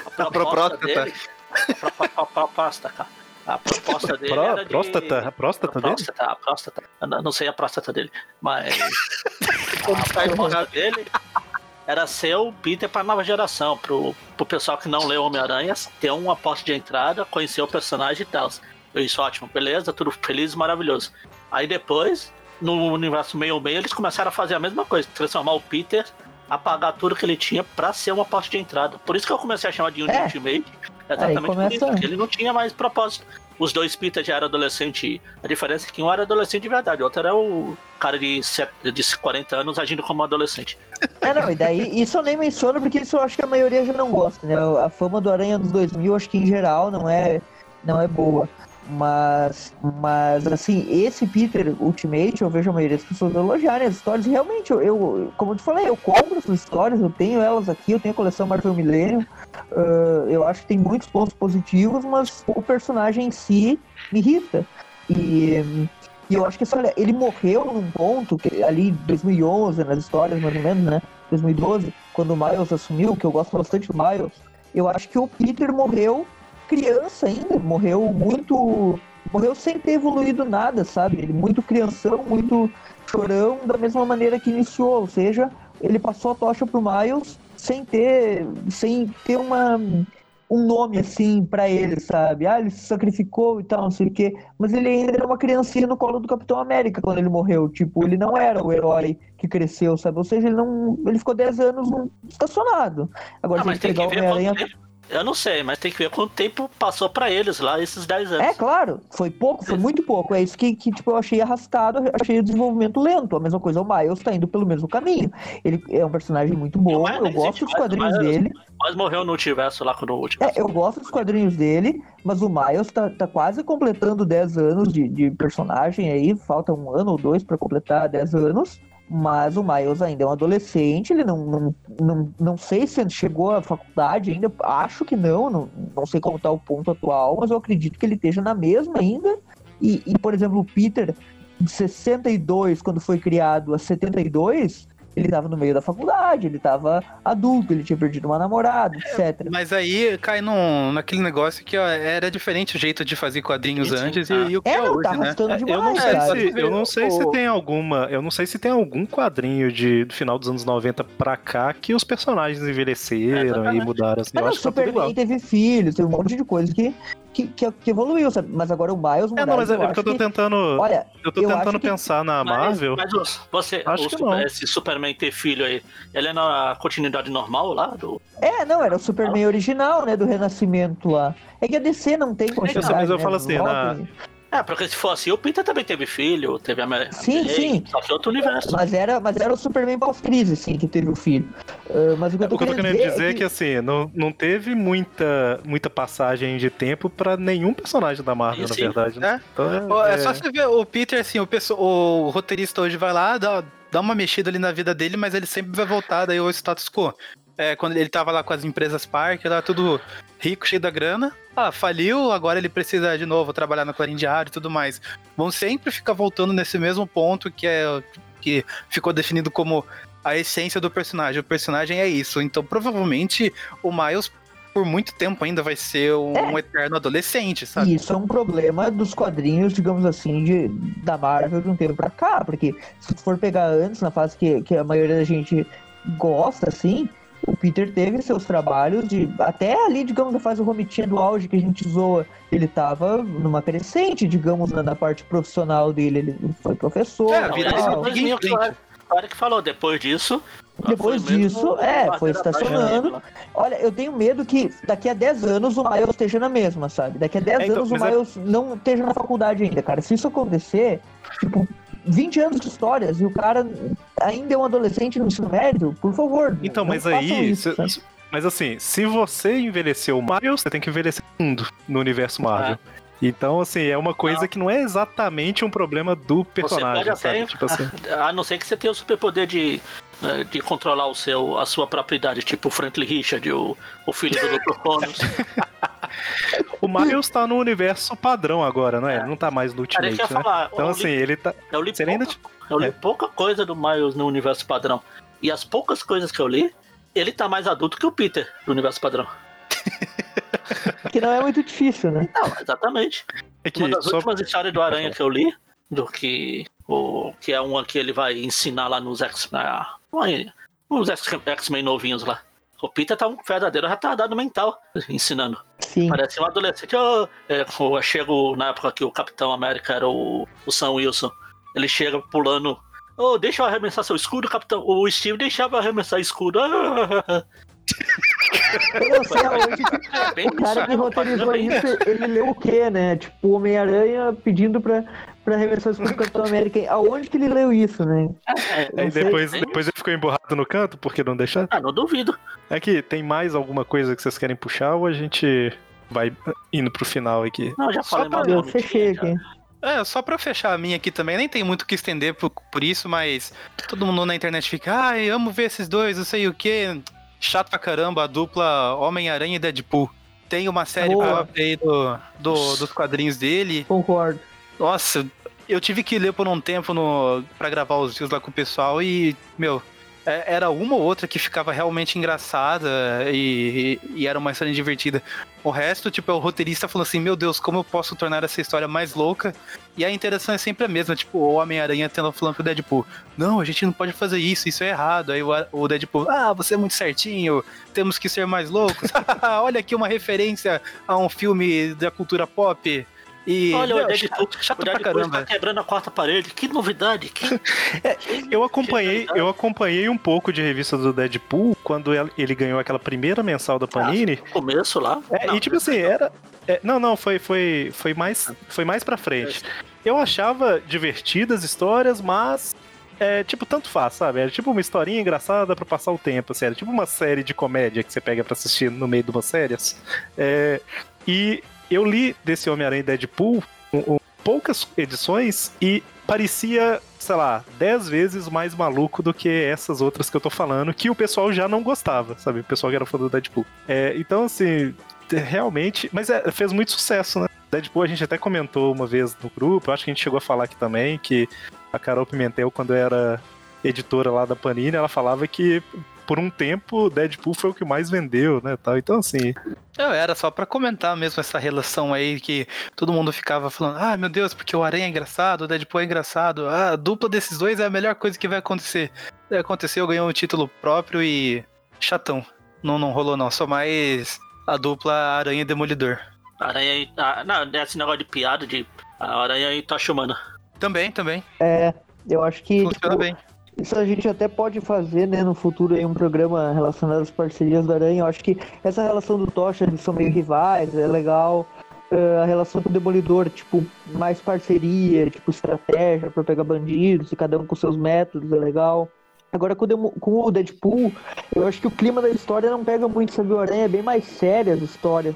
proposta propósita. dele. A pro- pro- proposta, cara. A proposta dele. Pró- era de- próstata? A próstata a dele? próstata, a próstata. Eu não não sei a próstata dele, mas. a proposta dele era ser o Peter pra nova geração, pro, pro pessoal que não leu Homem-Aranha ter uma porta de entrada, conhecer o personagem e tal. Isso ótimo, beleza, tudo feliz e maravilhoso. Aí depois, no universo meio-meio, eles começaram a fazer a mesma coisa, transformar o Peter, apagar tudo que ele tinha pra ser uma porta de entrada. Por isso que eu comecei a chamar de É. Ultimate, exatamente por isso, porque ele não tinha mais propósito. Os dois Peter já eram adolescente. A diferença é que um era adolescente de verdade, o outro era o cara de, de 40 anos agindo como adolescente. É, não, e daí isso eu nem menciono porque isso eu acho que a maioria já não gosta, né? A fama do Aranha dos 2000, acho que em geral não é, não é boa. Mas, mas, assim, esse Peter Ultimate, eu vejo a maioria das pessoas elogiarem as histórias. Realmente, eu, eu- como eu te falei, eu compro essas histórias, eu tenho elas aqui, eu tenho a coleção Marvel Millennium. ah, eu acho que tem muitos pontos positivos, mas o personagem em si me irrita. E, e eu acho que, assim, olha, ele morreu num ponto, que, ali em 2011, nas histórias mais ou menos, né? 2012, quando o Miles assumiu, que eu gosto bastante do Miles, eu acho que o Peter morreu criança ainda, morreu muito. Morreu sem ter evoluído nada, sabe? Ele muito crianção, muito chorão, da mesma maneira que iniciou, ou seja, ele passou a tocha pro Miles sem ter. sem ter uma. Um nome assim pra ele, sabe? Ah, ele se sacrificou e tal, não sei o quê. Mas ele ainda era uma criancinha no colo do Capitão América quando ele morreu. Tipo, ele não era o herói que cresceu, sabe? Ou seja, ele não. Ele ficou 10 anos estacionado. Agora, Ah, se tem que pegar o Homem-Aranha. tempo. Eu não sei, mas tem que ver quanto tempo passou pra eles lá, esses 10 anos. É, claro, foi pouco, foi muito pouco. É isso que, que tipo, eu achei arrastado, achei o desenvolvimento lento. A mesma coisa, o Miles tá indo pelo mesmo caminho. Ele é um personagem muito bom, Miles eu gosto dos quadrinhos Miles- dele. Mas morreu no universo lá quando o último. É, eu gosto dos quadrinhos dele, mas o Miles tá, tá quase completando 10 anos de, de personagem aí, falta um ano ou dois pra completar 10 anos. Mas o Miles ainda é um adolescente, ele não, não, não, não sei se chegou à faculdade ainda, acho que não, não, não sei como tá o ponto atual, mas eu acredito que ele esteja na mesma ainda. E, e, por exemplo, o Peter, de 62, quando foi criado a 72, ele tava no meio da faculdade, ele tava adulto, ele tinha perdido uma namorada, etc. Mas aí cai num, naquele negócio que ó, era diferente o jeito de fazer quadrinhos Sim, sim, antes tá. e, e o que é, É, não, hoje, tá né? arrastando É, demais, eu não sei cara. se, eu não sei se tem alguma, eu não sei se tem algum quadrinho de do final dos anos 90 pra cá que os personagens envelheceram e Exatamente. mudaram assim. Mas Eu não, acho que tá tudo igual. Teve filhos, teve um monte de coisa que, que, que, que evoluiu, sabe? Mas agora o Miles É, não, mas Morales, é eu porque eu tô que- tentando, Olha, eu tô eu tentando acho que- pensar na Mas- Marvel. Mas, os- você, Acho o que Super- não. esse Superman ter filho aí, ele é na continuidade normal lá? Do... é, não, era o Superman original, né, do Renascimento lá. É que a DC não tem continuidade, mas eu né, falo assim, na- Robin. É, porque se for assim, o Peter também teve filho, teve a Mary Sim, May, sim. Só que outro universo. Mas era, mas era o Superman pós-crise, sim, que teve o filho. Ah, mas o que eu tô, O que eu tô querendo querendo dizer é que é assim, não, não teve muita, muita passagem de tempo pra nenhum personagem da Marvel, na Sim. verdade. né? É. Então, É é- só você ver o Peter, assim, o, o roteirista hoje vai lá, dá, dá uma mexida ali na vida dele, mas ele sempre vai voltar daí ao status quo. É, quando ele tava lá com as empresas Park, lá tudo rico, cheio da grana. Ah, faliu, agora ele precisa de novo trabalhar na Clarim Diário e tudo mais. Vão sempre ficar voltando nesse mesmo ponto que é que ficou definido como a essência do personagem. O personagem é isso. Então, provavelmente, o Miles, por muito tempo ainda, vai ser um, É. eterno adolescente, sabe? Isso é um problema dos quadrinhos, digamos assim, de, da Marvel de um tempo pra cá, porque se tu for pegar antes, na fase que, que a maioria da gente gosta, assim, o Peter teve seus trabalhos de. Até ali, digamos, na fase romitinha do auge que a gente zoa, ele tava numa crescente, digamos, na, na parte profissional dele. Ele foi professor. É, a tal. vida Aliás, dele o foi Disney, em frente. o cara que falou, depois disso. Depois disso, é, foi estacionando. Olha, eu tenho medo que daqui a 10 anos o Miles esteja na mesma, sabe? Daqui a 10 É, então, anos o é- Miles não esteja na faculdade ainda, cara. Se isso acontecer, tipo, 20 anos de histórias e o cara ainda é um adolescente no ensino médio, por favor. Então, não mas façam aí. isso, mas assim, se você envelheceu o Miles, você tem que envelhecer o mundo no universo Marvel. Então, assim, é uma coisa que não é exatamente um problema do personagem, sabe? até- Tipo assim. A não ser que você tenha o superpoder de, né, de controlar o seu, a sua própria idade, tipo o Franklin Richard, o, o filho do Dr. Connors. O Miles tá no universo padrão agora, não é? Ele não tá mais no Cara, Ultimate, ia né? falar, Então, assim, li, ele tá. eu li, se ele ainda pouca, eu li é. pouca coisa do Miles no universo padrão. E as poucas coisas que eu li, ele tá mais adulto que o Peter do universo padrão. Que não é muito difícil, né? Não, exatamente. É que Uma das só últimas histórias do Aranha que eu li, do que o que é uma que ele vai ensinar lá nos X-Men novinhos lá. O Peter tá um verdadeiro retardado mental ensinando. Sim. Parece um adolescente. Oh, é, eu chego na época que o Capitão América era o, o Sam Wilson. Ele chega pulando. Oh, deixa eu arremessar seu escudo, Capitão. O Steve deixava eu arremessar escudo. Ah, Eu não sei aonde é bem o cara que roteirizou isso, ele leu o quê, né? Tipo, o Homem-Aranha pedindo pra, pra reversar o Capitão América. Aonde que ele leu isso, né? É, depois, depois ele ficou emburrado no canto, porque não deixar. ah, não duvido. É que tem mais alguma coisa que vocês querem puxar ou a gente vai indo pro final aqui? Não, já Só falei pra- Eu fechei aqui. É, só pra fechar a minha aqui também, nem tem muito o que estender por, por isso, mas todo mundo na internet fica, ai, amo ver esses dois, não sei o que. Chato pra caramba, a dupla Homem-Aranha e Deadpool. Tem uma série Boa. aí do, do- dos quadrinhos dele. Concordo. Nossa, eu tive que ler por um tempo no, pra gravar os vídeos lá com o pessoal e, meu, era uma ou outra que ficava realmente engraçada e, e era uma história divertida. O resto, tipo, é o roteirista falando assim, meu Deus, como eu posso tornar essa história mais louca? E a interação é sempre a mesma, tipo, o Homem-Aranha tendo falando pro Deadpool, não, a gente não pode fazer isso, isso é errado. Aí o, o Deadpool, ah, você é muito certinho, temos que ser mais loucos. Olha aqui uma referência a um filme da cultura pop. E, Olha, meu, o Deadpool, chato, chato o pra Deadpool caramba. tá quebrando a quarta parede. Que novidade. Que... Eu acompanhei, eu acompanhei um pouco de revista do Deadpool quando ele ganhou aquela primeira mensal da Panini. No começo lá. É, Não, e tipo assim, era. é, não, não, foi, foi, foi, mais, foi mais pra frente. Eu achava divertidas as histórias, mas. É, tipo, tanto faz, sabe? Era tipo uma historinha engraçada pra passar o tempo, assim. Era tipo uma série de comédia que você pega pra assistir no meio de umas séries. É, e eu li desse Homem-Aranha Deadpool um- um- poucas edições e parecia, sei lá, dez vezes mais maluco do que essas outras que eu tô falando, que o pessoal já não gostava, sabe? O pessoal que era fã do Deadpool. É, então, assim, realmente. Mas é, fez muito sucesso, né? Deadpool a gente até comentou uma vez no grupo, acho que a gente chegou a falar aqui também, que a Carol Pimentel, quando era editora lá da Panini, ela falava que por um tempo Deadpool foi o que mais vendeu, né? Tal. Então, assim, Não, era só pra comentar mesmo essa relação aí que todo mundo ficava falando, ah, meu Deus, porque o Aranha é engraçado, o Deadpool é engraçado, ah, a dupla desses dois é a melhor coisa que vai acontecer. Aconteceu, ganhou um título próprio e chatão. Não, não rolou não, só mais a dupla Aranha e Demolidor. Aranha e. Ah, não, esse negócio de piada de. A aranha e Tachumana. Também, também. É, eu acho que Funciona tipo, bem. Isso a gente até pode fazer, né, no futuro aí um programa relacionado às parcerias do Aranha. Eu acho que essa relação do Tocha, eles são meio rivais, é legal. Eh, a relação com o Demolidor, tipo, mais parceria, tipo, estratégia pra pegar bandidos, e cada um com seus métodos, é legal. Agora com o, Demo- com o Deadpool, eu acho que o clima da história não pega muito, sabe? O Aranha é bem mais séria as histórias.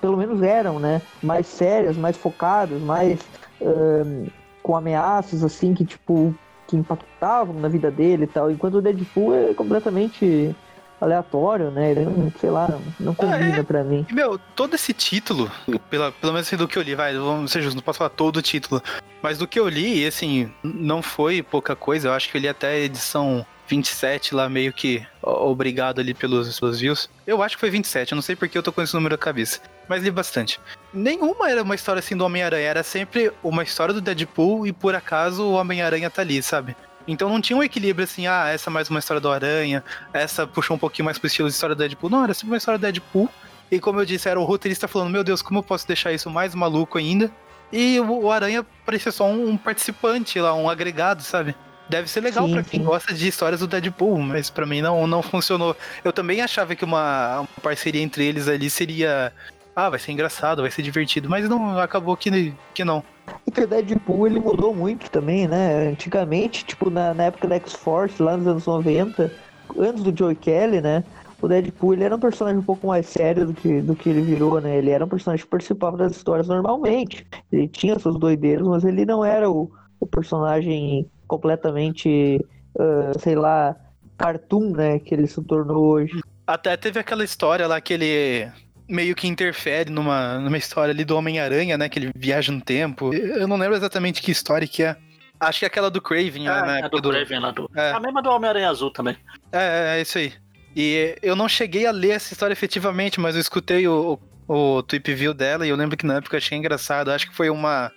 Pelo menos eram, né? Mais sérias, mais focadas, mais ahn, com ameaças, assim, que, tipo, que impactavam na vida dele e tal. Enquanto o Deadpool é completamente aleatório, né? Ele não, sei lá, não combina pra mim. Meu, todo esse título, pela, pelo menos assim, do que eu li, vai, vamos ser justos, não posso falar todo o título, mas do que eu li, assim, não foi pouca coisa, eu acho que eu li até a edição 27 lá, meio que obrigado ali pelos, pelos views. Eu acho que foi 27, eu não sei porque eu tô com esse número na cabeça. Mas li bastante. Nenhuma era uma história assim do Homem-Aranha, era sempre uma história do Deadpool e por acaso o Homem-Aranha tá ali, sabe? Então não tinha um equilíbrio assim, ah, essa é mais uma história do Aranha, essa puxou um pouquinho mais pro estilo de história do Deadpool. Não, era sempre uma história do Deadpool. E como eu disse, era o roteirista falando, meu Deus, como eu posso deixar isso mais maluco ainda? E o, Aranha parecia só um, um participante lá, um agregado, sabe? Deve ser legal pra quem gosta de histórias do Deadpool, mas pra mim não, não funcionou. Eu também achava que uma, uma parceria entre eles ali seria. Ah, vai ser engraçado, vai ser divertido, mas não acabou que, que não. E que o Deadpool ele mudou muito também, né? Antigamente, tipo, na, na época da X-Force, lá nos anos 90, antes do Joey Kelly, né? O Deadpool ele era um personagem um pouco mais sério do que, do que ele virou, né? Ele era um personagem que participava das histórias normalmente. Ele tinha seus doideiros, mas ele não era o, o personagem completamente, ah, sei lá, cartoon, né? Que ele se tornou hoje. Até teve aquela história lá que ele meio que interfere numa, numa história ali do Homem-Aranha, né? Que ele viaja no tempo. Eu não lembro exatamente que história que é. Acho que é aquela do Craven, né? na É, época do Craven lá do. É. A mesma do Homem-Aranha Azul também. É, é, é isso aí. E eu não cheguei a ler essa história efetivamente, mas eu escutei o, o, o tweet view dela e eu lembro que na época eu achei engraçado. Acho que foi uma,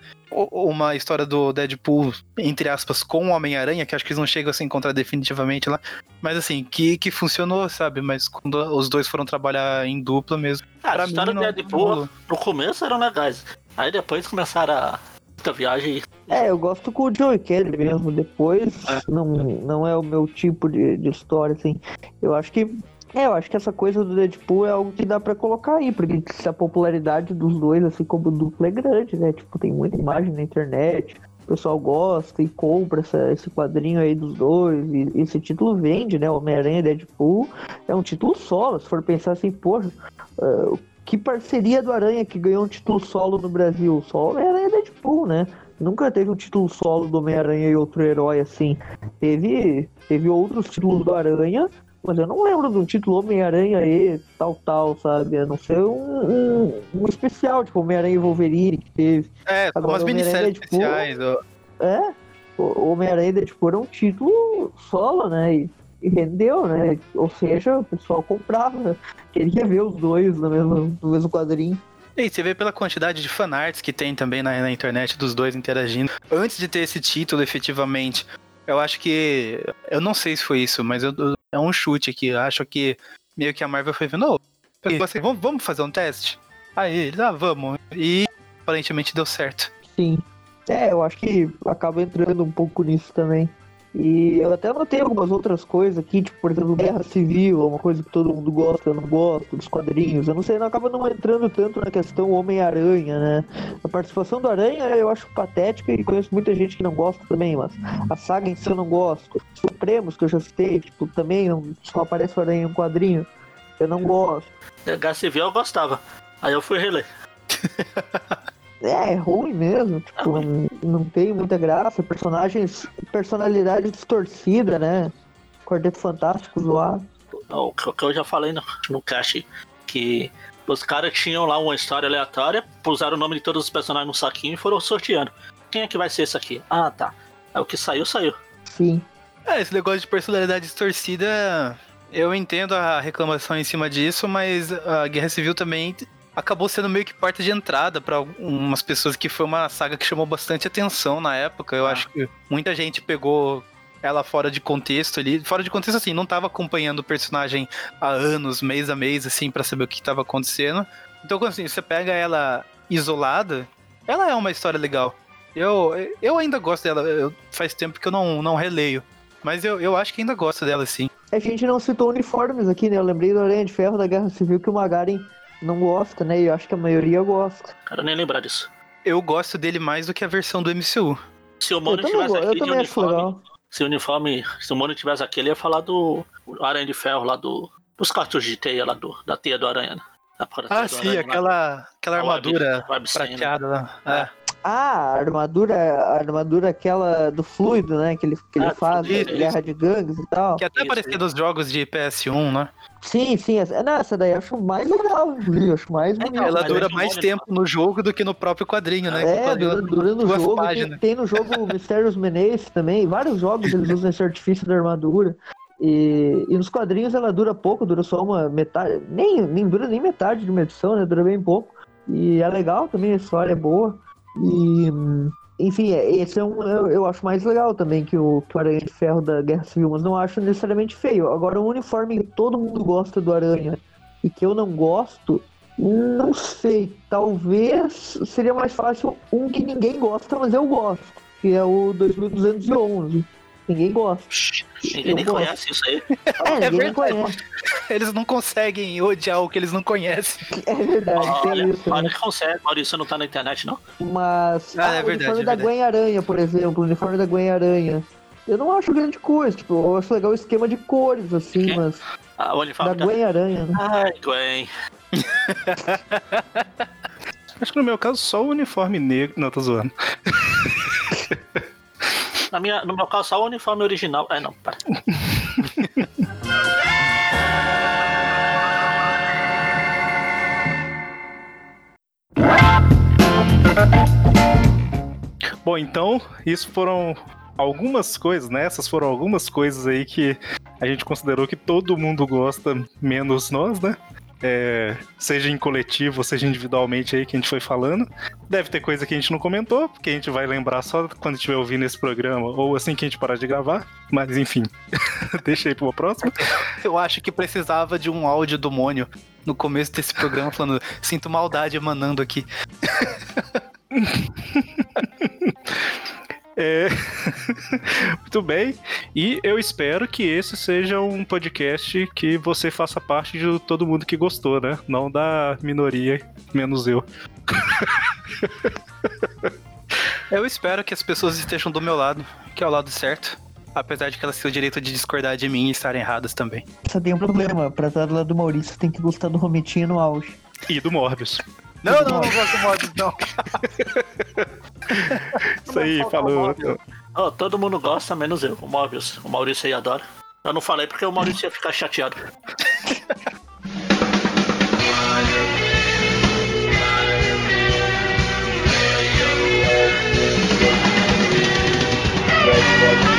uma história do Deadpool, entre aspas, com o Homem-Aranha, que acho que eles não chegam a se encontrar definitivamente lá. Mas assim, que, que funcionou, sabe? Mas quando os dois foram trabalhar em dupla mesmo. Ah, pra a história mim, do Deadpool, não no começo eram legais. Aí depois começaram a. Muita viagem. É, eu gosto com o Joey Kelly mesmo. Depois não, não é o meu tipo de, de história, assim. Eu acho que. É, eu acho que essa coisa do Deadpool é algo que dá pra colocar aí, porque a popularidade dos dois, assim como dupla, é grande, né? Tipo, tem muita imagem na internet, o pessoal gosta e compra essa- esse quadrinho aí dos dois, e esse título vende, né? Homem-Aranha e Deadpool é um título solo, se for pensar assim, poxa, ah, que parceria do Aranha que ganhou um título solo no Brasil? Só Homem-Aranha e Deadpool, né? Nunca teve um título solo do Homem-Aranha e outro herói assim. Teve, teve outros títulos do Aranha, mas eu não lembro de um título Homem-Aranha e tal, tal, sabe? A não ser um, um, um especial, tipo Homem-Aranha e Wolverine que teve. É, Agora, umas minisséries especiais. ó. É, o Homem-Aranha e Deadpool era um título solo, né? E, e rendeu, né? Ou seja, o pessoal comprava, queria ver os dois no mesmo, no mesmo quadrinho. E você vê pela quantidade de fanarts que tem também na, na internet dos dois interagindo. Antes de ter esse título, efetivamente, eu acho que. Eu não sei se foi isso, mas eu- é um chute aqui. Eu acho que meio que a Marvel foi vendo, ô, você, vamos, vamos fazer um teste? Aí eles, ah, vamos. E aparentemente deu certo. Sim. É, eu acho que acaba entrando um pouco nisso também. E eu até anotei algumas outras coisas aqui, tipo, por exemplo, Guerra Civil, é uma coisa que todo mundo gosta, eu não gosto, dos quadrinhos. Eu não sei, não acaba não entrando tanto na questão Homem-Aranha, né? A participação do Aranha eu acho patética e conheço muita gente que não gosta também, mas a saga em si eu não gosto. Supremos, que eu já citei, tipo, também não, só aparece o Aranha em um quadrinho. Eu não gosto. Guerra Civil eu gostava. Aí eu fui reler. É, é ruim mesmo, tipo, não, não tem muita graça, personagens, personalidade distorcida, né? Quarteto Fantástico zoado. O que o que eu já falei no, no cast, que os caras tinham lá uma história aleatória, puseram o nome de todos os personagens no saquinho e foram sorteando. Quem é que vai ser esse aqui? Ah, tá. Aí o que saiu, saiu. Sim. É, esse negócio de personalidade distorcida, eu entendo a reclamação em cima disso, mas a Guerra Civil também acabou sendo meio que porta de entrada pra umas pessoas que foi uma saga que chamou bastante atenção na época. Eu Ah. acho que muita gente pegou ela fora de contexto ali, fora de contexto assim, não tava acompanhando o personagem há anos, mês a mês assim pra saber o que tava acontecendo. Então, quando assim, você pega ela isolada, ela é uma história legal. Eu, eu ainda gosto dela, eu- faz tempo que eu não, não releio. Mas eu, eu acho que ainda gosto dela, sim. A gente não citou uniformes aqui, né? Eu lembrei do Aranha de Ferro da Guerra Civil que o Magaren não gosta, né? E eu acho que a maioria gosta. Quero nem lembrar disso. Eu gosto dele mais do que a versão do MCU. Se o também, tivesse go- acho uniforme, se o uniforme, se o Mônio tivesse aqui, ele ia falar do Aranha de Ferro lá do. Dos cartuchos de teia lá do, da teia do Aranha, né? Ah, sim, Aranha lá. aquela, aquela armadura né? prateada lá. É. Ah, a armadura, a armadura aquela do fluido, né? Que ele, que ele Ah, faz, isso, guerra de gangues e tal. Que até Isso, aparecia isso. nos jogos de PS1, né? Sim, sim. Essa, não, essa daí eu acho mais legal, inclusive, eu acho mais bonita. Não, Ela dura é mais tempo no jogo do que no próprio quadrinho, né? É, quadrinho dura, no jogo. Tem, tem no jogo Mistérios Menace também. Vários jogos eles usam esse artifício da armadura. E, e nos quadrinhos ela dura pouco, dura só uma metade, nem, nem dura nem metade de uma edição, né? Dura bem pouco. E é legal também, a história é boa. E, enfim, é- esse é um, eu, eu acho mais legal também que o, que o Aranha de Ferro da Guerra Civil, mas não acho necessariamente feio. Agora, um uniforme que todo mundo gosta do Aranha e que eu não gosto, não sei. Talvez seria mais fácil um que ninguém gosta, mas eu gosto, que é o 2211. Ninguém gosta. Ninguém Eu nem gosto. conhece isso aí. É, ninguém verdade. conhece. Eles não conseguem odiar o que eles não conhecem. É verdade, tem Olha, isso. né? olha que consegue. Maurício não tá na internet, não? Mas Ah, é o verdade, uniforme é da. Gwen Aranha, por exemplo, o uniforme da Gwen Aranha. Eu não acho grande coisa, tipo, eu acho legal o esquema de cores, assim, mas Ah, o da uniforme da... Gwen Aranha, né? Ai, Gwen. Acho que no meu caso só o uniforme negro. Não, tô zoando. Na minha, no meu caso, só o uniforme original. É, não, para. Bom, então, isso foram algumas coisas, né? Essas foram algumas coisas aí que a gente considerou que todo mundo gosta, menos nós, né? É, seja em coletivo, seja individualmente aí que a gente foi falando. Deve ter coisa que a gente não comentou, porque a gente vai lembrar só quando estiver ouvindo esse programa, ou assim que a gente parar de gravar. Mas enfim, deixa aí pra uma próxima. Eu acho que precisava de um áudio do Mônio no começo desse programa falando: sinto maldade emanando aqui. É... Muito bem. E eu espero que esse seja um podcast que você faça parte de todo mundo que gostou, né? Não da minoria, menos eu. Eu espero que as pessoas estejam do meu lado, que é o lado certo. Apesar de que elas tenham o direito de discordar de mim e estarem erradas também. Só tem um problema, pra estar do lado do Maurício tem que gostar do Rometinha no auge. E do Morbius. Não, não, não gosto do mods, não. Isso aí, falou. Oh, todo mundo gosta, menos eu, o Mobius. O Maurício aí adora. Eu não falei porque o Maurício ia ficar chateado.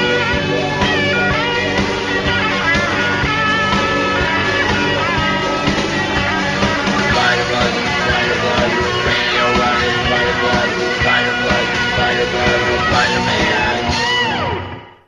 Spider-Man.